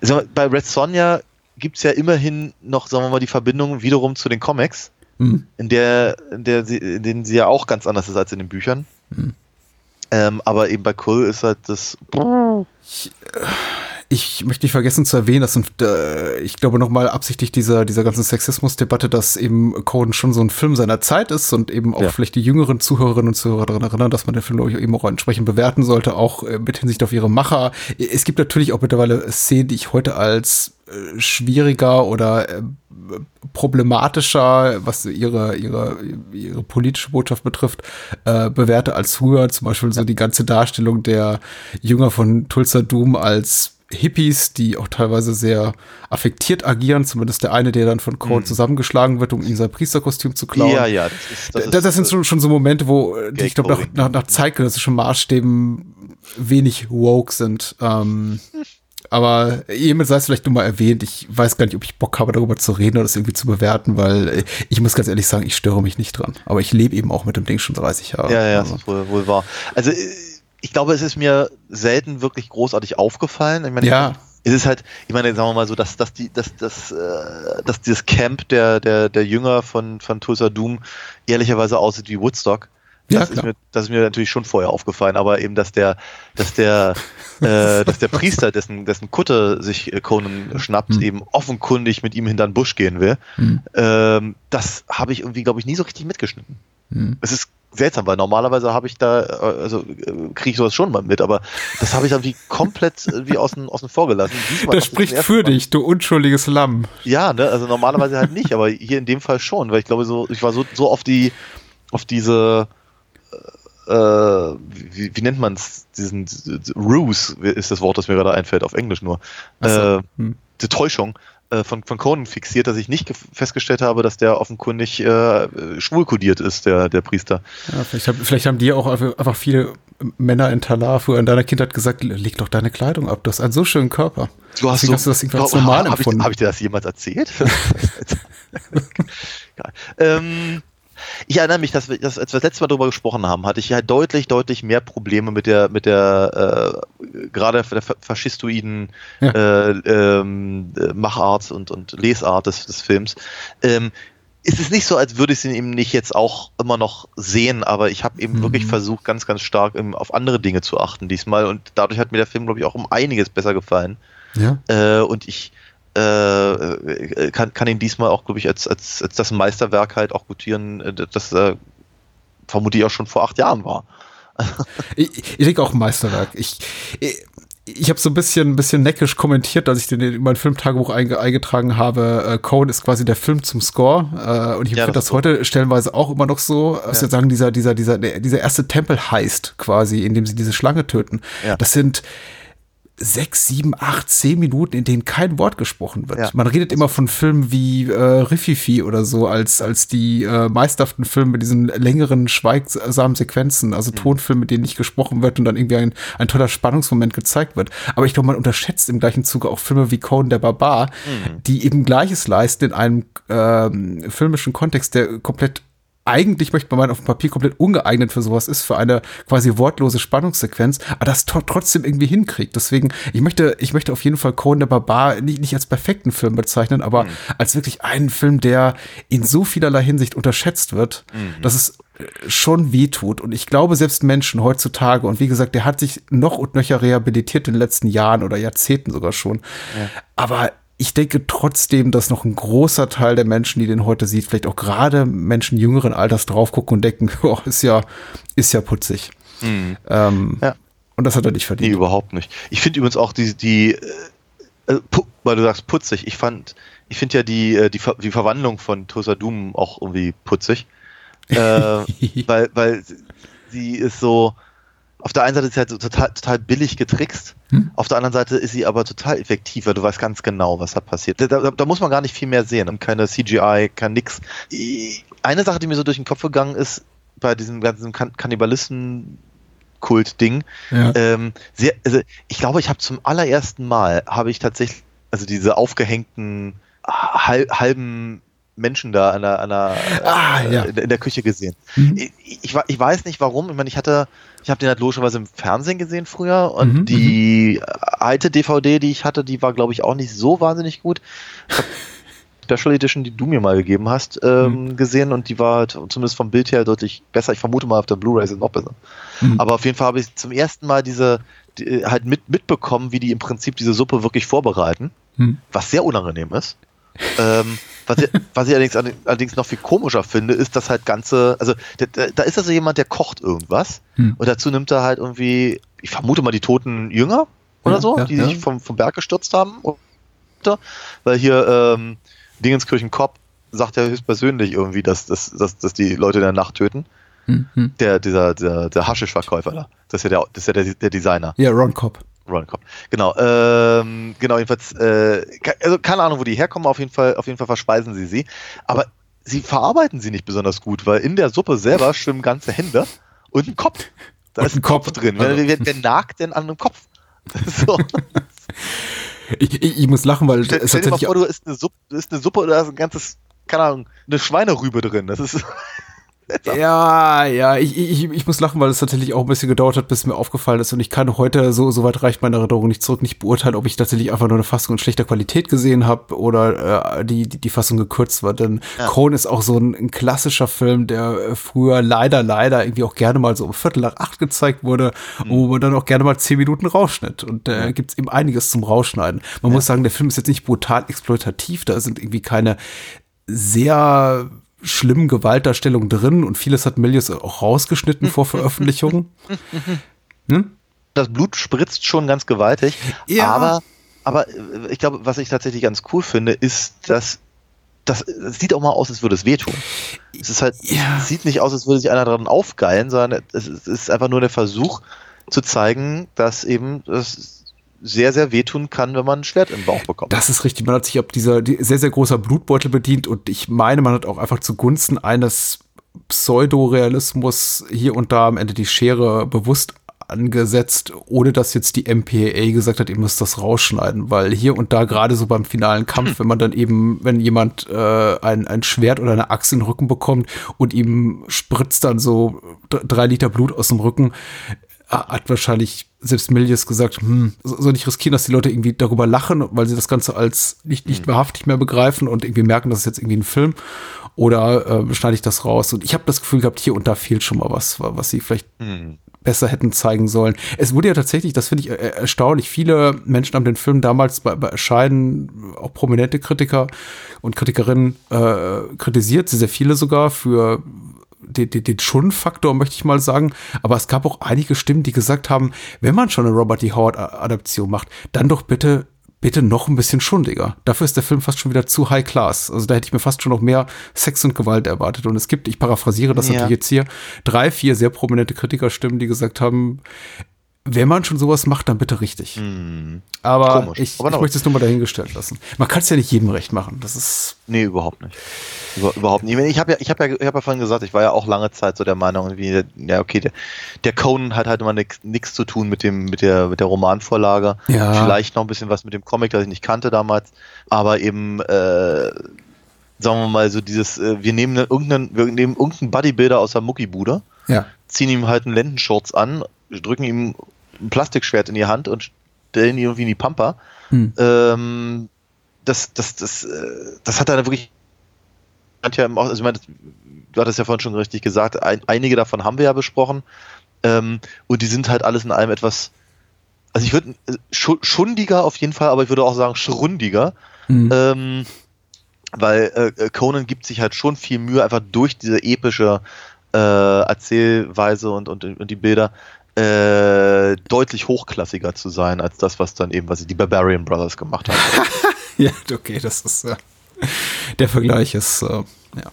also bei Red Sonja gibt es ja immerhin noch, sagen wir mal, die Verbindung wiederum zu den Comics, Hm. in der, in der sie, in denen sie ja auch ganz anders ist als in den Büchern. Ähm, aber eben bei Kull ist halt das. Ich möchte nicht vergessen zu erwähnen, dass äh, ich glaube nochmal absichtlich dieser, dieser ganzen Sexismusdebatte, dass eben Coden schon so ein Film seiner Zeit ist und eben auch Ja. vielleicht die jüngeren Zuhörerinnen und Zuhörer daran erinnern, dass man den Film, glaube ich, eben auch entsprechend bewerten sollte, auch äh, mit Hinsicht auf ihre Macher. Es gibt natürlich auch mittlerweile Szenen, die ich heute als äh, schwieriger oder äh, problematischer, was ihre, ihre, ihre politische Botschaft betrifft, äh, bewerte als früher. Zum Beispiel so die ganze Darstellung der Jünger von Tulsa Doom als Hippies, die auch teilweise sehr affektiert agieren, zumindest der eine, der dann von Code zusammengeschlagen wird, um ihm sein Priesterkostüm zu klauen. Ja, ja, das ist. Das, Das, ist, das sind schon, schon so Momente, wo äh, die, ich glaube, nach, nach, nach zeitgenössischen Maßstäben wenig woke sind. Ähm, aber jemand sei es vielleicht nur mal erwähnt. Ich weiß gar nicht, ob ich Bock habe, darüber zu reden oder das irgendwie zu bewerten, weil äh, ich muss ganz ehrlich sagen, ich störe mich nicht dran. Aber ich lebe eben auch mit dem Ding schon 30 Jahre. Ja, ja, Also, das ist wohl, wohl wahr. Also äh, ich glaube, es ist mir selten wirklich großartig aufgefallen. Ich meine, Ja. es ist halt, ich meine, sagen wir mal so, dass, dass die, dass, dass, äh, dass dieses Camp der, der, der Jünger von, von Tulsa Doom ehrlicherweise aussieht wie Woodstock. Ja, Das, ist klar. mir, das ist mir natürlich schon vorher aufgefallen, aber eben, dass der, dass der, äh, dass der Priester, dessen, dessen Kutte sich äh, Conan schnappt, Hm. eben offenkundig mit ihm hinter den Busch gehen will, Hm. ähm, das habe ich irgendwie, glaube ich, nie so richtig mitgeschnitten. Hm. Es ist seltsam, weil normalerweise habe ich da, äh, also äh, kriege ich sowas schon mal mit, aber das habe ich dann wie komplett äh, wie außen, außen vor gelassen. Diesmal Das spricht für Mal- dich, du unschuldiges Lamm. Ja, ne, also normalerweise halt nicht, aber hier in dem Fall schon, weil ich glaube so, ich war so, so auf die, auf diese, äh, wie, wie nennt man es, diesen, Ruse ist das Wort, das mir gerade einfällt, auf Englisch nur. So. Äh, Hm. die Täuschung äh, von, von Conan fixiert, dass ich nicht festgestellt habe, dass der offenkundig äh, schwul kodiert ist, der, der Priester. Ja, vielleicht, hab, vielleicht haben dir auch einfach viele Männer in Talar früher in deiner Kindheit gesagt, leg doch deine Kleidung ab, du hast einen so schönen Körper. Du hast Deswegen hast du das irgendwie als Glaub- normal hab ich, empfunden. hab ich dir das jemals erzählt? Ähm, ich erinnere mich, dass wir, dass, als wir das letzte Mal darüber gesprochen haben, hatte ich halt deutlich, deutlich mehr Probleme mit der, mit der, äh, gerade der fa- faschistoiden Ja. äh, ähm, äh, Machart und, und Lesart des, des Films. Ähm, es ist nicht so, als würde ich ihn eben nicht jetzt auch immer noch sehen, aber ich habe eben Mhm. wirklich versucht, ganz, ganz stark ähm, auf andere Dinge zu achten diesmal und dadurch hat mir der Film, glaube ich, auch um einiges besser gefallen. Ja. Äh, und ich äh, äh, kann, kann ihn diesmal auch, glaube ich, als, als, als das Meisterwerk halt auch gutieren, das äh, vermutlich auch schon vor acht Jahren war. Ich, ich denke auch ein Meisterwerk. Ich, ich, ich habe so ein bisschen, ein bisschen neckisch kommentiert, als ich den in mein Filmtagebuch einge, eingetragen habe. Äh, Cohen ist quasi der Film zum Score. Äh, und ich Ja, finde das das heute stellenweise auch immer noch so. Also sagen, dieser, dieser, dieser, der- dieser erste Tempel heißt quasi, in dem sie diese Schlange töten. Ja. Das sind sechs, sieben, acht, zehn Minuten, in denen kein Wort gesprochen wird. Ja. Man redet immer von Filmen wie äh, Riffifi oder so, als, als die äh, meisterhaften Filme mit diesen längeren, schweigsamen Sequenzen, also Tonfilme, mit denen nicht gesprochen wird und dann irgendwie ein, ein toller Spannungsmoment gezeigt wird. Aber ich glaube, man unterschätzt im gleichen Zuge auch Filme wie Conan der Barbar, die eben Gleiches leisten in einem ähm, filmischen Kontext, der komplett eigentlich möchte man meinen, auf dem Papier komplett ungeeignet für sowas ist, für eine quasi wortlose Spannungssequenz, aber das trotzdem irgendwie hinkriegt. Deswegen, ich möchte, ich möchte auf jeden Fall Conan der Barbar nicht, nicht als perfekten Film bezeichnen, aber als wirklich einen Film, der in so vielerlei Hinsicht unterschätzt wird, dass es äh, schon wehtut. Und ich glaube, selbst Menschen heutzutage, und wie gesagt, der hat sich noch und nöcher rehabilitiert in den letzten Jahren oder Jahrzehnten sogar schon. Aber ich denke trotzdem, dass noch ein großer Teil der Menschen, die den heute sieht, vielleicht auch gerade Menschen jüngeren Alters drauf gucken und denken, oh, ist ja, ist ja putzig. Ähm, Ja. Und das hat er nicht Nee, verdient. überhaupt nicht. Ich finde übrigens auch die, die äh, äh, weil du sagst putzig, ich fand, ich finde ja die, äh, die, Ver die Verwandlung von Tosa Doom auch irgendwie putzig. Äh, weil, weil sie ist so, auf der einen Seite ist sie halt total, total billig getrickst, auf der anderen Seite ist sie aber total effektiv, weil du weißt ganz genau, was da passiert. Da, da, da muss man gar nicht viel mehr sehen. Keine CGI, kein nix. Eine Sache, die mir so durch den Kopf gegangen ist, bei diesem ganzen kan Kannibalistenkult-Ding, Ja. ähm, sehr, also ich glaube, ich habe zum allerersten Mal habe ich tatsächlich, also diese aufgehängten hal halben Menschen da an der, an der, Ah, äh, ja. in, in der Küche gesehen. Mhm. Ich, ich, ich weiß nicht warum. Ich meine, ich hatte, ich habe den halt logischerweise im Fernsehen gesehen früher und Mhm, die alte DVD, die ich hatte, die war, glaube ich, auch nicht so wahnsinnig gut. Ich habe Special Edition, die du mir mal gegeben hast, ähm, Mhm. gesehen und die war halt zumindest vom Bild her deutlich besser. Ich vermute mal, auf der Blu-ray ist es noch besser. Mhm. Aber auf jeden Fall habe ich zum ersten Mal diese die, halt mit, mitbekommen, wie die im Prinzip diese Suppe wirklich vorbereiten, Hm. was sehr unangenehm ist. ähm, was, ich, was ich allerdings, allerdings noch viel komischer finde, ist, dass halt ganze, also da, da ist also jemand, der kocht irgendwas Hm. und dazu nimmt er halt irgendwie, ich vermute mal die toten Jünger oder Ja, so, ja, die ja. sich vom, vom Berg gestürzt haben. Weil hier ähm, Dingenskirchen Kopp sagt ja höchstpersönlich irgendwie, dass, dass, dass, dass die Leute in der Nacht töten. Hm, hm. Der, dieser, der, der Haschischverkäufer da. Das ist ja der, das ist ja der, der Designer. Ja, Ron Cobb. Ron Cobb. Genau, ähm, genau, jedenfalls, äh, also keine Ahnung, wo die herkommen, auf jeden Fall, auf jeden Fall verspeisen sie sie. Aber sie verarbeiten sie nicht besonders gut, weil in der Suppe selber schwimmen ganze Hände und ein Kopf. Da Und ist ein Kopf, Kopf. drin. Also- Wer, wer, wer nagt denn an einem Kopf? So. Ich, ich, ich muss lachen, weil Stell, es stell dir mal vor, du isst eine Suppe, du isst eine Suppe da ist ein ganzes, keine Ahnung, eine Schweinerübe drin. Das ist. Ja, ja, ich, ich, ich muss lachen, weil es tatsächlich auch ein bisschen gedauert hat, bis es mir aufgefallen ist. Und ich kann heute, so, so weit reicht meine Erinnerung nicht zurück, nicht beurteilen, ob ich tatsächlich einfach nur eine Fassung in schlechter Qualität gesehen habe oder äh, die, die, die Fassung gekürzt war. Denn Ja. Conan ist auch so ein, ein klassischer Film, der äh, früher leider, leider irgendwie auch gerne mal so um Viertel nach acht gezeigt wurde, wo man dann auch gerne mal zehn Minuten rausschnitt. Und da äh, gibt's eben einiges zum Rausschneiden. Man muss sagen, der Film ist jetzt nicht brutal exploitativ, da sind irgendwie keine sehr schlimmen Gewaltdarstellungen drin und vieles hat Milius auch rausgeschnitten vor Veröffentlichung. Hm? das Blut spritzt schon ganz gewaltig. Ja. Aber, aber äh, ich glaube, was ich tatsächlich ganz cool finde, ist, dass das, es sieht auch mal aus, als würde es wehtun. Es ist halt, Ja. es sieht nicht aus, als würde sich einer daran aufgeilen, sondern es ist, es ist einfach nur der Versuch zu zeigen, dass eben das sehr, sehr wehtun kann, wenn man ein Schwert im Bauch bekommt. Das ist richtig. Man hat sich ab dieser die, sehr, sehr großer Blutbeutel bedient und ich meine, man hat auch einfach zugunsten eines Pseudorealismus hier und da am Ende die Schere bewusst angesetzt, ohne dass jetzt die MPAA gesagt hat, ihr müsst das rausschneiden, weil hier und da gerade so beim finalen Kampf, wenn man dann eben, wenn jemand äh, ein, ein Schwert oder eine Axt in den Rücken bekommt und ihm spritzt dann so drei Liter Blut aus dem Rücken, hat wahrscheinlich selbst Milius gesagt, hm, so- soll nicht riskieren, dass die Leute irgendwie darüber lachen, weil sie das Ganze als nicht, nicht wahrhaftig mehr begreifen und irgendwie merken, das ist jetzt irgendwie ein Film. Oder äh, schneide ich das raus? Und ich habe das Gefühl gehabt, hier und da fehlt schon mal was, was sie vielleicht Hm. besser hätten zeigen sollen. Es wurde ja tatsächlich, das finde ich äh, erstaunlich, viele Menschen haben den Film damals bei, bei Erscheinen, auch prominente Kritiker und Kritikerinnen äh, kritisiert, sehr viele sogar für den, den, den Schundfaktor, möchte ich mal sagen. Aber es gab auch einige Stimmen, die gesagt haben, wenn man schon eine Robert D. Howard-Adaption macht, dann doch bitte bitte noch ein bisschen schundiger. Dafür ist der Film fast schon wieder zu high class. Also da hätte ich mir fast schon noch mehr Sex und Gewalt erwartet. Und es gibt, ich paraphrasiere das Ja. natürlich jetzt hier, drei, vier sehr prominente Kritikerstimmen, die gesagt haben, wenn man schon sowas macht, dann bitte richtig. Hm. Aber Komisch. ich, Aber ich möchte es nur mal dahingestellt lassen. Man kann es ja nicht jedem recht machen. Das ist. Nee, überhaupt nicht. Über, überhaupt nicht. Ich, habe ja, ich habe ja, ich habe ja vorhin gesagt, ich war ja auch lange Zeit so der Meinung, irgendwie, ja, okay, der, der Conan hat halt immer nichts zu tun mit dem, mit der, mit der Romanvorlage. Ja. Vielleicht noch ein bisschen was mit dem Comic, das ich nicht kannte damals. Aber eben, äh, sagen wir mal, so dieses, äh, wir nehmen irgendeinen, wir nehmen irgendeinen Bodybuilder aus der Muckibude, Ja. ziehen ihm halt einen Lendenschurz an, drücken ihm ein Plastikschwert in die Hand und stellen ihn irgendwie in die Pampa. Hm. Ähm, das, das, das, äh, das hat er wirklich im- also ich meine, du hattest ja vorhin schon richtig gesagt, ein, einige davon haben wir ja besprochen. Ähm, und die sind halt alles in allem etwas, also ich würde äh, schu- schundiger auf jeden Fall, aber ich würde auch sagen schrundiger. Hm. Ähm, weil äh, Conan gibt sich halt schon viel Mühe, einfach durch diese epische äh, Erzählweise und, und, und die Bilder äh, deutlich hochklassiger zu sein, als das, was dann eben, was die Barbarian Brothers gemacht haben. Ja, okay, das ist. Äh, der Vergleich ist. Äh, ja.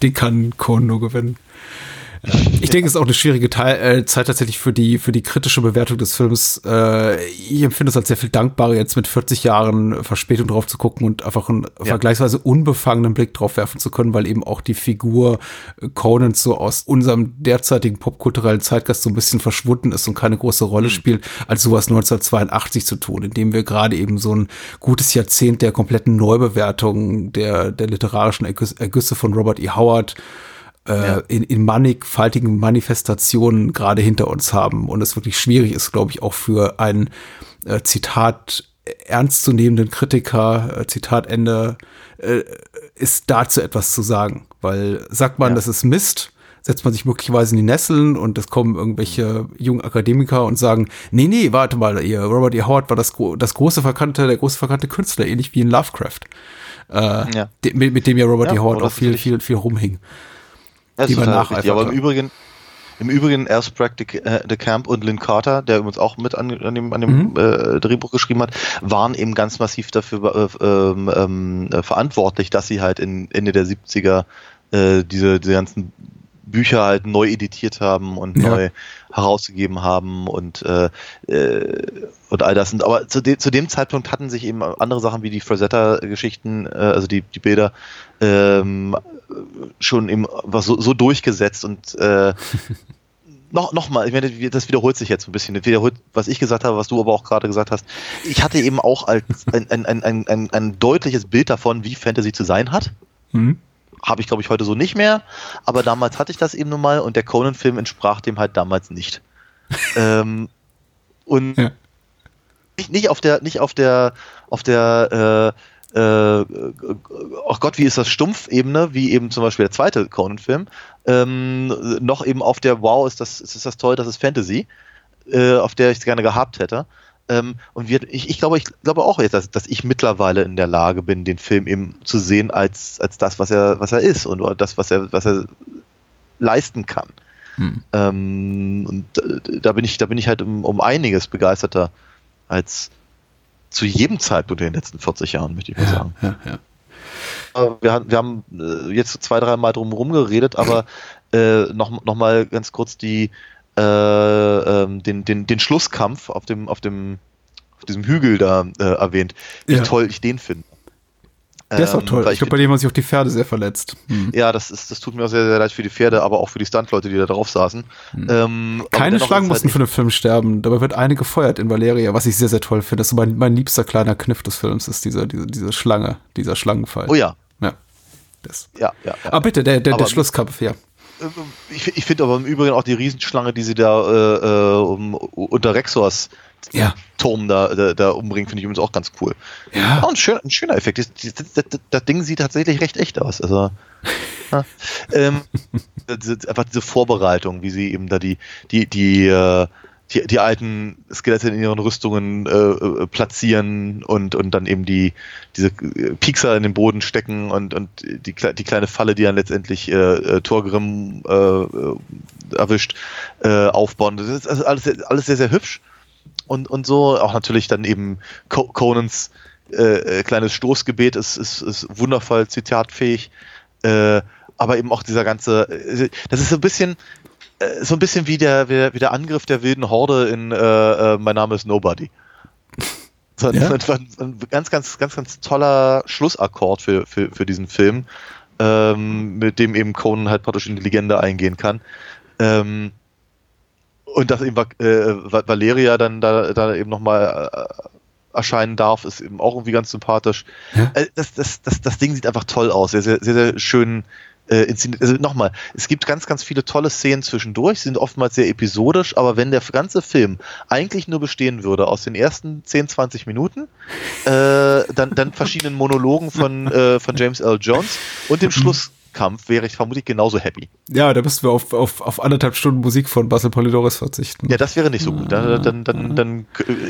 Den kann Cohn nur gewinnen. Ich denke, es ist auch eine schwierige Teil, äh, Zeit tatsächlich für die, für die kritische Bewertung des Films. Äh, ich empfinde es als sehr viel dankbarer, jetzt mit 40 Jahren Verspätung drauf zu gucken und einfach einen Ja. vergleichsweise unbefangenen Blick drauf werfen zu können, weil eben auch die Figur Conan so aus unserem derzeitigen popkulturellen Zeitgeist so ein bisschen verschwunden ist und keine große Rolle spielt, als sowas 1982 zu tun, indem wir gerade eben so ein gutes Jahrzehnt der kompletten Neubewertung der, der literarischen Ergüsse, von Robert E. Howard Ja. in, in mannigfaltigen Manifestationen gerade hinter uns haben und es wirklich schwierig ist, glaube ich, auch für einen äh, Zitat ernstzunehmenden Kritiker, äh, Zitat Ende, äh, ist dazu etwas zu sagen. Weil sagt man, Ja. das ist Mist, setzt man sich möglicherweise in die Nesseln und es kommen irgendwelche jungen Akademiker und sagen, nee, nee, warte mal, ihr Robert E. Howard war das, das große verkannte, der große verkannte Künstler, ähnlich wie in Lovecraft. Äh, Ja. de, mit, mit dem ja Robert Ja, E. Howard auch viel, viel, viel rumhing. Das Die ist man nacheifert. Aber im. Übrigen, im Übrigen erst de, äh, de Camp und Lynn Carter, der übrigens auch mit an, an dem, an dem Mhm. äh, Drehbuch geschrieben hat, waren eben ganz massiv dafür äh, ähm, ähm, äh, verantwortlich, dass sie halt in Ende der 70er äh, diese, diese ganzen Bücher halt neu editiert haben und Ja. neu herausgegeben haben und äh, äh, und all das. Und, aber zu, de zu dem Zeitpunkt hatten sich eben andere Sachen wie die Frazetta-Geschichten, äh, also die, die Bilder, ähm, schon eben was so, so durchgesetzt und äh, noch, noch mal, ich meine, das wiederholt sich jetzt ein bisschen. Das wiederholt, was ich gesagt habe, was du aber auch gerade gesagt hast. Ich hatte eben auch als ein, ein, ein, ein, ein, ein deutliches Bild davon, wie Fantasy zu sein hat. Mhm. Habe ich, glaube ich, heute so nicht mehr. Aber damals hatte ich das eben nun mal und der Conan-Film entsprach dem halt damals nicht. ähm, und Ja. nicht, nicht auf der, nicht auf der, auf der, äh, äh, oh Gott, wie ist das Stumpf-Ebene, wie eben zum Beispiel der zweite Conan-Film, ähm, noch eben auf der Wow, ist das, ist das toll, das ist Fantasy, äh, auf der ich es gerne gehabt hätte. Ähm, und wir, ich, ich glaube, ich glaube auch jetzt, dass, dass ich mittlerweile in der Lage bin, den Film eben zu sehen als, als das, was er, was er ist und das, was er, was er leisten kann. Hm. Ähm, und äh, da bin ich, da bin ich halt um, um einiges begeisterter als zu jedem Zeitpunkt in den letzten 40 Jahren, möchte ich mal sagen. Ja, ja. Wir, haben- wir haben äh, jetzt zwei, drei Mal drum herum geredet, aber äh, noch, noch mal ganz kurz die, äh, ähm, den, den, den Schlusskampf auf dem, auf dem, auf diesem Hügel da äh, erwähnt, wie Ja. toll ich den finde. Der ist auch Ähm, toll. Ich glaube, bei dem haben sich auch die Pferde sehr verletzt. Hm. ja, das, ist, das tut mir auch sehr, sehr leid für die Pferde, aber auch für die Stuntleute, die da drauf saßen. Ähm, Hm. Keine dennoch Schlangen es mussten für den Film sterben. Dabei wird eine gefeuert in Valeria, was ich sehr, sehr toll finde. Das ist so mein, mein liebster kleiner Kniff des Films, ist diese, diese, diese Schlange, dieser Schlangenfall. Oh ja, Ja. Das. ja, ja. ja. Ah, bitte, der, der, der Schlusskampf, ja. Ich, ich finde aber im Übrigen auch die Riesenschlange, die sie da äh, äh, um, unter Rexors Ja. Turm da, da, da umbringen, finde ich übrigens auch ganz cool. Ja. Auch ein, schön, ein schöner Effekt. Das, das, das, Ding sieht tatsächlich recht echt aus. Also, ja. ähm, diese, einfach diese Vorbereitung, wie sie eben da die, die, die, äh, die, die alten Skelette in ihren Rüstungen äh, äh, platzieren und, und dann eben die, diese äh, Piekser in den Boden stecken und, und die, die kleine Falle, die dann letztendlich äh, äh, Torgrim äh, erwischt, äh, aufbauen. Das ist also alles, sehr- alles sehr, sehr hübsch und, und so. Auch natürlich dann eben Co Conans äh, kleines Stoßgebet ist, ist, ist wundervoll zitatfähig. Äh, aber eben auch dieser ganze, das ist so ein bisschen, äh, so ein bisschen wie der, wie, der Angriff der wilden Horde in äh, äh, Mein Name ist Nobody. So, ja? ein, ein ganz, ganz, ganz, ganz toller Schlussakkord für, für, für diesen Film, ähm, mit dem eben Conan halt praktisch in die Legende eingehen kann. Ähm, und dass eben äh, Valeria dann da, da eben nochmal äh, erscheinen darf, ist eben auch irgendwie ganz sympathisch. Ja? Äh, das, das, das, das Ding sieht einfach toll aus, sehr, sehr, sehr, sehr schön äh, inszeniert. Also nochmal, es gibt ganz, ganz viele tolle Szenen zwischendurch, sind oftmals sehr episodisch, aber wenn der ganze Film eigentlich nur bestehen würde aus den ersten 10, 20 Minuten, äh, dann, dann verschiedenen Monologen von, äh, von James L. Jones und dem Schluss Kampf wäre ich vermutlich genauso happy. Ja, da müssten wir auf, auf, auf anderthalb Stunden Musik von Basil Polidorus verzichten. Ja, das wäre nicht so gut. Da, dann, dann, dann,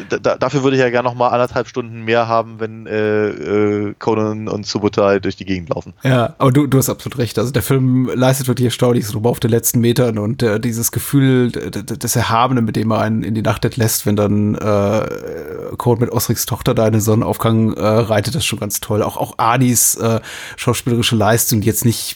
da, dafür würde ich ja gerne noch mal anderthalb Stunden mehr haben, wenn äh, äh, Conan und Subotai durch die Gegend laufen. Ja, aber du, du hast absolut recht. Also der Film leistet wirklich erstaunliches Rum auf den letzten Metern und äh, dieses Gefühl des Erhabenen, mit dem er einen in die Nacht entlässt, wenn dann äh, Conan mit Osricks Tochter da in den Sonnenaufgang äh, reitet, das schon ganz toll. Auch, auch Adis äh, schauspielerische Leistung, die jetzt nicht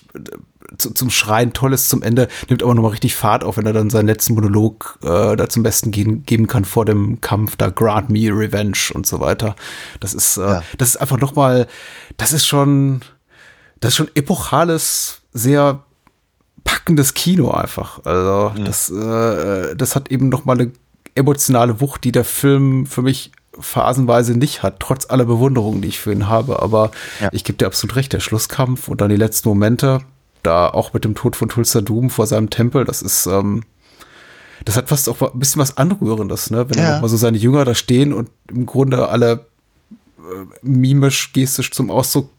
zu, zum Schreien Tolles zum Ende, nimmt aber nochmal richtig Fahrt auf, wenn er dann seinen letzten Monolog äh, da zum Besten gehen, geben kann vor dem Kampf, da Grant Me Revenge und so weiter. Das ist, äh, ja. das ist einfach nochmal, das ist schon, das ist schon epochales, sehr packendes Kino einfach. Also mhm. das, äh, das hat eben nochmal eine emotionale Wucht, die der Film für mich phasenweise nicht hat, trotz aller Bewunderung, die ich für ihn habe. Aber ja. ich gebe dir absolut recht, der Schlusskampf und dann die letzten Momente, da auch mit dem Tod von Tulsa Doom vor seinem Tempel, das ist, ähm, das hat fast auch ein bisschen was Anrührendes, ne? Wenn ja. dann mal so seine Jünger da stehen und im Grunde alle äh, mimisch, gestisch zum Ausdruck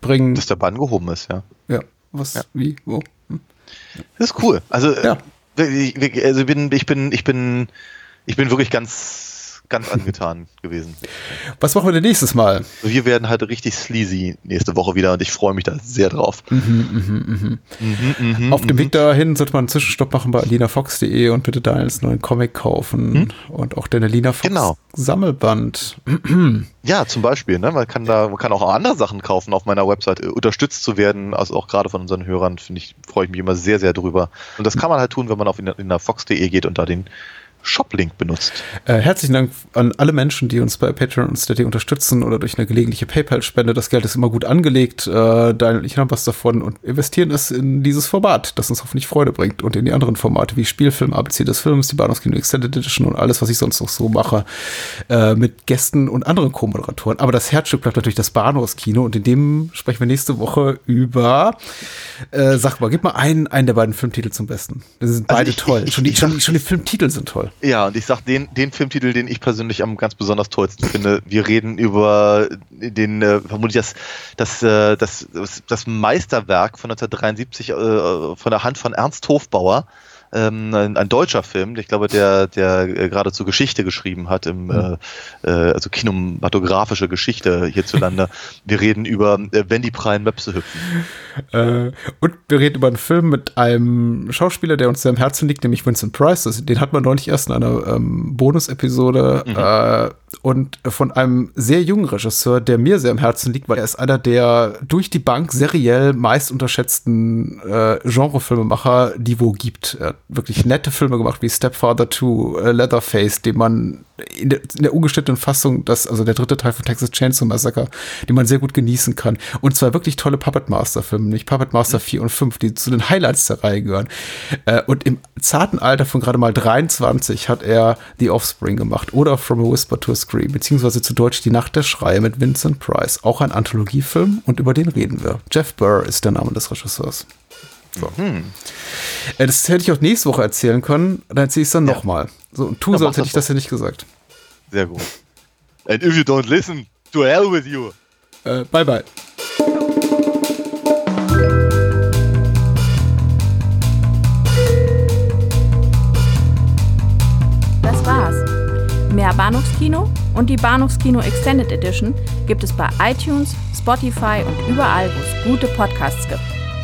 bringen. Dass der Bann gehoben ist, ja. Ja, was, ja. wie, wo? Hm. Das ist cool. Also, ja. ich, also ich bin, ich bin, ich bin, ich bin wirklich ganz ganz angetan gewesen. Was machen wir denn nächstes Mal? Wir werden halt richtig sleazy nächste Woche wieder und ich freue mich da sehr drauf. Mhm, mhm, mhm. Auf dem Weg dahin sollte man einen Zwischenstopp machen bei alinafox.de und bitte da einen neuen Comic kaufen hm? und auch den Alina Fox genau. Sammelband. ja, zum Beispiel. Ne? Man kann da, man kann auch andere Sachen kaufen auf meiner Website, äh, unterstützt zu werden, also auch gerade von unseren Hörern, finde ich, freue ich mich immer sehr, sehr drüber. Und das kann man halt tun, wenn man auf alinafox.de geht und da den Shop-Link benutzt. Äh, herzlichen Dank an alle Menschen, die uns bei Patreon und Steady unterstützen oder durch eine gelegentliche PayPal-Spende. Das Geld ist immer gut angelegt. Äh, Daniel und ich haben was davon und investieren es in dieses Format, das uns hoffentlich Freude bringt und in die anderen Formate wie Spielfilm, ABC des Films, die Bahnhofskino Extended Edition und alles, was ich sonst noch so mache, äh, mit Gästen und anderen Co-Moderatoren. Aber das Herzstück bleibt natürlich das Bahnhofskino und in dem sprechen wir nächste Woche über, äh, sag mal, gib mal einen, einen der beiden Filmtitel zum Besten. Das sind also beide ich, toll. Ich, schon, die, schon, schon die Filmtitel sind toll. Ja, und ich sag den, den Filmtitel, den ich persönlich am ganz besonders tollsten finde. Wir reden über den, äh, vermutlich das, das, äh, das, das Meisterwerk von 1973 äh, von der Hand von Ernst Hofbauer ähm, ein, ein, deutscher Film, ich glaube, der, der äh, geradezu Geschichte geschrieben hat, im, mhm. äh, also kinematografische Geschichte hierzulande. wir reden über äh, Wenn die prallen Möpse hüpfen. Äh, und wir reden über einen Film mit einem Schauspieler, der uns sehr am Herzen liegt, nämlich Vincent Price. Das, den hat man neulich erst in einer ähm, Bonus-Episode mhm. äh, und von einem sehr jungen Regisseur, der mir sehr am Herzen liegt, weil er ist einer der durch die Bank seriell meist unterschätzten äh, Genrefilmemacher, die wo gibt. Er wirklich nette Filme gemacht wie Stepfather 2, äh, Leatherface, den man in der, in der ungeschnittenen Fassung, das, also der dritte Teil von Texas Chainsaw Massacre, den man sehr gut genießen kann. Und zwar wirklich tolle Puppet Master Filme, nämlich Puppet Master 4 und 5, die zu den Highlights der Reihe gehören. Äh, und im zarten Alter von gerade mal 23 hat er The Offspring gemacht oder From a Whisper to a Scream, beziehungsweise zu Deutsch Die Nacht der Schreie mit Vincent Price. Auch ein Anthologiefilm und über den reden wir. Jeff Burr ist der Name des Regisseurs. So. Mhm. Das hätte ich auch nächste Woche erzählen können, dann erzähle ich es dann ja. nochmal. So, und tu so, als hätte ich das ja nicht gesagt. Sehr gut. And if you don't listen, to hell with you. Äh, bye bye. Das war's. Mehr Bahnhofskino und die Bahnhofskino Extended Edition gibt es bei iTunes, Spotify und überall, wo es gute Podcasts gibt.